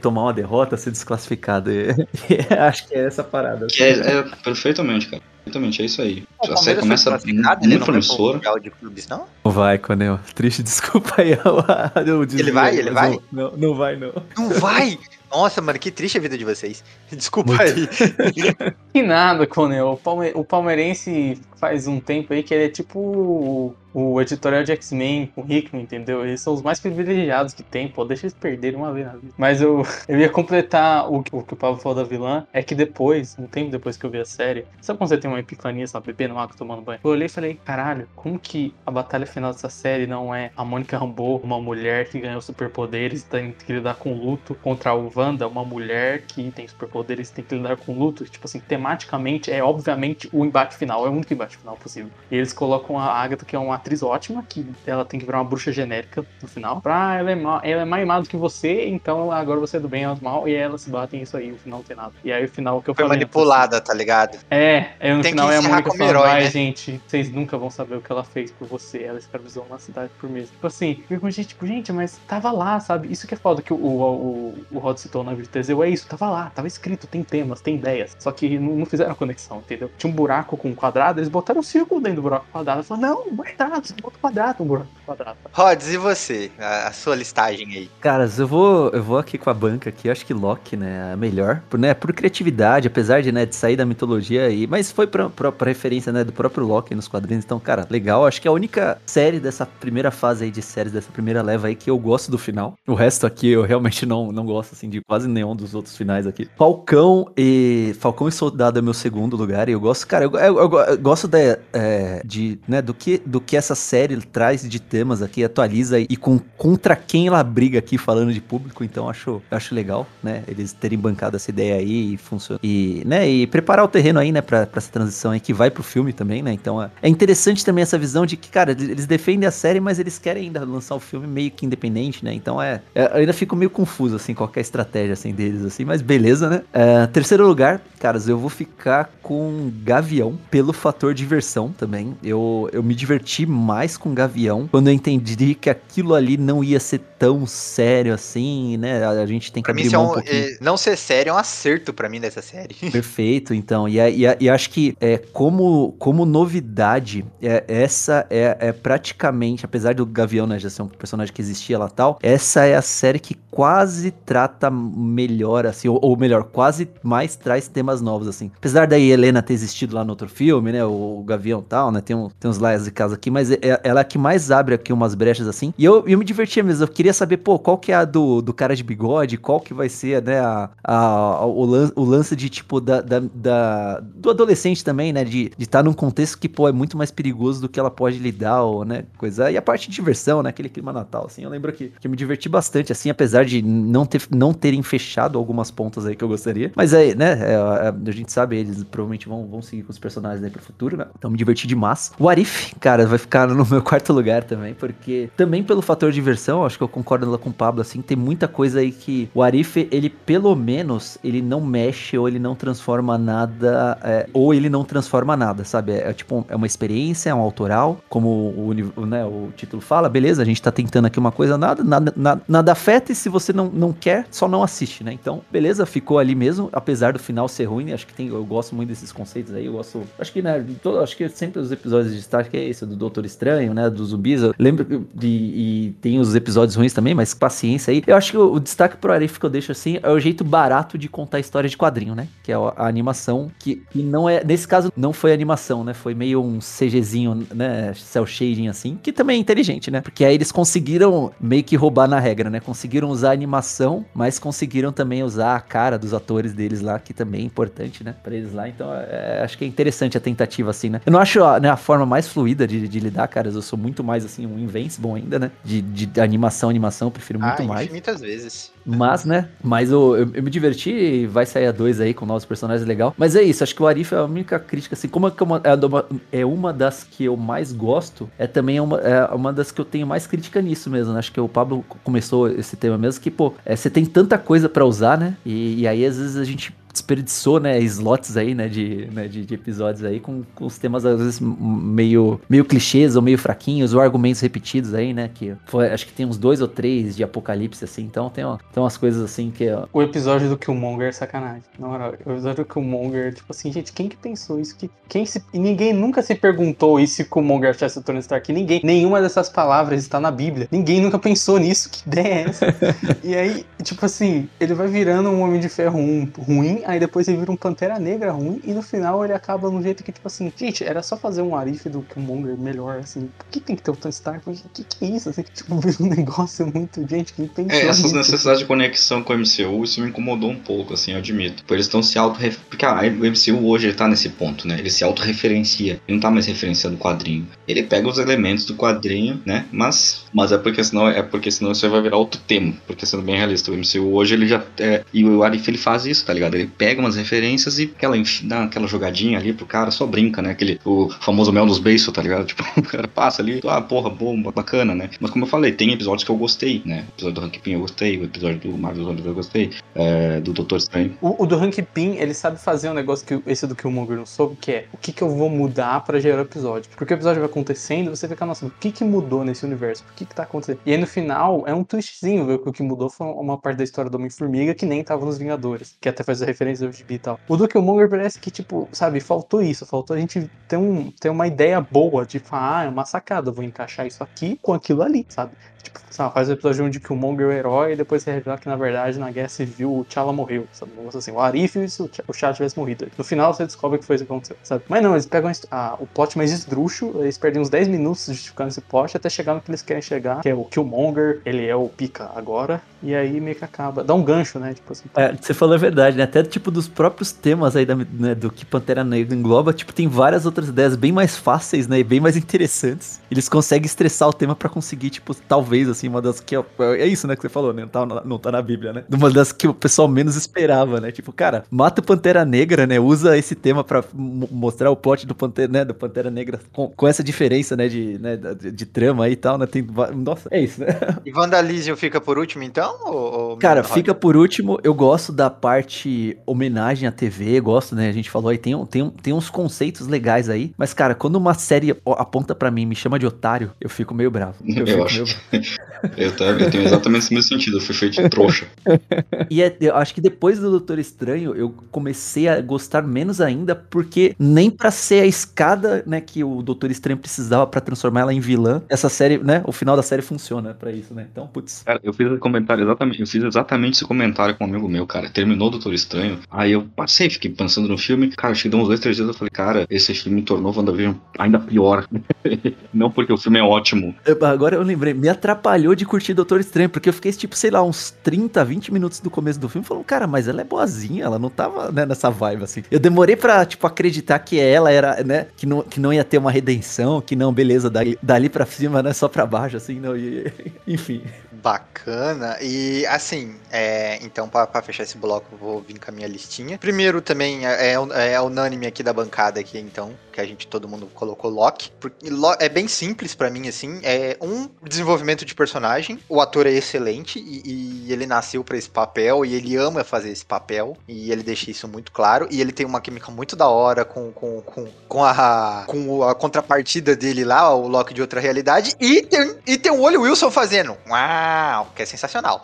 tomar uma derrota, ser desclassificado. E- e acho que é essa parada. Que é, é, perfeitamente, cara. Exatamente, é isso aí. O a série começa ele muito não vai pro promissora. Mundial de Clubes, não? Não vai, Conel. Triste, desculpa aí. eu- eu desvio, vai? Ele vai? Não, não, vai, não. Não vai! Nossa, mano, que triste a vida de vocês. Desculpa aí. Que nada, Conel. O, Palme- o palmeirense faz um tempo aí que ele é tipo o, editorial de X-Men com Hickman, entendeu? Eles são os mais privilegiados que tem, pô. Deixa eles perderem uma vez na vida. Mas eu, eu ia completar o, o que o Pablo falou da vilã. É que depois, um tempo depois que eu vi a série, sabe quando você tem uma epifania, sabe, bebendo água, tomando banho? Eu olhei e falei, caralho, como que a batalha final dessa série não é a Mônica Rambeau, uma mulher que ganhou superpoderes e tem que lidar com luto, contra o Wanda, uma mulher que tem superpoderes e tem que lidar com luto? Tipo assim, tematicamente, é obviamente o embate final, é o único embate final possível. E eles colocam a Agatha, que é uma atriz ótima, que ela tem que virar uma bruxa genérica no final. Pra ela é, ela é mais má do que você, então agora você é do bem, ela é do mal, e elas se batem isso aí, o final não tem nada. E aí o final que eu Foi falei. manipulada, tá ligado? É, é no Tem final é a encerrar Mônica falando, herói, ai né?" gente, vocês nunca vão saber o que ela fez por você, ela escravizou uma cidade por mês. Tipo assim, eu fico, gente, tipo, gente, mas tava lá, sabe? Isso que é foda que o, o, o, o Rod citou na vídeo Teseu, é isso, tava lá, tava escrito, tem temas, tem ideias. Só que não, não fizeram a conexão, entendeu? Tinha um buraco com um quadrado, eles botaram um círculo dentro do buraco quadrado. Falaram, não, quadrado, você bota quadrado no buraco quadrado. Rods, e você? A, a sua listagem aí. Caras, eu vou, eu vou aqui com a banca aqui, eu acho que Loki, né, é a melhor, por, né, por criatividade, apesar de, né, de sair da mitologia aí, mas foi pra, pra, pra referência, né, do próprio Loki nos quadrinhos, então, cara, legal, acho que é a única série dessa primeira fase aí de séries, dessa primeira leva aí, que eu gosto do final, o resto aqui eu realmente não, não gosto, assim, de quase nenhum dos outros finais aqui. Falcão e, Falcão e Soldado é meu segundo lugar, e eu gosto, cara, eu, eu- eu- eu gosto da, é, de, né, do que, do que essa série traz de temas aqui, atualiza e com contra quem ela briga aqui falando de público, então acho, acho legal, né, eles terem bancado essa ideia aí e funciona. E, né, e preparar o terreno aí, né, pra, pra essa transição aí que vai pro filme também, né, então é, é interessante também essa visão de que, cara, eles defendem a série, mas eles querem ainda lançar o filme meio que independente, né, então é, é eu ainda fico meio confuso, assim, qual que é estratégia, assim, deles, assim, mas beleza, né. É, terceiro lugar, caras, eu vou ficar com Gavião pelo fator diversão também. Eu, eu me diverti mais com Gavião quando eu entendi que aquilo ali não ia ser tão sério assim, né? A, a gente tem que Pra mim, abrir isso é mão um um, pouquinho. é, não ser sério é um acerto pra mim dessa série. Perfeito, então. E, e, e acho que é, como, como novidade, é, essa é, é praticamente, apesar do Gavião né, já ser um personagem que existia lá tal, essa é a série que quase trata melhor, assim, ou, ou melhor, quase mais traz temas novos, assim. Apesar da Helena ter existido lá no outro filme, né, o, o Gavião e tal, né, tem, um, tem uns laias de casa aqui, mas é- ela é a que mais abre aqui umas brechas, assim. E eu, eu me divertia mesmo, eu queria saber, pô, qual que é a do, do cara de bigode, qual que vai ser, né, a, a- o, lan- o lance de, tipo, da, da- da- do adolescente também, né, de estar num contexto que, pô, é muito mais perigoso do que ela pode lidar, ou, né, coisa. E a parte de diversão, né, aquele clima natal, assim, eu lembro que, que eu me diverti bastante, assim, apesar de não, ter, não terem fechado algumas pontas aí que eu gostaria. Mas aí, né, é, é, a gente sabe, eles provavelmente vão, vão seguir com os personagens aí pro futuro, né, então me diverti demais. O Arif, cara, vai ficar no meu quarto lugar também, porque também pelo fator diversão, acho que eu concordo com o Pablo, assim, tem muita coisa aí que o Arif, ele pelo menos, ele não mexe ou ele não transforma nada, é, ou ele não transforma nada, sabe? É, é tipo, é uma experiência, é um autoral, como o, o, né, o título fala, beleza, a gente tá tentando aqui uma coisa, nada, nada, nada, nada afeta e se você não, não quer, só não assiste, né? Então, beleza, ficou ali mesmo, apesar do final ser ruim, acho que tem, eu gosto muito desses conceitos aí, eu gosto, acho que, né, todo- acho que sempre os episódios de Star que é esse, do Doutor Estranho, né, dos zumbis, eu lembro de, e tem os episódios ruins também, mas paciência aí. Eu acho que o, destaque pro Arif que eu deixo assim é o jeito barato de contar história de quadrinho, né, que é a, animação, que, que não é, nesse caso, não foi animação, né, foi meio um CGzinho, né, cel shading assim, que também é inteligente, né, porque aí eles conseguiram meio que roubar na regra, né, conseguiram usar a animação, mas conseguiram também usar a cara dos atores deles lá, que também é importante, né, pra eles lá, então é, acho que é interessante a tentativa assim, né. Eu não acho a, né, a forma mais fluida de, de lidar, caras, eu sou muito mais assim, um Invincible ainda, né, de, de animação, animação, eu prefiro muito ah, mais. infinitas vezes. Mas, né? Mas eu, eu, eu me diverti, vai sair a dois aí com novos personagens legal. Mas é isso, acho que o Arif é a única crítica, assim, como é, que uma, é uma- é uma das que eu mais gosto, é também uma, é uma das que eu tenho mais crítica nisso mesmo, né? Acho que o Pablo começou esse tema mesmo, que, pô, é, você tem tanta coisa pra usar, né? E, e aí, às vezes, a gente desperdiçou, né, slots aí, né, de, né, de, de episódios aí com, com os temas às vezes meio, meio clichês ou meio fraquinhos, ou argumentos repetidos aí, né, que foi, acho que tem uns dois ou três de apocalipse, assim, então tem, ó, tem umas coisas assim que, ó, O episódio do Killmonger é sacanagem. Na moral, o episódio do Killmonger, tipo assim, gente, quem que pensou isso? Que, quem se, e ninguém nunca se perguntou e se o Killmonger achasse o Tony Stark. Ninguém. Nenhuma dessas palavras está na Bíblia. Ninguém nunca pensou nisso. Que ideia é essa? e aí, tipo assim, ele vai virando um Homem de Ferro um, ruim, aí depois ele vira um Pantera Negra ruim, e no final ele acaba num jeito que, tipo assim, gente, era só fazer um Arif do Killmonger melhor, assim. Por que tem que ter o Tony Stark? O que, que é isso? Assim, tipo, vira um negócio muito. Gente, quem pensou É, essas necessidades de conexão com o MCU, isso me incomodou um pouco, assim, eu admito. Tipo, eles estão se auto Porque ah, o MCU hoje ele tá nesse ponto, né? Ele se autorreferencia. Ele não tá mais referenciando o quadrinho. Ele pega os elementos do quadrinho, né? Mas, mas é porque senão é porque senão isso vai virar outro tema. Porque sendo bem realista, o MCU hoje ele já. É, e o Arif ele faz isso, tá ligado? Ele pega umas referências e aquela, dá aquela jogadinha ali pro cara, só brinca, né? Aquele, o famoso mel nos beiços, tá ligado? Tipo, o cara passa ali, ah, porra, bom, bacana, né? Mas como eu falei, tem episódios que eu gostei, né? O episódio do Hank Pym eu gostei, o episódio do Marvel Zombies eu gostei, é, do Doutor Estranho. O, o do Hank Pym, ele sabe fazer um negócio que esse do Killmonger não soube, que é o que, que eu vou mudar pra gerar o episódio. Porque o episódio vai acontecendo, você fica, nossa, o que que mudou nesse universo? O que que tá acontecendo? E aí no final, é um twistzinho, viu? O que mudou foi uma parte da história do Homem-Formiga que nem tava nos Vingadores, que até faz a referência ao gibi e tal. O do Killmonger parece que, tipo, sabe, faltou isso, faltou a gente ter, um, ter uma ideia boa de falar, ah, é uma sacada, vou encaixar isso aqui com aquilo ali, sabe? Tipo, faz o episódio onde Killmonger é o herói e depois você revela que, na verdade, na Guerra Civil o T'Challa morreu, sabe? Um negócio assim, o Arif e se o T'Ch- o T'Challa tivesse morrido. No final você descobre que foi isso que aconteceu, sabe? Mas não, eles pegam a hist- a- o plot mais esdrúxulo, eles perdem uns 10 minutos justificando esse plot até chegar no que eles querem chegar, que é o Killmonger, ele é o pica agora, e aí meio que acaba. Dá um gancho, né? Tipo assim, É, você falou a verdade, né? Até tipo dos próprios temas aí da, né, do que Pantera Negra engloba, tipo, tem várias outras ideias bem mais fáceis, né? E bem mais interessantes. Eles conseguem estressar o tema pra conseguir, tipo, talvez, assim, uma das que. É isso, né, que você falou, né? Não tá, na- não tá na Bíblia, né? Uma das que o pessoal menos esperava, né? Tipo, cara, mata o Pantera Negra, né? Usa esse tema pra mo- mostrar o plot do Pantera, né? Do Pantera Negra com, com essa diferença, né? De, né, de, de trama aí e tal, né? Tem, nossa, é isso, né? E Vandalismo fica por último, então? Ou, ou Cara, fica por último. Eu gosto da parte homenagem à TV, gosto, né? A gente falou aí, tem, tem, tem uns conceitos legais aí. Mas, cara, quando uma série aponta pra mim e me chama de otário, eu fico meio bravo. Eu, Eu fico acho. meio Eu, tá- eu tenho exatamente esse mesmo sentido, eu fui feito de trouxa. E é- eu acho que depois do Doutor Estranho, eu comecei a gostar menos ainda, porque nem pra ser a escada, né, que o Doutor Estranho precisava pra transformar ela em vilã, essa série, né, o final da série funciona pra isso, né? Então, putz. Cara, eu fiz esse comentário exatamente, eu fiz exatamente esse comentário com um amigo meu, cara. Terminou o Doutor Estranho. Aí eu passei, fiquei pensando no filme. Cara, acho que deu uns dois, três dias eu falei, cara, esse filme tornou WandaVision ainda pior. Não porque o filme é ótimo. Eu- agora eu lembrei, me atrapalhou de curtir Doutor Estranho, porque eu fiquei, tipo, sei lá, uns 30, 20 minutos do começo do filme falando, cara, mas ela é boazinha, ela não tava, né, nessa vibe, assim. Eu demorei pra, tipo, acreditar que ela era, né, que não, que não ia ter uma redenção, que não, beleza, dali, dali pra cima, né, só pra baixo, assim, não, e, enfim. Bacana. E assim, é, então pra, pra fechar esse bloco, vou vir com a minha listinha. Primeiro também é, é, é unânime aqui da bancada aqui, então, que a gente todo mundo colocou Loki. Porque é bem simples pra mim, assim. É um desenvolvimento de personagem. O ator é excelente e, e ele nasceu pra esse papel e ele ama fazer esse papel. E ele deixa isso muito claro. E ele tem uma química muito da hora com, com, com, com, a, com a contrapartida dele lá, o Loki de outra realidade. E tem, e tem o Olho Wilson fazendo. Uau! Que é sensacional.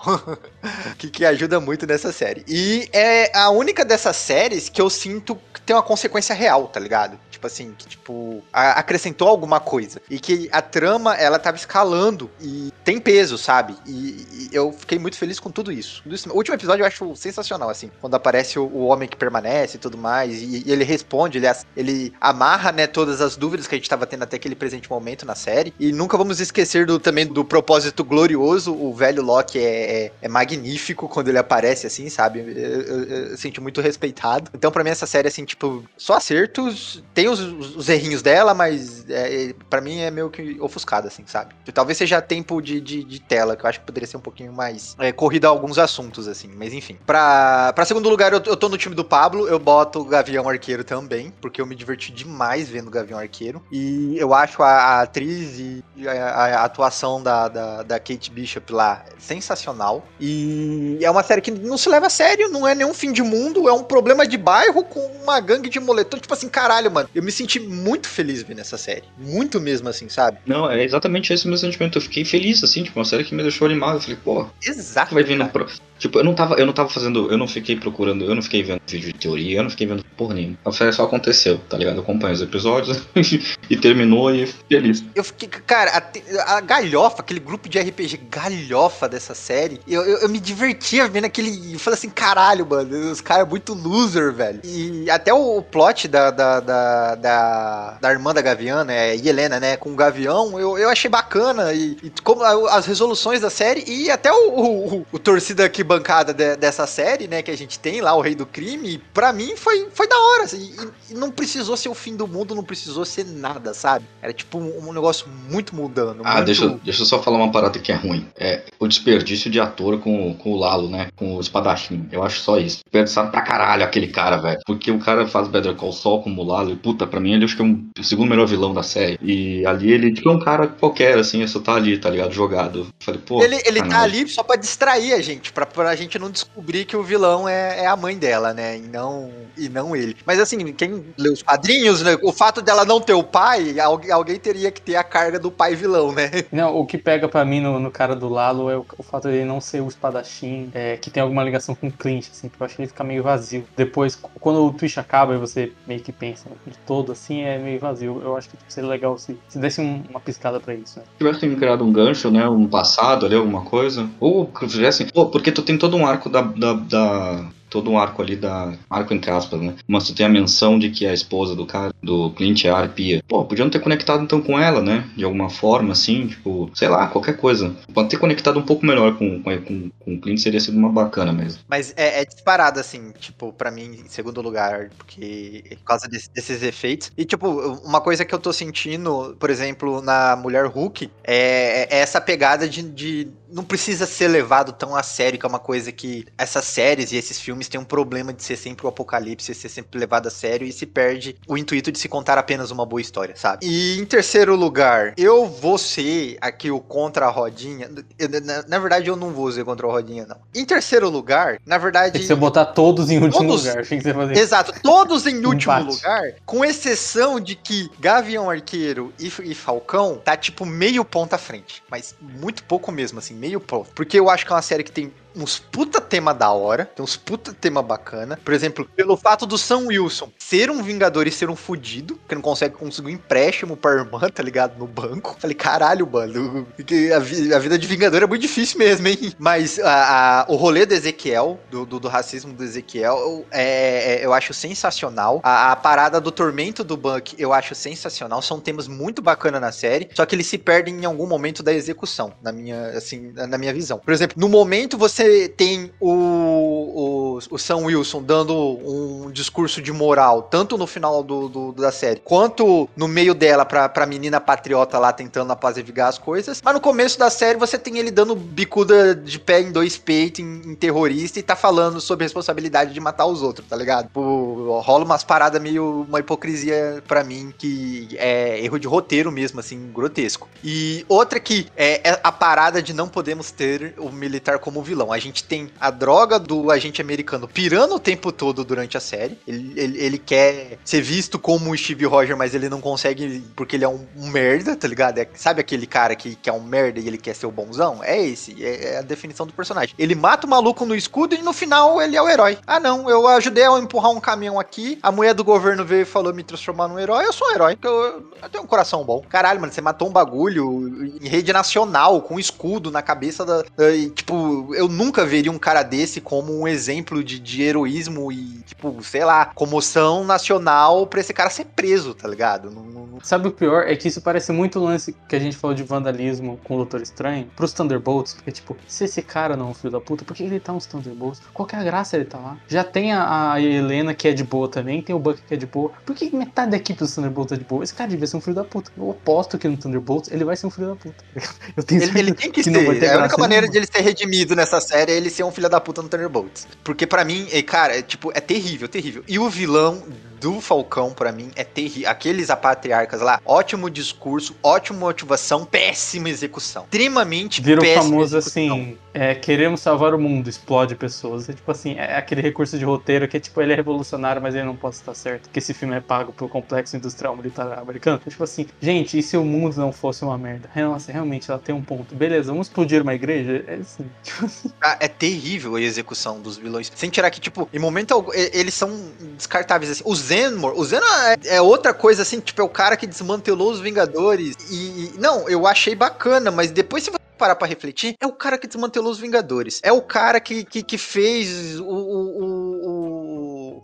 que, que ajuda muito nessa série. E é a única dessas séries que eu sinto que tem uma consequência real, tá ligado? Tipo assim, que tipo, acrescentou alguma coisa. E que a trama, ela tava escalando e tem peso, sabe? E, e eu fiquei muito feliz com tudo isso. Tudo isso- O último episódio eu acho sensacional, assim. Quando aparece o, o homem que permanece e tudo mais. E, e ele responde, ele, ele amarra, né, todas as dúvidas que a gente tava tendo até aquele presente momento na série. E nunca vamos esquecer do, também do propósito glorioso. O velho Loki é, é- é magnífico quando ele aparece, assim, sabe? Eu, eu- eu- eu sinto muito respeitado. Então, pra mim, essa série, assim, tipo, só acertos. Tem os, os, os errinhos dela, mas é, para mim é meio que ofuscada, assim, sabe? Talvez seja tempo de, de, de tela, que eu acho que poderia ser um pouquinho mais é, corrida a alguns assuntos, assim, mas enfim. Pra, pra segundo lugar, eu, eu tô no time do Pablo, eu boto o Gavião Arqueiro também, porque eu me diverti demais vendo o Gavião Arqueiro. E eu acho a, a atriz e a, a atuação da, da, da Kate Bishop lá sensacional. E é uma série que não se leva a sério, não é nenhum fim de mundo, é um problema de bairro com uma gangue de moletom. Tipo assim, caralho, mano. Eu me senti muito feliz vendo essa série. Muito mesmo, assim, sabe? Não, é exatamente esse o meu sentimento. Eu fiquei feliz, assim, tipo, uma série que me deixou animado. Eu falei, pô, Exato. vai vir no cara. Tipo, eu não tava, eu não tava fazendo, eu não fiquei procurando, eu não fiquei vendo vídeo de teoria, eu não fiquei vendo nenhuma. A série só aconteceu, tá ligado? Eu acompanho os episódios e terminou e feliz. Eu fiquei, cara, a, a galhofa, aquele grupo de RPG galhofa dessa série, eu, eu, eu me divertia vendo aquele. Eu falei assim, caralho, mano, os caras muito loser, velho. E até o plot da, da, da, da, da irmã da Gaviana, é Helena, né, com o Gavião, eu, eu achei bacana. E, e como as resoluções da série e até o, o, o torcida aqui bancada de- dessa série, né, que a gente tem lá, o Rei do Crime, pra mim foi, foi da hora. assim, e, e não precisou ser o fim do mundo, não precisou ser nada, sabe? Era tipo um, um negócio muito mudando. Ah, muito... deixa, eu- deixa eu só falar uma parada que é ruim. É o desperdício de ator com, com o Lalo, né? Com o espadachim. Eu acho só isso. Desperdiçaram pra caralho aquele cara, velho. Porque o cara faz Better Call Saul como o Lalo. E puta, pra mim ele acho que é um, o segundo melhor vilão da série. E ali ele, tipo, é um cara qualquer, assim, só tá ali, tá ligado? Jogado. Eu falei, pô. Ele, ele tá ali só pra distrair a gente, pra, pra gente não descobrir que o vilão é, é a mãe dela, né? E não, e não ele. Mas assim, quem lê os quadrinhos, né? O fato dela não ter o pai, alguém, alguém teria que ter a carga do pai vilão, né? Não, o que pega pra mim no, no cara do Lalo é o, o fato dele não ser o espadachim, é, que tem alguma ligação com o Clint, assim, que eu acho que ele fica meio vazio. Depois, quando o Twitch acaba e você meio que pensa de todo, assim, é meio vazio. Eu acho que seria legal se, se desse um- uma piscada pra isso, né? Se tivessem criado um gancho, né? Um passado ali, alguma coisa. Ou que fizessem. Pô, porque tu tem todo um arco da. da, da- todo um arco ali da. Arco entre aspas, né? Mas tu tem a menção de que a esposa do cara, do Clint é a arpia. Pô, podiam ter conectado então com ela, né? De alguma forma, assim, tipo, sei lá, qualquer coisa. Pode ter conectado um pouco melhor com, com, com, com o Clint seria sido uma bacana mesmo. Mas é, é disparado, assim, tipo, pra mim, em segundo lugar, porque por causa desse- desses efeitos. E, tipo, uma coisa que eu tô sentindo, por exemplo, na Mulher Hulk, é, é essa pegada de, de não precisa ser levado tão a sério, que é uma coisa que essas séries e esses filmes têm um problema de ser sempre o apocalipse, ser sempre levado a sério e se perde o intuito de se contar apenas uma boa história, sabe? E em terceiro lugar, eu vou ser aqui o contra a rodinha. Eu, na, na verdade, eu não vou ser contra a rodinha, não. Em terceiro lugar, na verdade. Que você botar todos em último Todos- lugar, que você fazer. Exato, todos em último Empate. lugar, com exceção de que Gavião Arqueiro e, e Falcão tá tipo meio ponto à frente, mas muito pouco mesmo, assim, meio ponto. Porque eu acho que é uma série que tem uns puta tema da hora, tem uns puta tema bacana. Por exemplo, pelo fato do Sam Wilson ser um vingador e ser um fudido, que não consegue conseguir um empréstimo pra irmã, tá ligado? No banco. Falei, caralho, mano, a, vi- a vida de vingador é muito difícil mesmo, hein? Mas a- a- o rolê do Ezequiel, do, do- do racismo do Ezequiel, é, é- eu acho sensacional. A, parada do tormento do Buck, eu acho sensacional. São temas muito bacanas na série, só que eles se perdem em algum momento da execução, na minha, assim, na minha visão. Por exemplo, no momento você tem o, o, o Sam Wilson dando um discurso de moral, tanto no final do, do- da série, quanto no meio dela pra, pra menina patriota lá tentando apaziguar as coisas. Mas no começo da série você tem ele dando bicuda de pé em dois peitos em, em terrorista e tá falando sobre a responsabilidade de matar os outros, tá ligado? Pô, rola umas paradas meio uma hipocrisia pra mim que é erro de roteiro mesmo, assim, grotesco. E outra que é, é a parada de não podemos ter o militar como vilão. A gente tem a droga do agente americano pirando o tempo todo durante a série. Ele, ele, ele quer ser visto como o Steve Roger, mas ele não consegue porque ele é um, um merda, tá ligado? É- sabe aquele cara que, que é um merda e ele quer ser o bonzão? É esse, é, é a definição do personagem. Ele mata o maluco no escudo e no final ele é o herói. Ah, não, eu ajudei a empurrar um caminhão aqui, a mulher do governo veio e falou me transformar num herói, eu sou um herói, porque eu, eu tenho um coração bom. Caralho, mano, você matou um bagulho em rede nacional, com um escudo na cabeça da. da- e, tipo, eu nunca veria um cara desse como um exemplo exemplo de, de heroísmo e, tipo, sei lá, comoção nacional pra esse cara ser preso, tá ligado? Não- não- não- Sabe o pior? É que isso parece muito o lance que a gente falou de vandalismo com o Doutor Estranho pros Thunderbolts. Porque, tipo, se esse cara não é um filho da puta, por que ele tá nos Thunderbolts? Qual que é a graça ele tá lá? Já tem a, a Helena que é de boa também, tem o Buck que é de boa. Por que metade da equipe dos Thunderbolts é de boa? Esse cara devia ser um filho da puta. Eu aposto que no Thunderbolts ele vai ser um filho da puta. Eu tenho Ele, ele tem que, não vai ter ser. É a única maneira nenhuma. de ele ser redimido nessa série é ele ser um filho da puta no Thunderbolts. Porque pra mim, é, cara, é, tipo, é terrível, terrível. E o vilão do Falcão, pra mim, é terrível. Aqueles apatriarcas lá, ótimo discurso, ótima motivação, péssima execução. Extremamente Vira o péssima famoso execução. assim, é, queremos salvar o mundo, explode pessoas. É tipo assim, é aquele recurso de roteiro que é tipo, ele é revolucionário, mas ele não pode estar certo. Porque esse filme é pago pelo complexo industrial militar americano. É tipo assim, gente, e se o mundo não fosse uma merda? Nossa, realmente ela tem um ponto. Beleza, vamos explodir uma igreja? É assim, tipo assim. Ah, É terrível a execução dos vilões. Sem tirar que, tipo, em momento algum, eles são descartáveis. Assim. O Zenmore, o Zeno é, é outra coisa, assim, tipo, é o cara que desmantelou os Vingadores. E, e- não, eu achei bacana, mas depois se você parar pra refletir, é o cara que desmantelou os Vingadores. É o cara que, que, que fez o, o, o,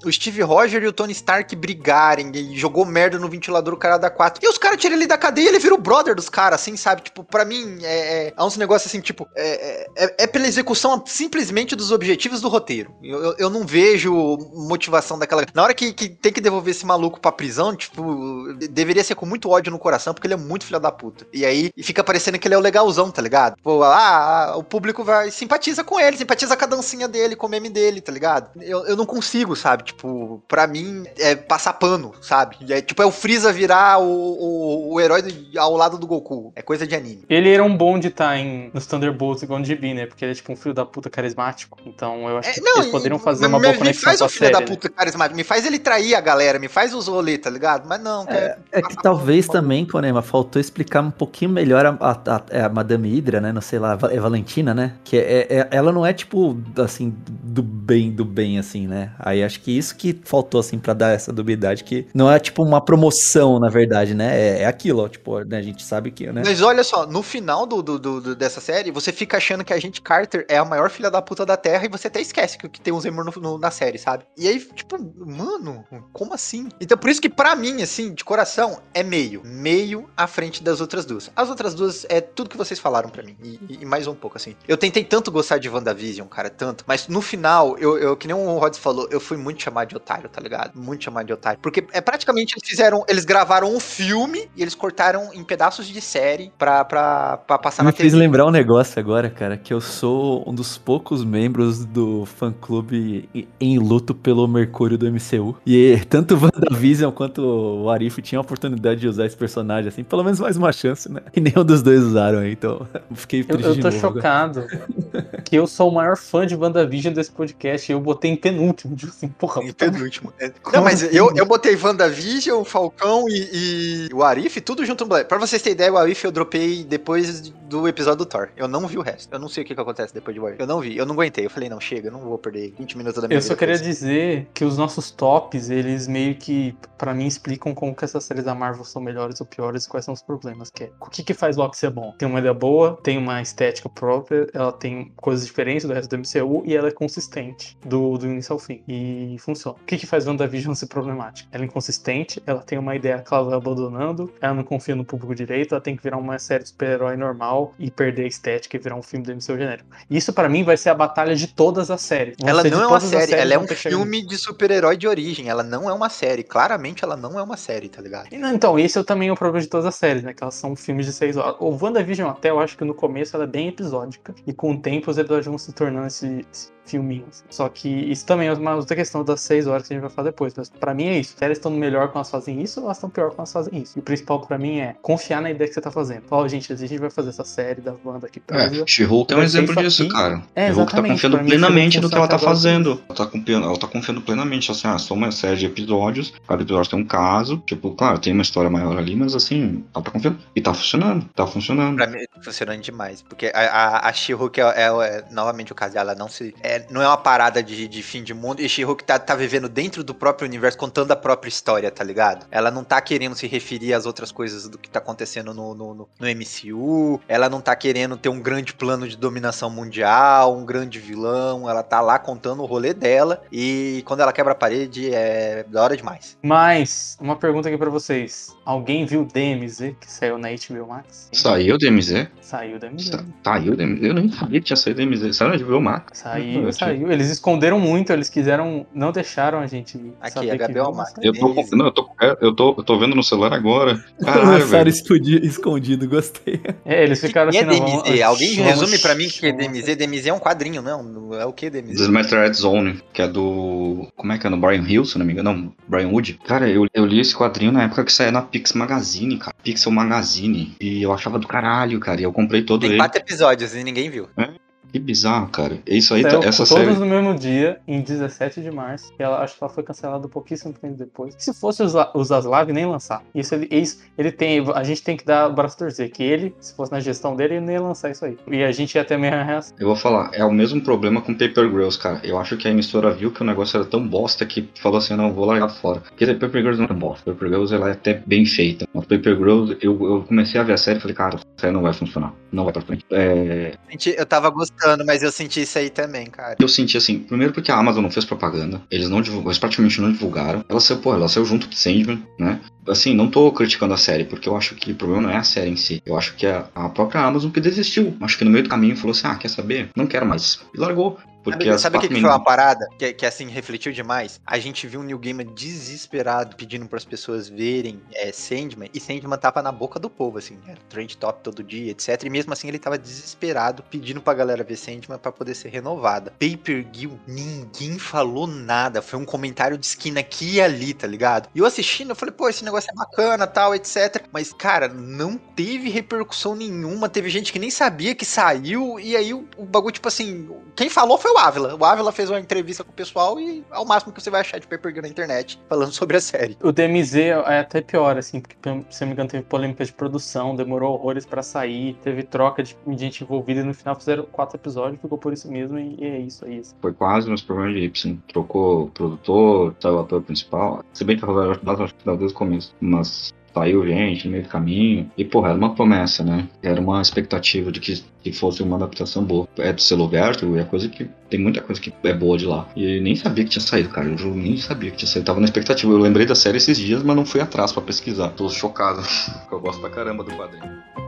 o Steve Roger e o Tony Stark brigarem e jogou merda no ventilador o cara da 4. E os caras tiram ele da cadeia e ele vira o brother dos caras, assim, sabe? Tipo, pra mim, é, é, há uns negócios assim, tipo, é, é, é pela execução simplesmente dos objetivos do roteiro. Eu, eu, eu não vejo motivação daquela. Na hora que, que tem que devolver esse maluco pra prisão, tipo, deveria ser com muito ódio no coração, porque ele é muito filho da puta. E aí fica parecendo que ele é o legalzão, tá ligado? Pô, ah, o público vai simpatiza com ele, simpatiza com a dancinha dele, com o meme dele, tá ligado? Eu, eu não consigo, sabe? Tipo, pra mim é passar pano, sabe? É, tipo, é o Freeza virar o, o, o herói do- ao lado do Goku. É coisa de anime. Ele era um bom de estar em, nos Thunderbolts igual no GB, né? Porque ele é tipo um filho da puta carismático. Então eu acho É, que não, eles poderiam fazer me- uma boa me conexão faz com o a filho série. da né? puta carismático, me faz ele trair a galera, me faz os rolês, tá ligado? Mas não, quer É que talvez também, Conema, faltou explicar um pouquinho melhor a, a, a- é a Madame Hydra, né? Não sei lá, é Valentina, né? Que é, é- ela não é tipo, assim, do bem, do bem, assim, né? Aí acho que isso que faltou, assim, pra dar essa dubiedade, que não é tipo uma promoção, na verdade, né? É, é aquilo, ó, tipo, né? a gente sabe que, né? Mas olha só, no final do, do- do- dessa série, você fica achando que a gente Carter é a maior filha da puta da Terra e você até esquece que, que tem um Zemmour no- no- na série, sabe? E aí, tipo, mano, como assim? Então por isso que pra mim, assim, de coração, é meio. Meio à frente das outras duas. As outras duas é tudo que vocês falaram pra mim. E, e- e mais um pouco, assim. Eu tentei tanto gostar de WandaVision, cara, tanto. Mas no final, eu, eu que nem o Rods falou, eu fui muito chamado de otário, tá ligado? Muito chamado de otário. Porque é praticamente eles fizeram, eles gravaram um filme e eles cortaram em pedaços de série pra, pra, pra passar Me na fez TV. lembrar um negócio agora, cara, que eu sou um dos poucos membros do fã-clube em- em luto pelo Mercúrio do MCU. E tanto o WandaVision quanto o Arif tinham a oportunidade de usar esse personagem, assim, pelo menos mais uma chance, né? E nenhum dos dois usaram aí, então fiquei Eu, triste eu de tô chocado que eu sou o maior fã de WandaVision desse podcast e eu botei em penúltimo. Tipo assim, porra, Em penúltimo. É. Não, mas eu, eu botei WandaVision, Falcão e, e o Arif, tudo junto no Black. Pra vocês terem ideia, o Arif eu dropei depois do episódio do Thor. Eu não vi o resto. Eu não sei o que, que acontece depois de War. Eu não vi, eu não aguentei. Eu falei, não, chega, eu não vou perder 20 minutos da minha Eu só queria dizer que os nossos tops, eles meio que, pra mim, explicam como que essas séries da Marvel são melhores ou piores e quais são os problemas. Que é, o que que faz Loki ser bom? Tem uma ideia boa, tem uma estética própria, ela tem coisas diferentes do resto do MCU e ela é consistente do, do início ao fim. E funciona. O que que faz WandaVision ser problemática? Ela é inconsistente, ela tem uma ideia que ela vai abandonando, ela não confia no público direito, ela tem que virar uma série de super-herói normal e perder a estética e virar um filme do MCU genérico. Isso pra mim vai ser a batalha de todas as séries. Vão Ela não é uma série, ela é um filme de super-herói de origem. Ela não é uma série. Claramente ela não é uma série, tá ligado? E não, Então, esse é também o problema de todas as séries, né? Que elas são filmes de seis horas. O WandaVision até, eu acho que no começo ela é bem episódica. E com o tempo os episódios vão se tornando esse, esse filminho. assim. Só que isso também é uma outra questão das seis horas que a gente vai falar depois. Mas pra mim é isso. Se elas estão melhor quando elas fazem isso ou elas estão pior quando elas fazem isso. E o principal pra mim é confiar na ideia que você tá fazendo. Fala, ó, gente, a gente vai fazer essa série da Wanda aqui. É, She-Hulk é um exemplo isso disso, aqui. cara. É, She-Hulk tá confiando plenamente no que ela tá agora. fazendo. Ela tá, confiando, ela tá confiando plenamente, assim, ah, são uma série de episódios, cada episódio tem um caso, tipo, claro, tem uma história maior ali, mas assim, ela tá confiando. E tá funcionando, tá funcionando. Pra mim, tá funcionando demais. Porque a, a, a She-Hulk é, é- é- novamente o caso dela, não se. é, é, não é uma parada de, de fim de mundo. E She-Hulk tá, tá vivendo dentro do próprio universo, contando a própria história, tá ligado? Ela não tá querendo se referir às outras coisas do que tá acontecendo no, no, no, no MCU. Ela não tá querendo ter um grande plano de dominação mundial, um grande vilão. Ela tá lá contando o rolê dela. E quando ela quebra a parede, é da hora demais. Mas, uma pergunta aqui pra vocês. Alguém viu DMZ, que saiu na HBO Max? Saiu o DMZ? Saiu DMZ. Sa- Saiu o DMZ? Eu nem sabia que tinha saído o DMZ. Saiu na HBO Max? Saiu, Saiu. Eles esconderam muito, eles quiseram. Não deixaram a gente Aqui, que viu, mas Max. Eu tô, não, eu, tô, é, eu, tô, eu tô vendo no celular agora. Caralho, Lançaram velho. escondi- escondido, gostei. É, eles ficaram E é assim, vamos- DMZ? Alguém vamos- resume pra mim o que é DMZ? DMZ é um quadrinho, não? É o que DMZ? Desmastered Zone, que é do. Como é que é? No Brian Hill, se não me engano. Não, Brian Wood. Cara, eu, eu li esse quadrinho na época que saía na Pix Magazine, cara. Pixel Magazine. E eu achava do caralho, cara. E eu comprei todo Tem ele. quatro episódios e ninguém viu. Que bizarro, cara. Isso aí, tá- Saiu essa todos série. no mesmo dia, em 17 de março. E ela, acho que ela foi cancelada pouquíssimo tempo depois. Se fosse os, os Aslav, nem lançar. Isso ele, isso ele tem. A gente tem que dar o braço a torcer. Que ele, se fosse na gestão dele, ele nem ia lançar isso aí. E a gente ia ter a mesma reação. Eu vou falar, é o mesmo problema com Paper Girls, cara. Eu acho que a emissora viu que o negócio era tão bosta que falou assim, não, vou largar fora. Porque Paper Girls não é bosta. Paper Girls, ela é até bem feita. Mas Paper Girls, eu, eu comecei a ver a série e falei, cara, essa série não vai funcionar. Não vai pra frente. É, Gente, Eu tava gostando, mas eu senti isso aí também, cara. Eu senti assim, primeiro porque a Amazon não fez propaganda, eles não divulgaram, eles praticamente não divulgaram. Ela saiu, pô, ela saiu junto com Sandman, né? Assim, não tô criticando a série, porque eu acho que o problema não é a série em si. Eu acho que é a própria Amazon que desistiu. Acho que no meio do caminho falou assim: ah, quer saber? Não quero mais. E largou. Porque Sabe, o que, foi uma parada que, que assim refletiu demais? A gente viu o Neil Gaiman desesperado pedindo para as pessoas verem é, Sandman e Sandman tava na boca do povo, assim, era trend top todo dia, etc. E mesmo assim ele tava desesperado pedindo pra galera ver Sandman pra poder ser renovada. Paper Gill, ninguém falou nada, foi um comentário de esquina aqui e ali, tá ligado? E eu assistindo, eu falei, pô, esse negócio é bacana, tal, etc. Mas, cara, não teve repercussão nenhuma, teve gente que nem sabia que saiu, e aí o, o bagulho, tipo assim, quem falou foi o Ávila. O Ávila fez uma entrevista com o pessoal e é o máximo que você vai achar de Paper Girl na internet falando sobre a série. O DMZ é até pior, assim, porque, se eu não me engano, teve polêmica de produção, demorou horrores pra sair, teve troca de gente envolvida e no final fizeram quatro episódios, ficou por isso mesmo e é isso aí. assim. Foi quase nos problemas de Ibsen. Trocou o produtor, saiu o ator principal. Se bem que eu acho que desde o começo. Mas saiu gente no meio do caminho. E, porra, era uma promessa, né? Era uma expectativa de que, que fosse uma adaptação boa. É do selo Vertigo, é coisa que. Tem muita coisa que é boa de lá. E nem sabia que tinha saído, cara. Eu nem sabia que tinha saído. Tava na expectativa. Eu lembrei da série esses dias, mas não fui atrás pra pesquisar. Tô chocado. Eu gosto pra caramba do quadrinho.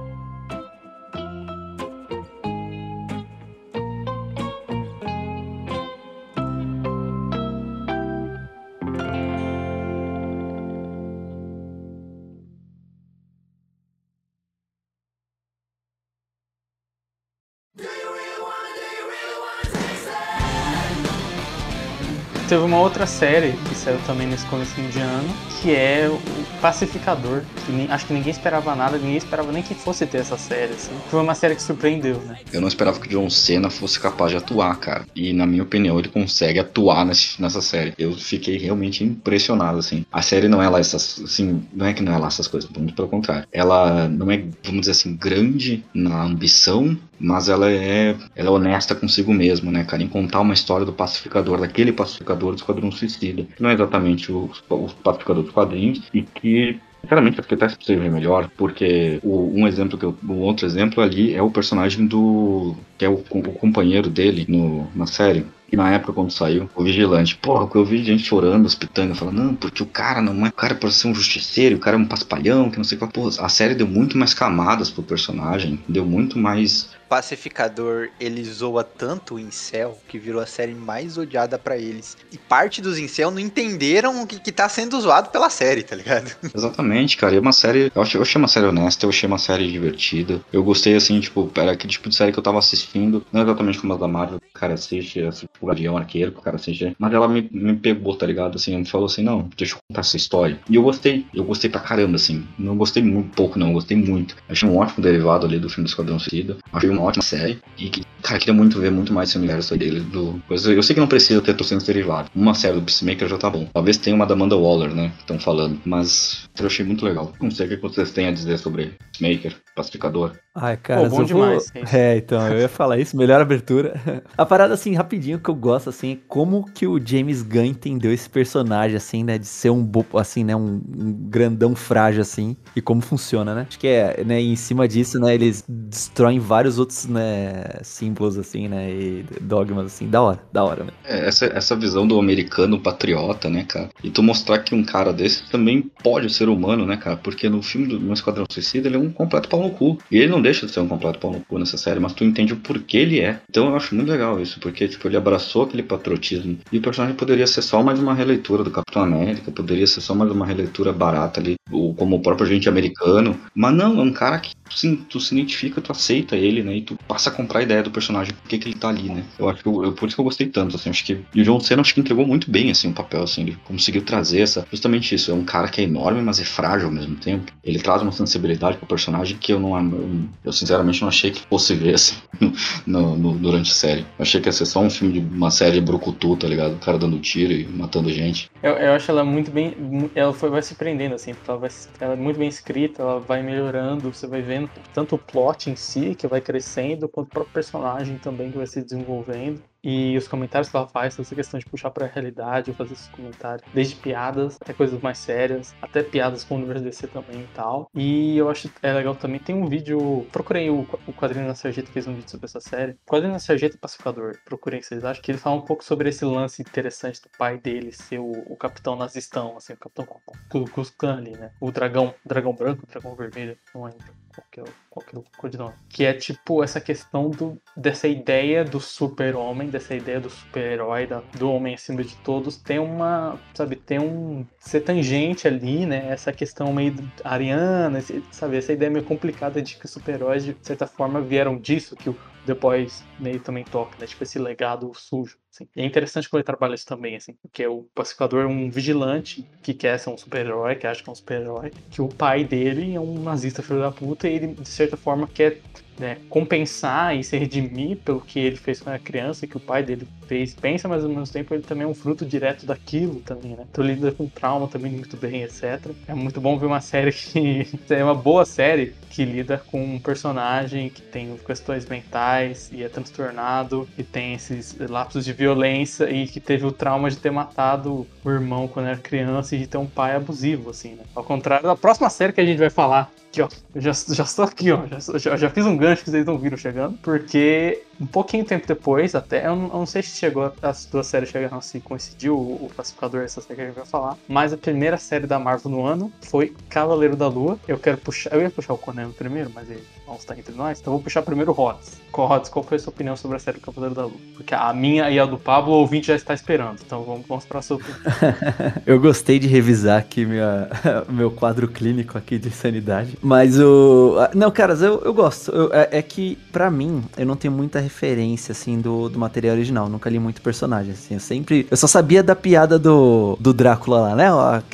Outra série que saiu também nesse começo de ano, que é o Pacificador. Que nem- acho que ninguém esperava nada, ninguém esperava nem que fosse ter essa série, assim. Foi uma série que surpreendeu, né? Eu não esperava que John Cena fosse capaz de atuar, cara. E na minha opinião, ele consegue atuar nesse- nessa série. Eu fiquei realmente impressionado, assim. A série não é lá essas. Assim, não é que não é lá essas coisas, muito pelo contrário. Ela não é, vamos dizer assim, grande na ambição. Mas ela é, ela é honesta consigo mesma, né, cara? Em contar uma história do pacificador, daquele pacificador do Esquadrão Suicida. Que não é exatamente o, o pacificador dos quadrinhos. E que Sinceramente, acho que até seja melhor, porque o, um exemplo que eu, o outro exemplo ali é o personagem do que é o, o companheiro dele no, na série. E na época, quando saiu, o Vigilante, porra, eu vi gente chorando, as pitangas, falando, não, porque o cara não é. O cara pode ser um justiceiro, o cara é um paspalhão, que não sei o que. Pô, a série deu muito mais camadas pro personagem, deu muito mais. Pacificador, ele zoa tanto o Incel que virou a série mais odiada pra eles. E parte dos Incel não entenderam que, que tá sendo zoado pela série, tá ligado? Exatamente, cara. É uma série. Eu achei, eu achei uma série honesta, eu achei uma série divertida. Eu gostei, assim, tipo, era aquele tipo de série que eu tava assistindo. Não exatamente como a da Marvel, o cara assiste, assim, o Guardião Arqueiro, que o cara assiste. Mas ela me, me pegou, tá ligado? Assim, me falou assim: não, deixa eu contar essa história. E eu gostei, eu gostei pra caramba, assim. Não gostei muito pouco, não, eu gostei muito. Achei um ótimo derivado ali do filme do Esquadrão Suicida. Achei uma ótima série. E que Cara, queria muito ver muito mais esse universo dele. Do, eu sei que não precisa ter torcendo derivados. Uma série do Peacemaker já tá bom. Talvez tenha uma da Amanda Waller, né? Estão falando. Mas eu achei muito legal. Não sei o que vocês têm a dizer sobre Peacemaker, Pacificador. Ai, cara, Pô, bom eu vou- demais, é então, eu ia falar isso, melhor abertura. A parada, assim, rapidinho, que eu gosto, assim, é como que o James Gunn entendeu esse personagem, assim, né, de ser um, bo- assim, né, um, um grandão frágil, assim, e como funciona, né? Acho que é, né, em cima disso, né, eles destroem vários outros, né, símbolos, assim, né, e dogmas, assim, da hora, da hora, né? É, essa, essa visão do americano patriota, né, cara? E tu mostrar que um cara desse também pode ser humano, né, cara? Porque no filme do no Esquadrão Suicida ele é um completo pau no cu. E ele não deixa de ser um completo pau no cu nessa série, mas tu entende o porquê ele é. Então eu acho muito legal isso, porque, tipo, ele abraçou aquele patriotismo. E o personagem poderia ser só mais uma releitura do Capitão América, poderia ser só mais uma releitura barata ali, ou como o próprio agente americano. Mas não, é um cara que se, tu se identifica, tu aceita ele, né? E tu passa a comprar a ideia do personagem, por que que ele tá ali, né? Eu acho que eu, eu- por isso que eu gostei tanto, assim, acho que e o John Cena acho que entregou muito bem, assim, o papel, assim, ele conseguiu trazer essa, justamente isso, é um cara que é enorme, mas é frágil ao mesmo tempo. Ele traz uma sensibilidade pro personagem que eu não, eu, eu sinceramente não achei que fosse ver, assim, no, no- durante a série. Eu achei que ia ser só um filme de uma série brucutu, tá ligado? O cara dando tiro e matando gente. Eu, eu acho ela muito bem. Ela foi, vai se prendendo, assim, porque ela, vai, ela é muito bem escrita, ela vai melhorando, você vai vendo tanto o plot em si, que vai crescendo, quanto o próprio personagem também que vai se desenvolvendo. E os comentários que ela faz, essa questão de puxar pra realidade, fazer esses comentários, desde piadas até coisas mais sérias, até piadas com o universo DC também e tal. E eu acho é legal também, tem um vídeo, procurei o, o Quadrinho na Sarjeta, fez um vídeo sobre essa série. Quadrinho na Sarjeta Pacificador, procurem vocês acham que ele fala um pouco sobre esse lance interessante do pai dele ser o, o capitão nazistão, assim, o capitão Ku ali, né? O dragão, dragão branco, dragão vermelho, não lembro qual que é o, qual que é codinome. Que é tipo essa questão do, dessa ideia do super-homem, dessa ideia do super-herói, do homem acima de todos, tem uma, sabe, tem um ser tangente ali, né? Essa questão meio ariana, sabe, essa ideia meio complicada de que super-heróis, de certa forma, vieram disso, que o Boys meio também toca, né? Tipo, esse legado sujo. Assim. E é interessante como ele trabalha isso também, assim. Porque o pacificador é um vigilante que quer ser um super-herói, que acha que é um super-herói. Que o pai dele é um nazista filho da puta e ele, certa forma, quer né, compensar e se redimir pelo que ele fez quando era criança, que o pai dele fez. Pensa, mas ao mesmo tempo ele também é um fruto direto daquilo também, né? Então lida com trauma também muito bem, etc. É muito bom ver uma série que é uma boa série que lida com um personagem que tem questões mentais e é transtornado e tem esses lapsos de violência e que teve o trauma de ter matado o irmão quando era criança e de ter um pai abusivo, assim, né? Ao contrário da próxima série que a gente vai falar, Aqui, ó. Eu já, já estou aqui, ó. Já, já, já fiz um gancho que vocês não viram chegando. Porque um pouquinho tempo depois, até, eu não, eu não sei se chegou, as duas séries chegaram assim, coincidiu, o, o Pacificador e essa série que a gente vai falar. Mas a primeira série da Marvel no ano foi Cavaleiro da Lua. Eu quero puxar. Eu ia puxar o Conan primeiro, mas ele não está entre nós. Então vou puxar primeiro o Rods. Rods, qual foi a sua opinião sobre a série Cavaleiro da Lua? Porque a minha e a do Pablo, o ouvinte já está esperando. Então vamos, vamos para a sua. Eu gostei de revisar aqui minha, meu quadro clínico aqui de sanidade. Mas o. Não, caras, eu, eu gosto. Eu- é, é que, pra mim, eu não tenho muita referência, assim, do, do material original. Nunca li muito personagem, assim. Eu sempre. Eu só sabia da piada do, do Drácula lá, né?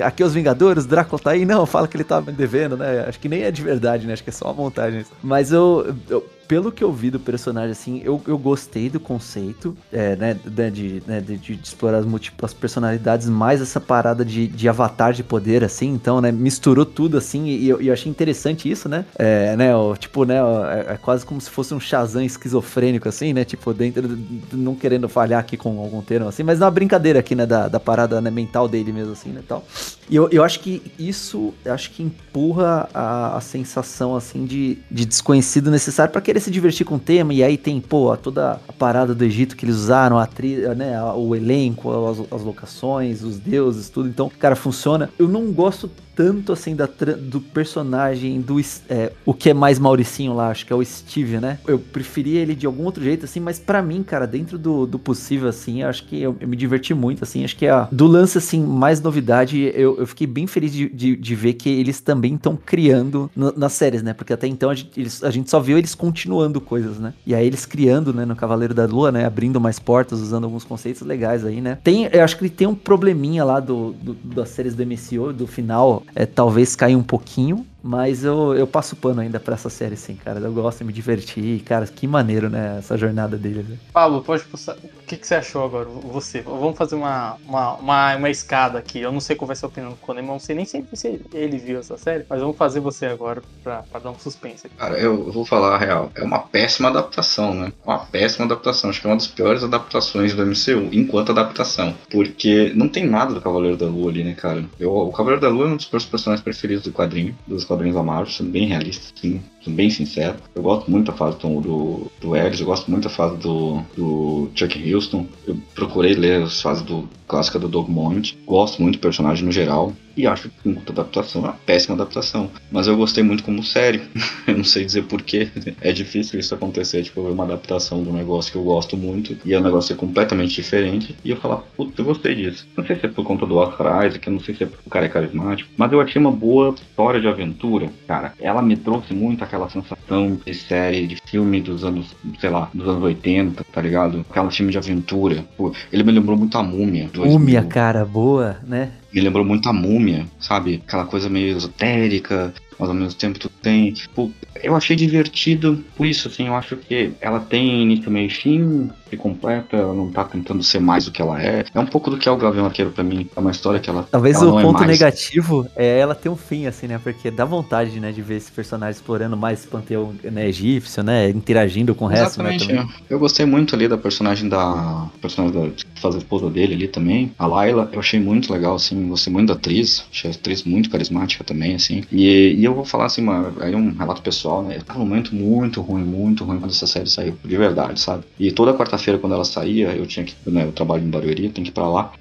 Aqui os Vingadores, Drácula tá aí. Não, fala que ele tá devendo, né? Acho que nem é de verdade, né? Acho que é só uma montagem. Mas eu. eu- pelo que eu vi do personagem, assim, eu, eu gostei do conceito, é, né, de, de, né, de- de explorar as múltiplas personalidades, mais essa parada de, de avatar de poder, assim, então, né, misturou tudo, assim, e eu, e eu achei interessante isso, né, é, né, ó, tipo, né, é, é quase como se fosse um Shazam esquizofrênico, assim, né, tipo, dentro, não querendo falhar aqui com algum termo, assim, mas na brincadeira aqui, né, da, da parada, né, mental dele mesmo, assim, né, tal. E eu, eu acho que isso, eu acho que empurra a, a sensação, assim, de, de desconhecido necessário pra querer se divertir com o tema. E aí tem, pô, toda a parada do Egito que eles usaram, a tri, né, o elenco, as, as locações, os deuses, tudo. Então, cara, funciona. Eu não gosto tanto, assim, da, do personagem, do é, o que é mais Mauricinho lá, acho que é o Steve, né? Eu preferia ele de algum outro jeito, assim, mas pra mim, cara, dentro do, do possível, assim, acho que eu, eu me diverti muito, assim, acho que a, do lance, assim, mais novidade, eu, eu fiquei bem feliz de, de, de ver que eles também estão criando no- nas séries, né? Porque até então a gente, eles- a gente só viu eles continuando coisas, né? E aí eles criando, né, no Cavaleiro da Lua, né? Abrindo mais portas, usando alguns conceitos legais aí, né? Tem, eu acho que ele tem um probleminha lá do, do- das séries do MCU, do final, é, talvez caia um pouquinho, Mas eu, eu passo pano ainda pra essa série, sim, cara. Eu gosto, me diverti. Cara, que maneiro, né? Essa jornada dele. né? Pablo, pode passar. O que, que você achou agora? Você. Vamos fazer uma, uma, uma, uma escada aqui. Eu não sei qual vai ser a opinião do Conan, não sei nem se, se ele viu essa série, mas vamos fazer você agora pra, pra dar um suspense aqui. Cara, eu vou falar a real. É uma péssima adaptação, né? Uma péssima adaptação. Acho que é uma das piores adaptações do MCU, enquanto adaptação. Porque não tem nada do Cavaleiro da Lua ali, né, cara? Eu, o Cavaleiro da Lua é um dos meus personagens preferidos do quadrinho, dos quadrinhos da Marvel, sendo bem realista, sim. Sendo bem sincero. Eu gosto muito da fase do, do, do eu gosto muito da fase do, do Chuck Houston. Eu procurei ler as fases do clássica do Doug Mont. Gosto muito do personagem no geral. E acho que a adaptação é uma péssima adaptação. Mas eu gostei muito como série. eu não sei dizer porquê. É difícil isso acontecer, tipo, ver uma adaptação de um negócio que eu gosto muito e o negócio ser completamente diferente. E eu falar, putz, eu gostei disso. Não sei se é por conta do Oscar Isaac, não sei se é porque o cara é carismático, mas eu achei uma boa história de aventura, cara. Ela me trouxe muito aquela sensação de série, de filme dos anos, sei lá, dos anos 80, tá ligado? Aquela filme de aventura. Pô, ele me lembrou muito a Múmia. 2000. Múmia, cara, boa, né? Me lembrou muito a múmia, sabe? Aquela coisa meio esotérica, mas ao mesmo tempo tu tem. Tipo, eu achei divertido por isso, assim, eu acho que ela tem início, meio fim, se completa, ela não tá tentando ser mais do que ela é. É um pouco do que é o Gavião Arqueiro pra mim. É uma história que ela. Talvez ela o é ponto mais. negativo é ela ter um fim, assim, né? Porque dá vontade, né, de ver esse personagem explorando mais esse panteão né, egípcio, né? Interagindo com o resto, né? Exatamente, Também. é. Eu gostei muito ali da personagem da. personagem da, que faz a esposa dele ali também. A Layla, eu achei muito legal, assim, gostei muito da atriz. Achei a atriz muito carismática também, assim. E, e eu vou falar assim, uma, aí um relato pessoal, né? Tava um momento muito ruim, muito ruim quando essa série saiu, de verdade, sabe? E toda quarta-feira, quando ela saía, eu tinha que. Né, eu trabalho em Barueri, tenho que ir pra lá.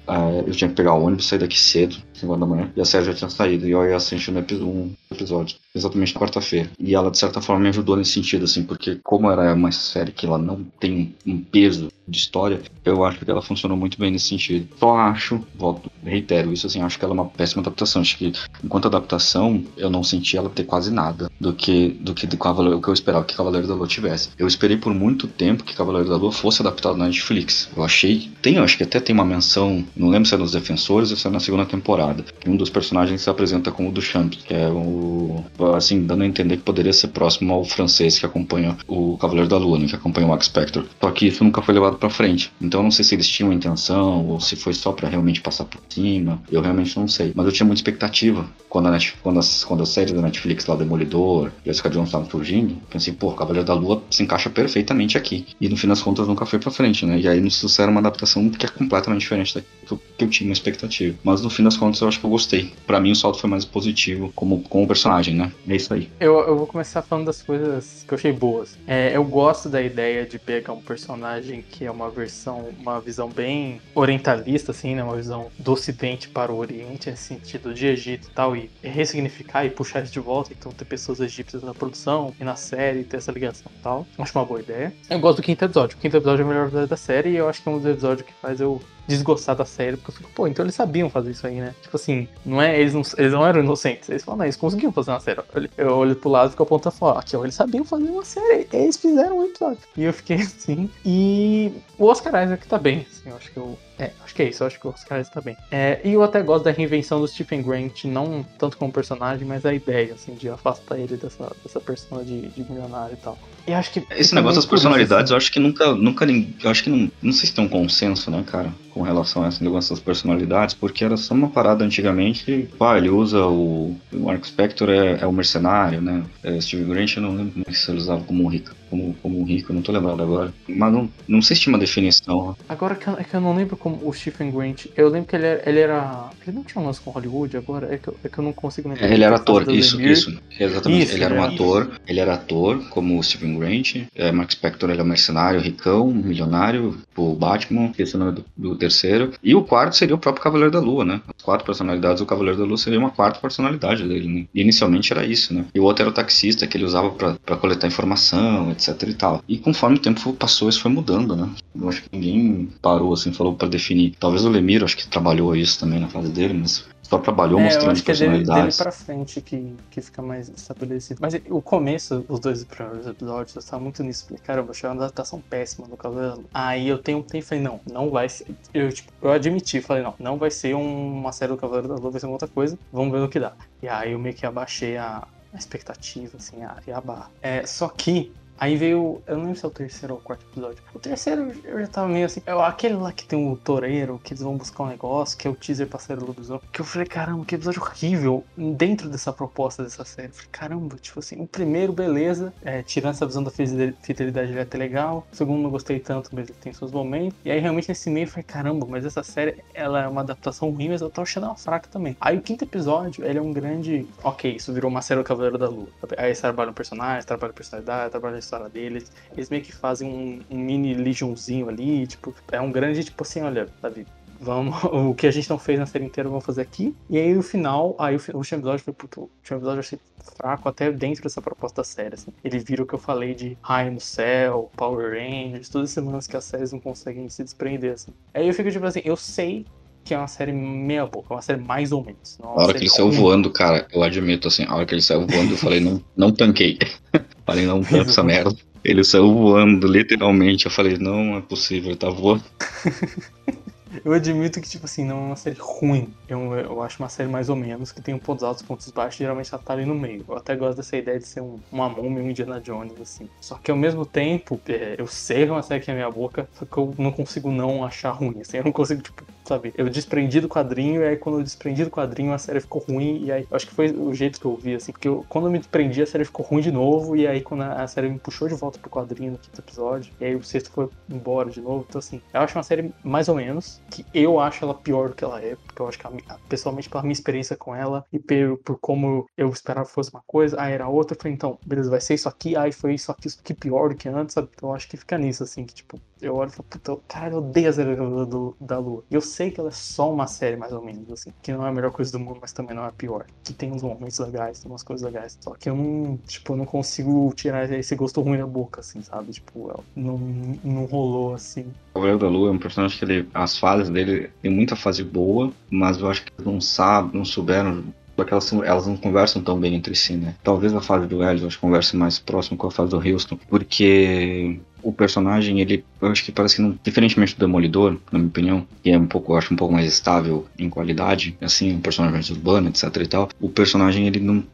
eu tinha que pegar o ônibus, sair daqui cedo, 5 horas da manhã. E a série já tinha saído. E eu ia assistindo epi- um episódio, exatamente na quarta-feira. E ela, de certa forma, me ajudou nesse sentido, assim, porque como era uma série que ela não tem um peso de história, eu acho que ela funcionou muito bem nesse sentido. Só acho, volto, reitero isso, assim, acho que ela é uma péssima adaptação. Acho que, enquanto adaptação, eu não senti ela ter quase nada do que do que, do que eu esperava que Cavaleiro da Lua tivesse. Eu esperei por muito tempo que Cavaleiro da Lua fosse adaptado na Netflix. Eu achei, tem, eu acho que até tem uma menção, não lembro se é nos Defensores ou se é na segunda temporada. Um dos personagens se apresenta como o Duchamp, que é o, assim, dando a entender que poderia ser próximo ao francês que acompanha o Cavaleiro da Lua, né, que acompanha o X Spectre. Só que isso nunca foi levado pra frente. Então não sei se eles tinham intenção ou se foi só pra realmente passar por cima. Eu realmente não sei. Mas eu tinha muita expectativa quando a, quando quando a série da Netflix lá, Demolidor, Jessica Jones estavam surgindo. Pensei, pô, Cavaleiro da Lua se encaixa perfeitamente aqui. E no fim das contas nunca foi pra frente, né? E aí nos trouxeram uma adaptação que é completamente diferente da que eu, que eu tinha uma expectativa. Mas no fim das contas eu acho que eu gostei. Pra mim o salto foi mais positivo como, com o personagem, né? É isso aí. Eu, eu vou começar falando das coisas que eu achei boas. É, eu gosto da ideia de pegar um personagem que é uma versão, uma visão bem orientalista, assim, né? Uma visão do ocidente para o oriente, nesse sentido de Egito e tal, e ressignificar e puxar isso de volta. Então ter pessoas egípcias na produção e na série, ter essa ligação e tal. Acho uma boa ideia. Eu gosto do quinto episódio. O quinto episódio é o melhor episódio da série e eu acho que é um dos episódios que faz eu desgostar da série, porque eu fico, pô, então eles sabiam fazer isso aí, né? Tipo assim, não é, eles não, eles não eram inocentes, eles falam, não, eles conseguiam fazer uma série. Eu, eu olho pro lado e fico apontando e falo, aqui, ó, eles sabiam fazer uma série, eles fizeram um episódio. E eu fiquei assim, e o Oscar Isaac tá bem, assim, eu acho que eu, é, acho que é isso, eu acho que o Oscar Isaac tá bem. É, e eu até gosto da reinvenção do Stephen Grant, não tanto como personagem, mas a ideia, assim, de afastar ele dessa, dessa persona de, de milionário e tal. E acho que Esse negócio das personalidades, assim. eu acho que nunca, nunca, eu acho que não, não sei se tem um consenso, né, cara, com relação a esse negócio das personalidades, porque era só uma parada antigamente, pá, ele usa o, o Mark Spector é, é o mercenário, né, é, Steve Grant eu não lembro como é se ele usava como um rico, como, como rico, não tô lembrado agora, mas não, não sei se tinha uma definição, Agora que eu, é que eu não lembro como o Stephen Grant. Eu lembro que ele era. Ele, era, ele não tinha um lance com Hollywood agora? É que, eu, é que eu não consigo lembrar. É, ele era ator, isso, isso, exatamente. Isso, ele era um ator, ele era ator, como o Stephen Grant. É, Mark Spector, ele é um mercenário, ricão, milionário, o Batman, que esse é o nome do, do terceiro. E o quarto seria o próprio Cavaleiro da Lua, né? Quatro personalidades, o Cavaleiro da Lua seria uma quarta personalidade dele, né? E inicialmente era isso, né? E o outro era o taxista, que ele usava pra coletar informação, etc e tal. E conforme o tempo passou, isso foi mudando, né? Eu acho que ninguém parou, assim, falou pra definir. Talvez o Lemiro, acho que trabalhou isso também na fase dele, mas só trabalhou É, eu mostrando acho que é dele, dele personalidades. pra frente que, que fica mais estabelecido. Mas o começo, os dois primeiros episódios, eu estava muito nisso. Falei, caramba, achei uma adaptação péssima do Cavaleiro. Lua. Aí eu tenho um tempo e falei, não, não vai ser. Eu, tipo, eu admiti, falei, não, não vai ser um- uma série do Cavaleiro da Lua, vai ser uma outra coisa. Vamos ver no que dá. E aí eu meio que abaixei a, expectativa, assim, a, e a barra. É, só que Aí veio, eu não lembro se é o terceiro ou o quarto episódio. O terceiro eu já tava meio assim. É aquele lá que tem o toureiro, que eles vão buscar um negócio, que é o teaser pra série lobisomem. Que eu falei, caramba, que episódio horrível dentro dessa proposta dessa série. Eu falei, caramba, tipo assim, o primeiro, beleza, é, tirando essa visão da fidelidade, ele é até legal. O segundo, não gostei tanto, mas ele tem seus momentos. E aí, realmente, nesse meio, eu falei, caramba, mas essa série, ela é uma adaptação ruim, mas eu tô achando ela fraca também. Aí, o quinto episódio, ele é um grande. Ok, isso virou uma série do Cavaleiro da Lua. Aí, eles trabalham personagens, trabalham personalidade, trabalham história deles. Eles meio que fazem um, um mini legionzinho ali, tipo, é um grande, tipo assim, olha, sabe, vamos, o que a gente não fez na série inteira, vamos fazer aqui. E aí o final, aí o, último episódio foi, puto, o último episódio eu achei fraco até dentro dessa proposta da série, assim. Ele vira o que eu falei de Raio no Céu, Power Rangers, todas as semanas que as séries não conseguem se desprender, assim. Aí eu fico tipo assim, eu sei que é uma série meia boca, é uma série mais ou menos. a hora que ele saiu voando, cara, eu admito, assim, a hora que ele saiu voando, eu falei, não, não tanquei. falei, não tanco essa merda. Ele saiu voando, literalmente. Eu falei, não é possível, ele tá voando. Eu admito que, tipo assim, não é uma série ruim. Eu, eu acho uma série mais ou menos, que tem pontos altos pontos baixos, geralmente ela tá ali no meio. Eu até gosto dessa ideia de ser um, uma múmia, um Indiana Jones, assim. Só que ao mesmo tempo, é, eu sei que é uma série que é minha boca, só que eu não consigo não achar ruim, assim. Eu não consigo, tipo, sabe? Eu desprendi do quadrinho, e aí quando eu desprendi do quadrinho, a série ficou ruim, e aí acho que foi o jeito que eu vi, assim, porque eu, quando eu me desprendi, a série ficou ruim de novo, e aí quando a, a série me puxou de volta pro quadrinho no quinto episódio, e aí o sexto foi embora de novo. Então, assim, eu acho uma série mais ou menos, que eu acho ela pior do que ela é, porque eu acho que, ela, pessoalmente, pela minha experiência com ela, e por, por como eu esperava que fosse uma coisa, aí era outra, eu falei, então, beleza, vai ser isso aqui, aí foi isso aqui, isso aqui pior do que antes, sabe? Então eu acho que fica nisso, assim, que tipo, eu olho e falo, puta, caralho, eu odeio a série do, da Lua. E eu sei que ela é só uma série, mais ou menos, assim, que não é a melhor coisa do mundo, mas também não é a pior. Que tem uns momentos legais, tem umas coisas legais. Só que eu não, tipo, não consigo tirar esse gosto ruim da boca, assim, sabe? Tipo, não, não rolou assim. O Cavaleiro da Lua é um personagem que ele, as fases dele tem muita fase boa, mas eu acho que não sabem, não souberam porque elas, elas não conversam tão bem entre si, né? Talvez a fase do Elliot converse mais próximo com a fase do Houston, porque o personagem, ele, eu acho que parece que não, diferentemente do Demolidor, na minha opinião, que é um pouco, eu acho um pouco mais estável em qualidade, assim, um personagem mais urbano, etc e tal, o personagem, ele não,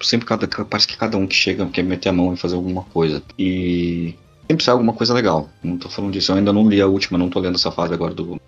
sempre cada, parece que cada um que chega quer meter a mão e fazer alguma coisa. E sempre sai alguma coisa legal. Não tô falando disso, eu ainda não li a última, não tô lendo essa fase agora do.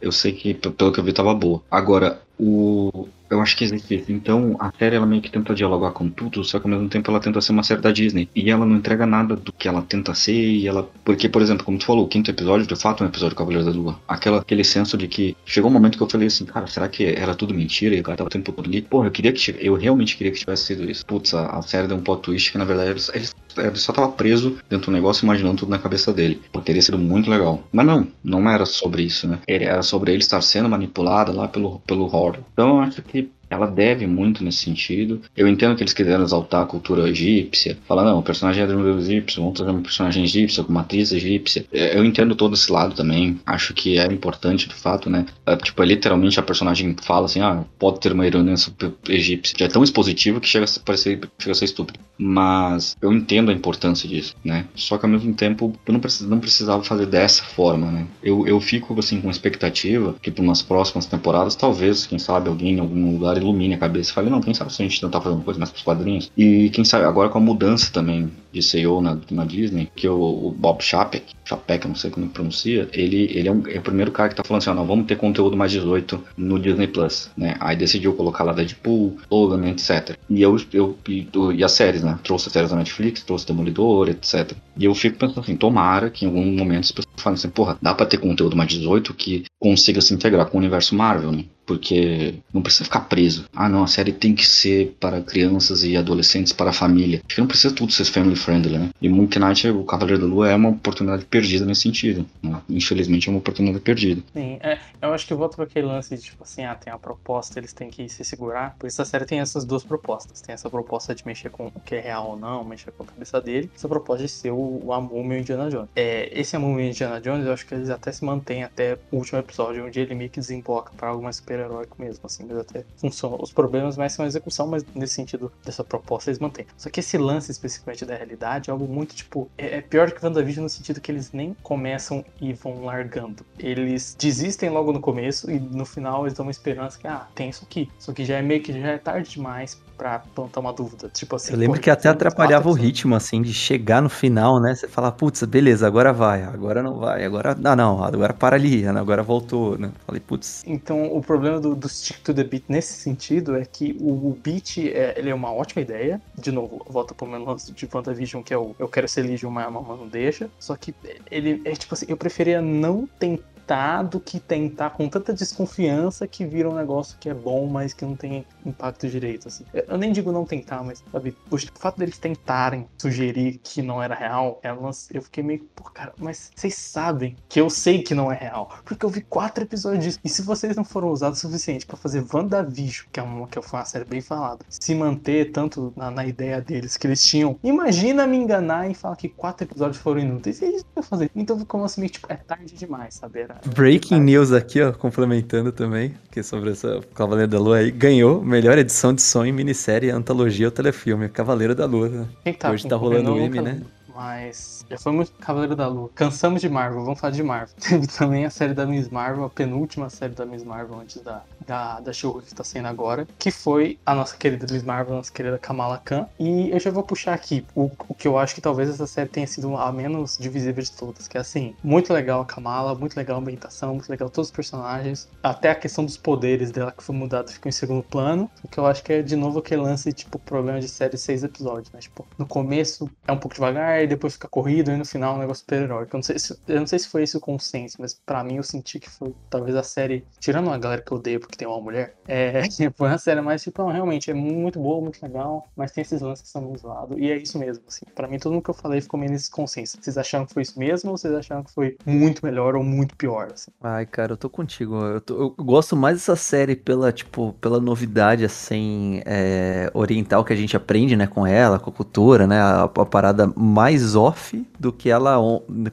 Eu sei que, pelo que eu vi, tava boa. Agora, o. Eu acho que existe. Então, a série ela meio que tenta dialogar com tudo, só que ao mesmo tempo ela tenta ser uma série da Disney. E ela não entrega nada do que ela tenta ser, e ela. Porque, por exemplo, como tu falou, o quinto episódio, de fato, é um episódio do Cavaleiro da Lua. Aquela, aquele senso de que chegou um momento que eu falei assim, cara, será que era tudo mentira? E o cara tava o tempo todo ali. Porra, eu queria que. Eu realmente queria que tivesse sido isso. Putz, a, a série deu um plot twist que na verdade eles ele só tava preso dentro do negócio imaginando tudo na cabeça dele. Pô, teria sido muito legal. Mas não, não era sobre isso, né? Era sobre ele estar sendo manipulado lá pelo, pelo Horror. Então eu acho que ela deve muito nesse sentido. Eu entendo que eles quiseram exaltar a cultura egípcia, falar, não, o personagem é do egípcio, vamos trazer um personagem egípcio, com uma atriz egípcia. É, eu entendo todo esse lado também, acho que é importante de fato, né? É, tipo, é, literalmente a personagem fala assim, ah, pode ter uma herança egípcia, que é tão expositivo que chega a parecer, chega a ser estúpido. Mas eu entendo a importância disso, né? Só que ao mesmo tempo, eu não, precis, não precisava fazer dessa forma, né? Eu, eu fico, assim, com expectativa que para umas próximas temporadas, talvez, quem sabe, alguém em algum lugar ilumine a cabeça e fale, não, quem sabe se a gente tentar fazer uma coisa mais pros quadrinhos. E quem sabe agora com a mudança também de CEO na, na Disney, que o, o Bob Chapek, Chapek, não sei como pronuncia, ele, ele é, um, é, o primeiro cara que tá falando assim, ó, vamos ter conteúdo mais 18 no Disney Plus, né? Aí decidiu colocar lá Deadpool, Logan, etc. E eu, eu e, e as séries, né? Trouxe as séries da Netflix, trouxe Demolidor, etc. E eu fico pensando assim, tomara que em algum momento as pessoas falem assim, porra, dá pra ter conteúdo mais 18 que consiga se integrar com o universo Marvel, né? Porque não precisa ficar preso. Ah, não, a série tem que ser para crianças e adolescentes, para a família. Acho não precisa tudo ser family friendly, né? E Moon Knight, o Cavaleiro da Lua, é uma oportunidade perdida nesse sentido. Né? Infelizmente, é uma oportunidade perdida. Sim, é, eu acho que eu volto para aquele lance de, tipo assim, ah, tem a proposta, eles têm que se segurar. Por isso a série tem essas duas propostas. Tem essa proposta de mexer com o que é real ou não, mexer com a cabeça dele. Essa proposta de ser o, o Amúmio Indiana Jones. É, esse Amúmio Indiana Jones, eu acho que eles até se mantêm até o último episódio, onde ele meio que desemboca para algo mais super-heróico mesmo, assim, mas até funciona. Os problemas mais são a execução, mas nesse sentido dessa proposta eles mantêm. Só que esse lance especificamente da realidade é algo muito, tipo, é, é pior que WandaVision no sentido que eles nem começam e vão largando. Eles desistem logo no começo e no final eles dão uma esperança que, ah, tem isso aqui. Só que já é meio que já é tarde demais pra plantar uma dúvida. Tipo assim. Eu lembro que até atrapalhava o ritmo, assim, de chegar no final, né? Você fala, putz, beleza, agora vai, agora não vai, agora. Ah, não, agora para ali, agora voltou, né? Falei, putz. Então, o problema do, do Stick to the Beat nesse sentido é que o, o beat é, ele é uma ótima ideia. De novo, volta pro meu lance de WandaVision, que é o Eu Quero Ser Legion, mas a mamãe não deixa. Só que ele é tipo assim, eu preferia não tentar que tentar com tanta desconfiança que vira um negócio que é bom, mas que não tem impacto direito, assim. Eu nem digo não tentar, mas, sabe, o fato deles tentarem sugerir que não era real, é um lance- eu fiquei meio, pô, cara, mas vocês sabem que eu sei que não é real, porque eu vi quatro episódios disso. E se vocês não foram usados o suficiente pra fazer WandaVision, que é uma, que foi uma série bem falada, se manter tanto na, na ideia deles que eles tinham, imagina me enganar e falar que quatro episódios foram inúteis. E é isso que eu fazer. Então ficou assim, tipo, é tarde demais, sabe? Era, Breaking news aqui, ó, complementando também, que é sobre essa Cavaleiro da Lua aí, ganhou melhor edição de som em minissérie, antologia ou telefilme, Cavaleiro da Lua. né? Tá Hoje tá rolando o M, né? Mas já foi muito Cavaleiro da Lua. Cansamos de Marvel, vamos falar de Marvel. Teve também a série da Miss Marvel, a penúltima série da Miss Marvel antes da, da, da show que tá saindo agora, que foi a nossa querida Miss Marvel, a nossa querida Kamala Khan. E eu já vou puxar aqui o, o que eu acho que talvez essa série tenha sido a menos divisível de todas, que é assim, muito legal a Kamala, muito legal a ambientação, muito legal todos os personagens, até a questão dos poderes dela que foi mudado ficou em segundo plano, o que eu acho que é de novo aquele lance, tipo, problema de série seis episódios, né? Tipo, no começo é um pouco devagar, e depois fica corrido, e no final é um negócio super-heróico. Eu, não sei se- eu não sei se foi esse o consenso, mas pra mim eu senti que foi talvez a série, tirando a galera que eu odeio porque tem uma mulher, é, foi uma série mais, tipo, não, realmente é muito boa, muito legal, mas tem esses lances que são meio zoados, e é isso mesmo, assim. Pra mim, tudo o que eu falei ficou meio nesse consenso. Vocês acharam que foi isso mesmo, ou vocês acharam que foi muito melhor ou muito pior, assim? Ai, cara, eu tô contigo. Eu, tô- eu gosto mais dessa série pela, tipo, pela novidade, assim, é, oriental que a gente aprende, né, com ela, com a cultura, né, a, a parada mais off do que ela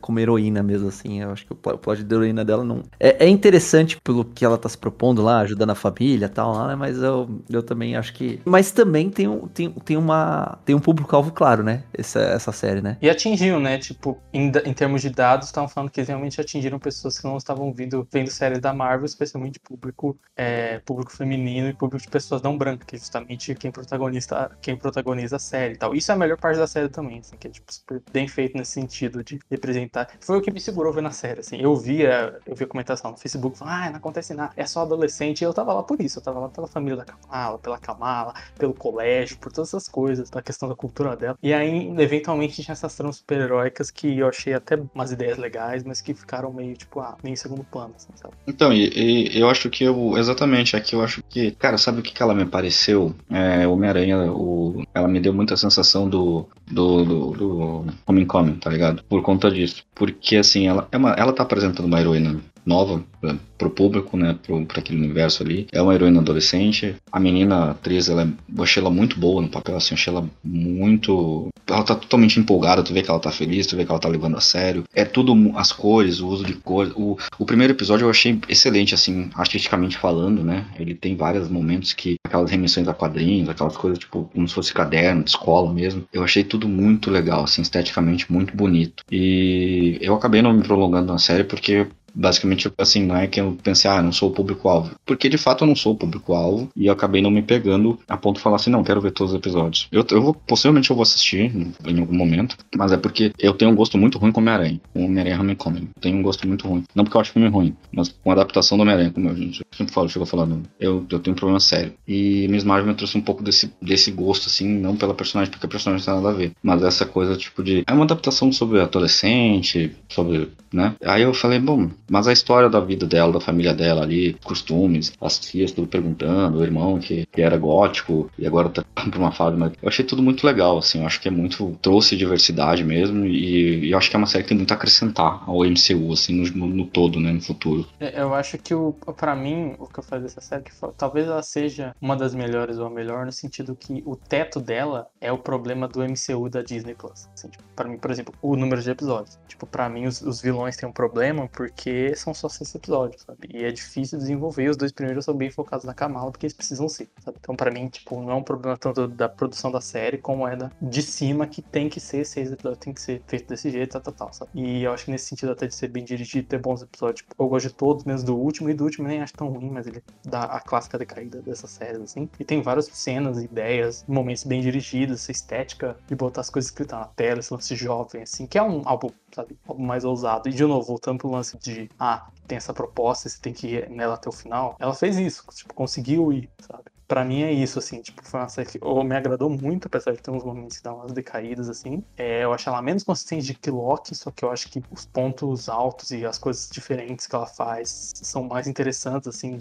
como heroína mesmo, assim. Eu acho que o, pl- o plot da heroína dela não... É, é interessante pelo que ela tá se propondo lá, ajudando a família e tal, lá, né, mas eu, eu também acho que... Mas também tem, tem, tem uma... Tem um público-alvo claro, né, essa, essa série, né. E atingiu, né? Tipo, em, em termos de dados, estavam falando que realmente atingiram pessoas que não estavam vindo, vendo séries da Marvel, especialmente público, é, público feminino e público de pessoas não brancas, que é justamente quem protagoniza, quem protagoniza a série e tal. Isso é a melhor parte da série também, assim, que é tipo, bem feito nesse sentido de representar. Foi o que me segurou vendo a série, assim. Eu via, eu via comentação no Facebook falando, ah, não acontece nada, é só adolescente. E eu tava lá por isso, eu tava lá pela família da Kamala, pela Kamala, pelo colégio, por todas essas coisas, da questão da cultura dela. E aí, eventualmente, tinha essas tramas super-heróicas que eu achei até umas ideias legais, mas que ficaram meio, tipo, ah, meio em segundo plano, assim, sabe? Então, e, e eu acho que eu. Exatamente, aqui eu acho que. Cara, sabe o que, que ela me pareceu? É, Homem-Aranha, o, ela me deu muita sensação do. Do, do, do Homecoming, tá ligado? Por conta disso. Porque, assim, ela, é uma, ela tá apresentando uma heroína nova pra, pro público, né? Pra aquele universo ali. É uma heroína adolescente. A menina a atriz, ela é, eu achei ela muito boa no papel, assim, eu achei ela muito. Ela tá totalmente empolgada, tu vê que ela tá feliz, tu vê que ela tá levando a sério. É tudo as cores, o uso de cores. O, o primeiro episódio eu achei excelente, assim, artisticamente falando, né? Ele tem vários momentos que. aquelas remissões a quadrinhos, aquelas coisas, tipo, como se fosse caderno de escola mesmo. Eu achei tudo muito legal, assim, esteticamente muito bonito. E eu acabei não me prolongando na série porque Basicamente, assim, não é que eu pensei, ah, não sou o público-alvo. Porque de fato eu não sou o público-alvo e eu acabei não me pegando a ponto de falar assim, não, quero ver todos os episódios. Eu, eu vou, possivelmente eu vou assistir em algum momento, mas é porque eu tenho um gosto muito ruim com Homem-Aranha. Com Homem-Aranha Homecoming. Eu tenho um gosto muito ruim. Não porque eu acho filme ruim, mas com a adaptação do Homem-Aranha, como gente sempre fala, fica falando, eu, eu tenho um problema sério. E Miss Marvel me trouxe um pouco desse, desse gosto, assim, não pela personagem, porque a personagem não tem nada a ver, mas essa coisa, tipo, de. É uma adaptação sobre adolescente, sobre. né? Aí eu falei, bom, mas a história da vida dela, da família dela ali, costumes, as tias tudo perguntando, o irmão que, que era gótico e agora tá por uma fase, mas eu achei tudo muito legal, assim, eu acho que é muito. trouxe diversidade mesmo e, e eu acho que é uma série que tem muito a acrescentar ao MCU, assim, no, no, todo, né, no futuro. É, Eu acho que, o, pra mim, o que eu falei dessa série, que talvez ela seja uma das melhores ou a melhor, no sentido que o teto dela é o problema do MCU da Disney Plus. Assim, tipo, pra mim, por exemplo, o número de episódios. Tipo, pra mim, os, os vilões têm um problema porque são só seis episódios, sabe? E é difícil desenvolver. Os dois primeiros são bem focados na Kamala, porque eles precisam ser, sabe? Então, pra mim, tipo, não é um problema tanto da produção da série, como é da, de cima, que tem que ser seis episódios, tem que ser feito desse jeito, tal, tal, tal, sabe? E eu acho que nesse sentido até de ser bem dirigido, ter bons episódios. Tipo, eu gosto de todos, menos do último, e do último nem acho tão ruim, mas ele dá a clássica decaída dessas séries, assim. E tem várias cenas, ideias, momentos bem dirigidos, essa estética de botar as coisas escritas na tela, esse lance jovem, assim, que é um álbum, sabe, algo mais ousado. E de novo, voltando pro lance de, ah, tem essa proposta, você tem que ir nela até o final. Ela fez isso, tipo, conseguiu ir, sabe? Pra mim é isso, assim, tipo, foi uma série que oh, me agradou muito, apesar de ter uns momentos que dá umas decaídas, assim. É, eu acho ela menos consistente de que Loki, só que eu acho que os pontos altos e as coisas diferentes que ela faz são mais interessantes, assim,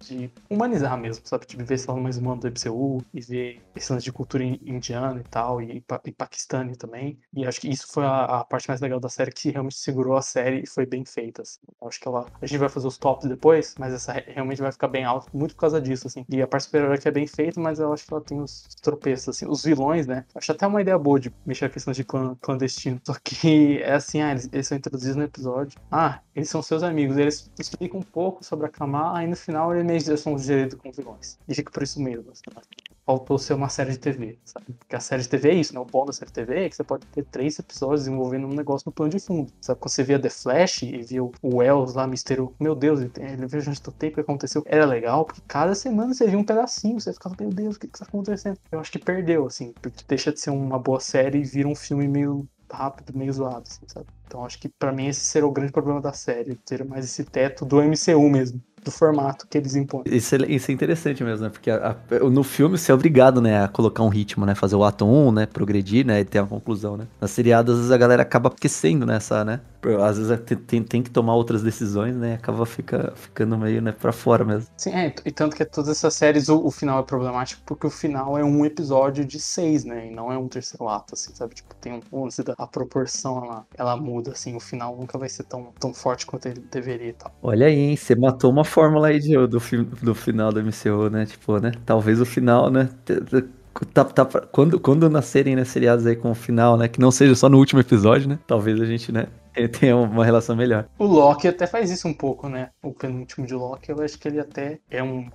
de humanizar mesmo, sabe? De ver esse mais humano do MCU e ver lance de cultura in- indiana e tal, e, pa e também. E acho que isso foi a, a parte mais legal da série, que realmente segurou a série e foi bem feita. Assim. Acho que ela. A gente vai fazer os tops depois, mas essa re- realmente vai ficar bem alta, muito por causa disso, assim. E a parte superior que é bem feita, mas eu acho que ela tem os tropeços, assim. Os vilões, né? Acho até uma ideia boa de mexer a questão de clã, clandestino. Só que é assim, ah, eles, eles são introduzidos no episódio. Ah, eles são seus amigos. Eles explicam um pouco sobre a Kamala, aí no final eles são geridos como vilões. E fica por isso mesmo. Assim, né? Faltou ser uma série de TV, sabe? Porque a série de TV é isso, né? O bom da série de TV é que você pode ter três episódios desenvolvendo um negócio no plano de fundo. Sabe? Quando você via The Flash e via o Wells lá, Mistério, meu Deus, ele, viu antes do tempo que aconteceu. Era legal, porque cada semana você via um pedacinho, você ficava, meu Deus, o que que tá acontecendo? Eu acho que perdeu, assim, porque deixa de ser uma boa série e vira um filme meio rápido, meio zoado, assim, sabe? Então acho que pra mim esse será o grande problema da série, ter mais esse teto do MCU mesmo, do formato que eles impõem. Isso é, isso é interessante mesmo, né? Porque a- a- no filme você é obrigado, né, a colocar um ritmo, né? Fazer o ato 1, né? Progredir, né? E ter uma conclusão, né? Nas seriadas, às vezes a galera acaba esquecendo nessa, né? Às vezes é- tem, tem- que tomar outras decisões, né? Acaba fica, ficando meio, né, pra fora mesmo. Sim, é, e tanto que todas essas séries o, o final é problemático porque o final é um episódio de seis, né? E não é um terceiro ato, assim, sabe? Tipo, tem um, lance da- a proporção ela, ela muda, assim, o final nunca vai ser tão, tão forte quanto ele deveria e tal. Olha aí, hein? Você matou uma fórmula aí de, do, do final do MCU, né? Tipo, né? Talvez o final, né? Tá, tá, quando, quando nascerem né, seriados aí com o final, né? Que não seja só no último episódio, né? Talvez a gente, né? Tenha uma relação melhor. O Loki até faz isso um pouco, né? O penúltimo de Loki, eu acho que ele até é um,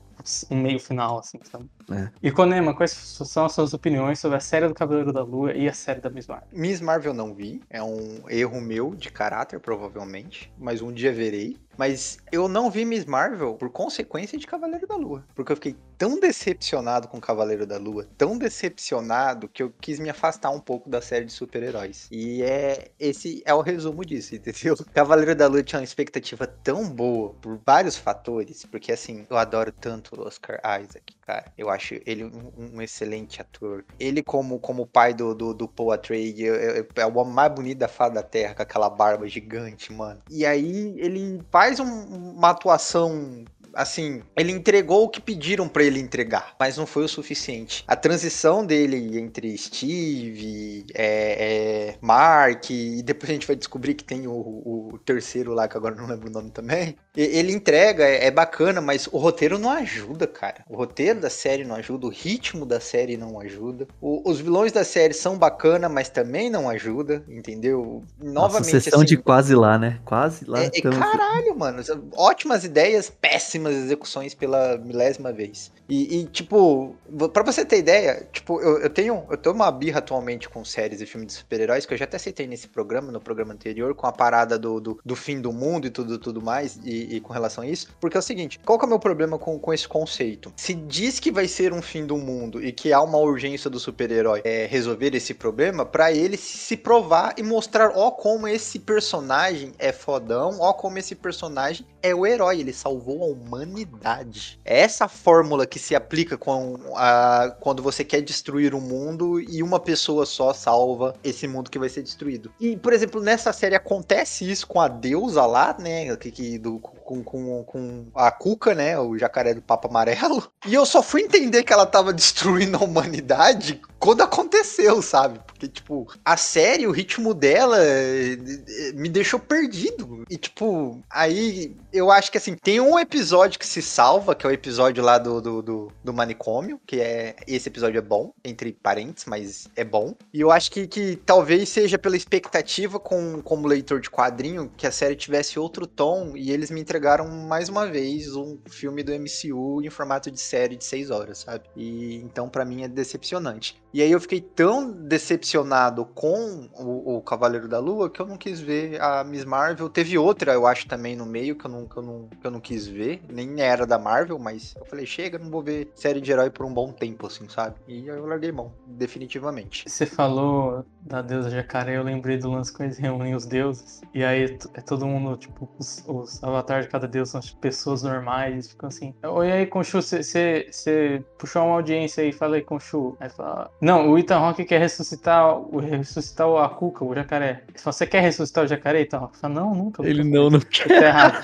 um meio final, assim, sabe? É. E Konema, quais são as suas opiniões sobre a série do Cavaleiro da Lua e a série da Miss Marvel? Miss Marvel não vi, é um erro meu de caráter, provavelmente, mas um dia verei. Mas eu não vi Miss Marvel por consequência de Cavaleiro da Lua, porque eu fiquei tão decepcionado com Cavaleiro da Lua, tão decepcionado que eu quis me afastar um pouco da série de super-heróis. E é esse é o resumo disso, entendeu? Cavaleiro da Lua tinha uma expectativa tão boa por vários fatores, porque assim, eu adoro tanto o Oscar Isaac, cara. Eu acho ele um, um excelente ator. Ele como como pai do do, do Paul é, o homem mais bonito da face da Terra com aquela barba gigante, mano. E aí ele faz um- uma atuação assim, ele entregou o que pediram pra ele entregar, mas não foi o suficiente. A transição dele entre Steve, é, é, Mark, e depois a gente vai descobrir que tem o, o terceiro lá, que agora não lembro o nome também. Ele entrega, é, é bacana, mas o roteiro não ajuda, cara. O roteiro da série não ajuda, o ritmo da série não ajuda. O- os vilões da série são bacana, mas também não ajuda, entendeu? Nossa, Novamente, sessão assim, de quase lá, né? Quase lá. é, é caralho, mano. Ótimas ideias, péssimas execuções pela milésima vez. E, e, tipo, pra você ter ideia, tipo, eu, eu tenho eu tenho uma birra atualmente com séries e filmes de super-heróis, que eu já até citei nesse programa, no programa anterior, com a parada do, do, do fim do mundo e tudo, tudo mais, e, e com relação a isso. Porque é o seguinte, qual que é o meu problema com, com esse conceito? Se diz que vai ser um fim do mundo e que há uma urgência do super-herói é, resolver esse problema, pra ele se provar e mostrar, ó, como esse personagem é fodão, ó, como esse personagem é o herói, ele salvou a humanidade. É essa fórmula que se aplica com a, quando você quer destruir o mundo e uma pessoa só salva esse mundo que vai ser destruído. E, por exemplo, nessa série acontece isso com a deusa lá, né? Que, que- do, com, com, com a Cuca, né? O jacaré do Papa Amarelo. E eu só fui entender que ela tava destruindo a humanidade quando aconteceu, sabe? Porque, tipo, a série, o ritmo dela eh, eh, me deixou perdido. E, tipo, aí eu acho que assim, tem um episódio que se salva, que é o episódio lá do, do, do, do manicômio, que é. Esse episódio é bom, entre parênteses, mas é bom. E eu acho que, que talvez seja pela expectativa com, como leitor de quadrinho, que a série tivesse outro tom, e eles me entregaram mais uma vez um filme do MCU em formato de série de seis horas, sabe? E então para mim é decepcionante. E aí eu fiquei tão decepcionado com o, o Cavaleiro da Lua que eu não quis ver a Miss Marvel. Teve outra, eu acho, também no meio que eu não, que eu não, que eu não quis ver. Nem era da Marvel, mas eu falei, chega, não vou ver série de herói por um bom tempo, assim, sabe? E eu larguei mão, definitivamente. Você falou da deusa jacaré, eu lembrei do lance que eles reúnem os deuses. E aí t- é todo mundo, tipo, os, os avatares cada deus são tipo, pessoas normais. Ficam assim. Oi, aí, Conchu, você puxou uma audiência aí, fala aí, Conchu. Aí fala. Não, o Ethan Rock quer ressuscitar, o, ressuscitar o Akuka, o jacaré. Ele fala, você quer ressuscitar o jacaré, Ethan Rock? Fala, não, nunca. Ele nunca não, não Você tá errado.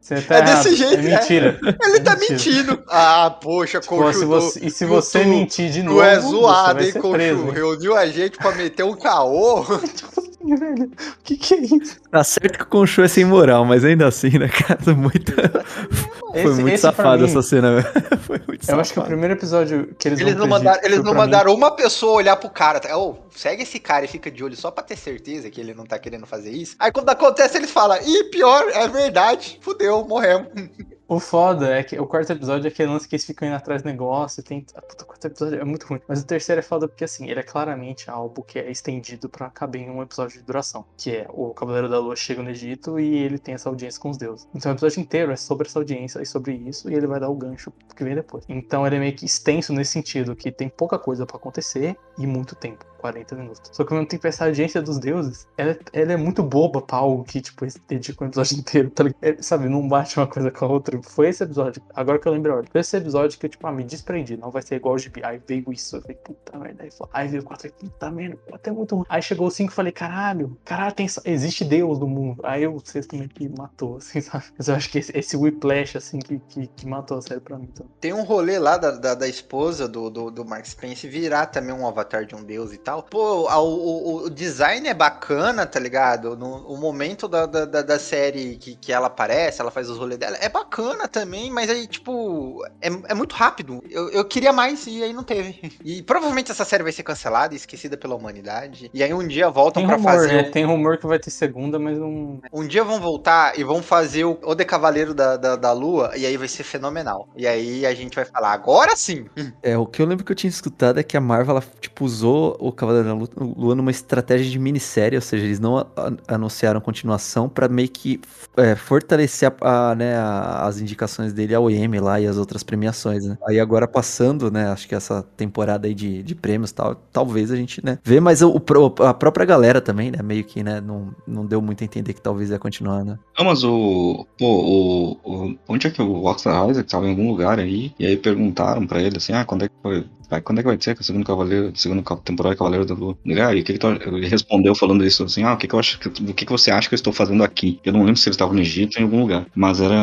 Você tá É errado. desse jeito, É mentira. Ele É tá mentira. mentindo. Ah, poxa, Pô, Conchu. se tu- você- e se tu- você tu- mentir de Tu novo, é você zoado, vai hein, Conchu? preso. hein? Reuniu a gente pra meter um caô. Velho, o que que é isso? Tá certo que o Conchu é sem moral, mas ainda assim, né, cara? Muito... Foi Esse- muito esse pra safado mim- essa cena, velho. Foi muito Eu acho que o primeiro episódio que eles, Eles vão não mandaram, eles foi não mim- mandaram uma pessoa olhar pro cara. tá? Ô, segue esse cara e fica de olho só pra ter certeza que ele não tá querendo fazer isso. Aí quando acontece, eles falam, ih, pior, é verdade. Fudeu, morremos. O foda é que o quarto episódio é aquele lance que eles ficam indo atrás do negócio. Tem... Ah, puta, o quarto episódio é muito ruim. Mas o terceiro é foda porque, assim, ele é claramente algo que é estendido pra caber em um episódio de duração. Que é o Cavaleiro da Lua chega no Egito e ele tem essa audiência com os deuses. Então o episódio inteiro é sobre essa audiência e sobre isso. E ele vai dar o gancho que vem depois. Então ele é meio que extenso nesse sentido, que tem pouca coisa pra acontecer e muito tempo. 40 minutos. Só que ao mesmo tempo, essa audiência dos deuses, ela, ela é muito boba pra algo que, tipo, eles dedicam o episódio inteiro, tá ligado? É, sabe, não bate uma coisa com a outra. Foi esse episódio, agora que eu lembro a ordem, foi esse episódio que eu, tipo, ah, me desprendi, não vai ser igual o GB. Aí veio isso, eu falei, puta merda. Aí, falou- aí veio o 4, eu falei, puta merda, o 4 é muito ruim. Aí chegou o 5 e falei, caralho, caralho, tem, existe Deus no mundo. Aí o sexto meio que matou, assim, sabe? Mas eu acho que esse, esse whiplash, assim, que, que, que matou a série pra mim, então. Tem um rolê lá da, da, da esposa do, do, do Mark Spence virar também um avatar de um deus e tal. Pô, a- o, o, design é bacana, tá ligado? No, o momento da, da, da- série que, que ela aparece, ela faz os rolês dela, é bacana também, mas aí, tipo, é, é muito rápido. Eu, eu queria mais e aí não teve. E provavelmente essa série vai ser cancelada esquecida pela humanidade. E aí um dia voltam rumor, fazer. né? Tem rumor que vai ter segunda, mas não. Um dia vão voltar e vão fazer o, o The Cavaleiro da, da, da Lua, e aí vai ser fenomenal. E aí a gente vai falar, agora sim! É, o que eu lembro que eu tinha escutado é que a Marvel, ela, tipo, usou o Cavaleiro da Lu- Lua numa estratégia de minissérie, ou seja, eles não anunciaram continuação pra meio que é, fortalecer a- a, né, a- as indicações dele ao M lá e as outras premiações, né? Aí agora passando, né, acho que essa temporada aí de, de prêmios tal, talvez a gente, né, vê, mas o, a própria galera também, né, meio que, né, não, não deu muito a entender que talvez ia continuar, né? Não, mas o. Pô, o, o. Onde é que o Oscar Isaac tava em algum lugar aí? E aí perguntaram pra ele assim: ah, quando é que foi. Quando é que vai ser que o segundo Cavaleiro, segunda ca- temporada Cavaleiro da Lua? Ele, ah, e o que que tu, ele respondeu falando isso assim, ah, o que que eu acho que, o que que você acha que eu estou fazendo aqui? Eu não lembro se ele estava no Egito ou em algum lugar, mas era,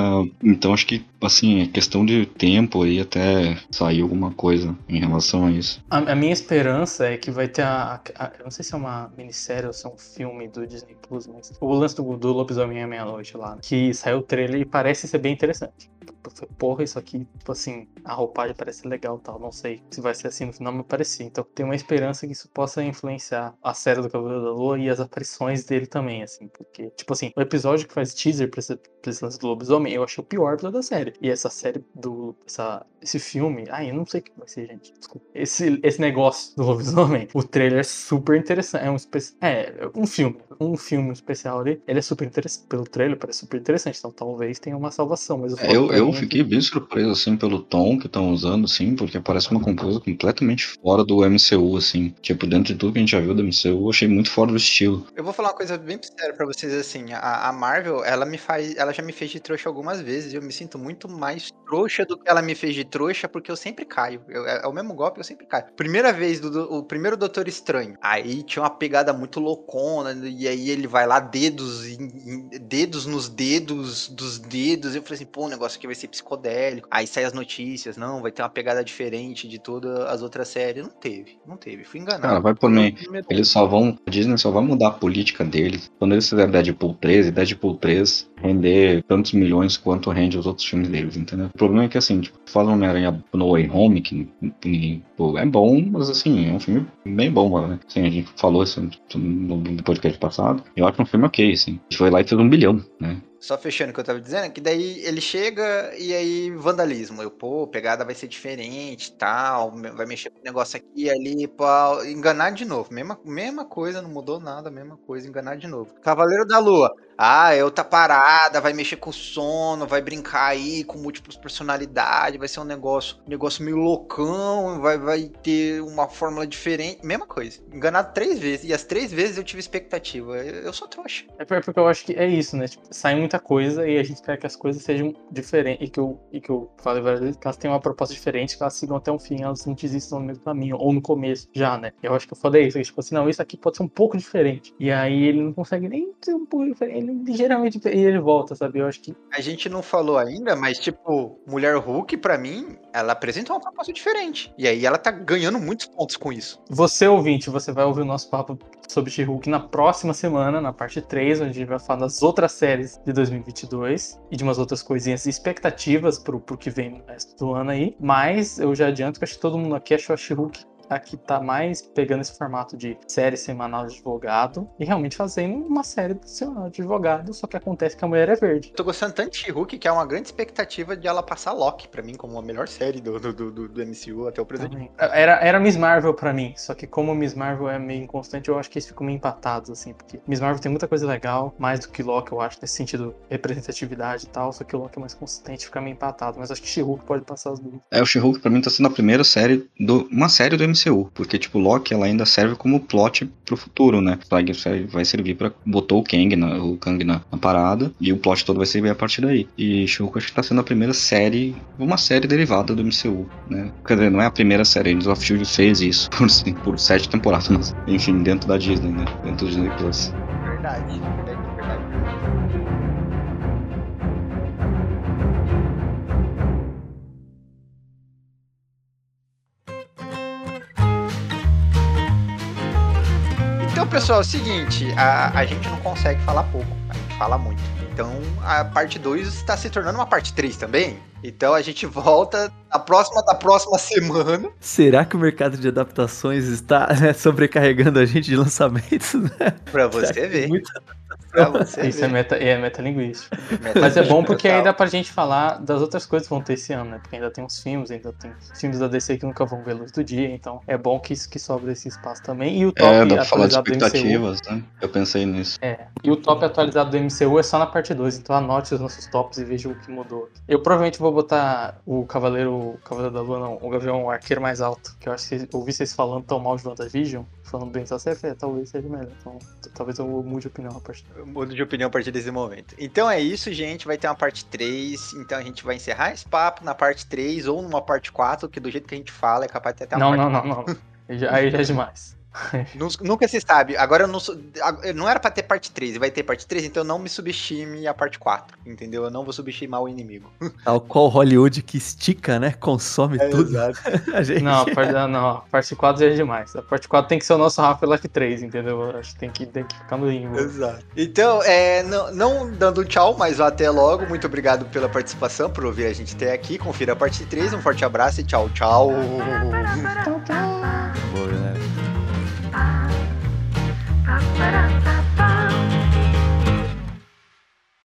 então acho que, assim, é questão de tempo aí até sair alguma coisa em relação a isso. A, a minha esperança é que vai ter a, a- Eu não sei se é uma minissérie ou se é um filme do Disney Plus, mas. O lance do, do Lobisomem à Meia-Noite lá. Que saiu o trailer e parece ser bem interessante. Porra, isso aqui, tipo assim, a roupagem parece legal tal. Não sei se vai ser assim no final, me parecia. Então tem uma esperança que isso possa influenciar a série do Cavaleiro da Lua e as aparições dele também, assim. Porque, tipo assim, o episódio que faz teaser pra esse, esse lance do lobisomem, eu achei o pior episódio da série. E essa série do. Essa, esse filme. Ai, eu não sei o que vai ser, gente. Desculpa. Esse, esse negócio do lobisomem, o trailer é super interessante. É um, espe- é, um filme. Um filme especial ali. Ele é super interessante. Pelo trailer, parece super interessante. Então talvez tenha uma salvação. Mas o É, Eu, eu fiquei bem surpreso, assim, pelo tom que estão usando, assim, porque parece uma coisa completamente fora do MCU, assim. Tipo, dentro de tudo que a gente já viu do MCU, eu achei muito fora do estilo. Eu vou falar uma coisa bem séria pra vocês assim, a, a Marvel, ela me faz, ela já me fez de trouxa algumas vezes e eu me sinto muito mais trouxa do que ela me fez de trouxa, porque eu sempre caio. Eu- é, é o mesmo golpe, eu sempre caio. Primeira vez do, do- o primeiro Doutor Estranho. Aí tinha uma pegada muito loucona, e aí ele vai lá, dedos, em- em- dedos nos dedos dos dedos. Eu falei assim, pô, o negócio aqui vai ser psicodélico. Aí sai as notícias, não, vai ter uma pegada diferente de todas as outras séries. Não teve, não teve. Fui enganado. Cara, vai por mim. Eles só vão. A Disney só vai mudar a política deles. Quando eles fizerem Deadpool 3 e Deadpool 3 render tantos milhões quanto rende os outros filmes deles, entendeu? O problema é que assim, tipo, fala Homem-Aranha No Way Home, que que, pô, é bom, mas assim, é um filme bem bom, né? Assim, a gente falou isso no no podcast passado. Eu acho um filme ok, assim. A gente foi lá e fez um bilhão, né? Só fechando o que eu tava dizendo, que daí ele chega e aí vandalismo. Eu, pô, pegada vai ser diferente tal, vai mexer com o negócio aqui e ali, enganar de novo. Mesma, mesma coisa, não mudou nada, mesma coisa, enganar de novo. Cavaleiro da Lua. Ah, eu tá parada, vai mexer com o sono, vai brincar aí com múltiplas personalidades, vai ser um negócio, um negócio meio loucão, vai, vai ter uma fórmula diferente. Mesma coisa. Enganado três vezes. E as três vezes eu tive expectativa. Eu, eu sou trouxa. É por- porque eu acho que é isso, né? Tipo, sai muita coisa e a gente quer que as coisas sejam diferentes. E que eu, e que eu falei várias vezes, que elas tenham uma proposta diferente, que elas sigam até o fim, elas não desistam no mesmo caminho, ou no começo, já, né? Eu acho que eu falei isso, tipo assim, não, isso aqui pode ser um pouco diferente. E aí ele não consegue nem ser um pouco diferente, ele ligeiramente e ele volta, sabe? Eu acho que A gente não falou ainda, mas tipo, Mulher Hulk, pra mim, ela apresenta uma proposta diferente. E aí ela tá ganhando muitos pontos com isso. Você, ouvinte, você vai ouvir o nosso papo sobre She-Hulk na próxima semana, na parte 3, onde a gente vai falar das outras séries de 2022 e de umas outras coisinhas expectativas pro, pro que vem no resto do ano aí. Mas eu já adianto que acho que todo mundo aqui achou a She-Hulk a que tá mais pegando esse formato de série semanal de advogado e realmente fazendo uma série semanal de advogado, só que acontece que a mulher é verde. Eu tô gostando tanto de She-Hulk que é uma grande expectativa de ela passar Loki, pra mim, como a melhor série do, do, do, do MCU até o presente. Também. Era, era Miss Marvel pra mim, só que como Miss Marvel é meio inconstante, eu acho que eles ficam meio empatados, assim, porque Miss Marvel tem muita coisa legal, mais do que Loki, eu acho, nesse sentido representatividade e tal, só que o Loki é mais consistente, fica meio empatado, mas acho que She-Hulk pode passar as duas. É, o She-Hulk pra mim tá sendo a primeira série do. Uma série do MCU. Porque, tipo, Loki ela ainda serve como plot pro futuro, né? Vai, vai servir pra. Botou o Kang, na, o Kang na, na parada. E o plot todo vai servir a partir daí. E She-Hulk acho que tá sendo a primeira série. Uma série derivada do MCU, né? Quer dizer, não é a primeira série. Agents of Shield fez isso por, por sete temporadas. Enfim, dentro da Disney, né? Dentro do Disney Plus. Verdade. Então, pessoal, é o seguinte, a, a gente não consegue falar pouco, a gente fala muito. Então, a parte 2 está se tornando uma parte 3 também. Então, a gente volta na próxima da próxima semana. Será que o mercado de adaptações está né, sobrecarregando a gente de lançamentos? Né? Pra você ver. Muita Pra você Isso é, meta, é metalinguístico. Meta- Mas é bom porque aí dá pra gente falar das outras coisas que vão ter esse ano, né? Porque ainda tem uns filmes, ainda tem filmes da DC que nunca vão ver a luz do dia, então é bom que, isso- que sobra esse espaço também. E o top É, dá pra falar de atualizado do MCU. expectativas, né? Eu pensei nisso. É, e o top atualizado do MCU é só na parte 2, então anote os nossos tops e veja o que mudou. Eu provavelmente vou botar o Cavaleiro, o Cavaleiro da Lua, não, o Gavião Arqueiro mais alto, que eu acho que ouvi vocês falando tão mal de WandaVision, falando bem da série, falei, talvez seja melhor, então talvez eu mude de opinião a partir Eu mudo de opinião a partir desse momento. Então é isso, gente. Vai ter uma parte 3. Então a gente vai encerrar esse papo na parte 3 ou numa parte 4, que do jeito que a gente fala é capaz de ter até uma Não, parte não, não, não. Aí já- Aí já é demais. Nu- Nunca se sabe. Agora eu não sou. Não era pra ter parte 3, e vai ter parte 3, então não me subestime a parte 4. Entendeu? Eu não vou subestimar o inimigo. Tal qual Hollywood que estica, né? Consome tudo. exato. A gente... Não, a parte, não, a parte 4 já é demais. A parte 4 tem que ser o nosso Half-Life 3, entendeu? Eu Acho que tem que, tem que ficar no limbo. Exato. Então, é, não, não dando um tchau, mas até logo. Muito obrigado pela participação, por ouvir a gente até aqui. Confira a parte 3. Um forte abraço e tchau, tchau. Tchau, tchau.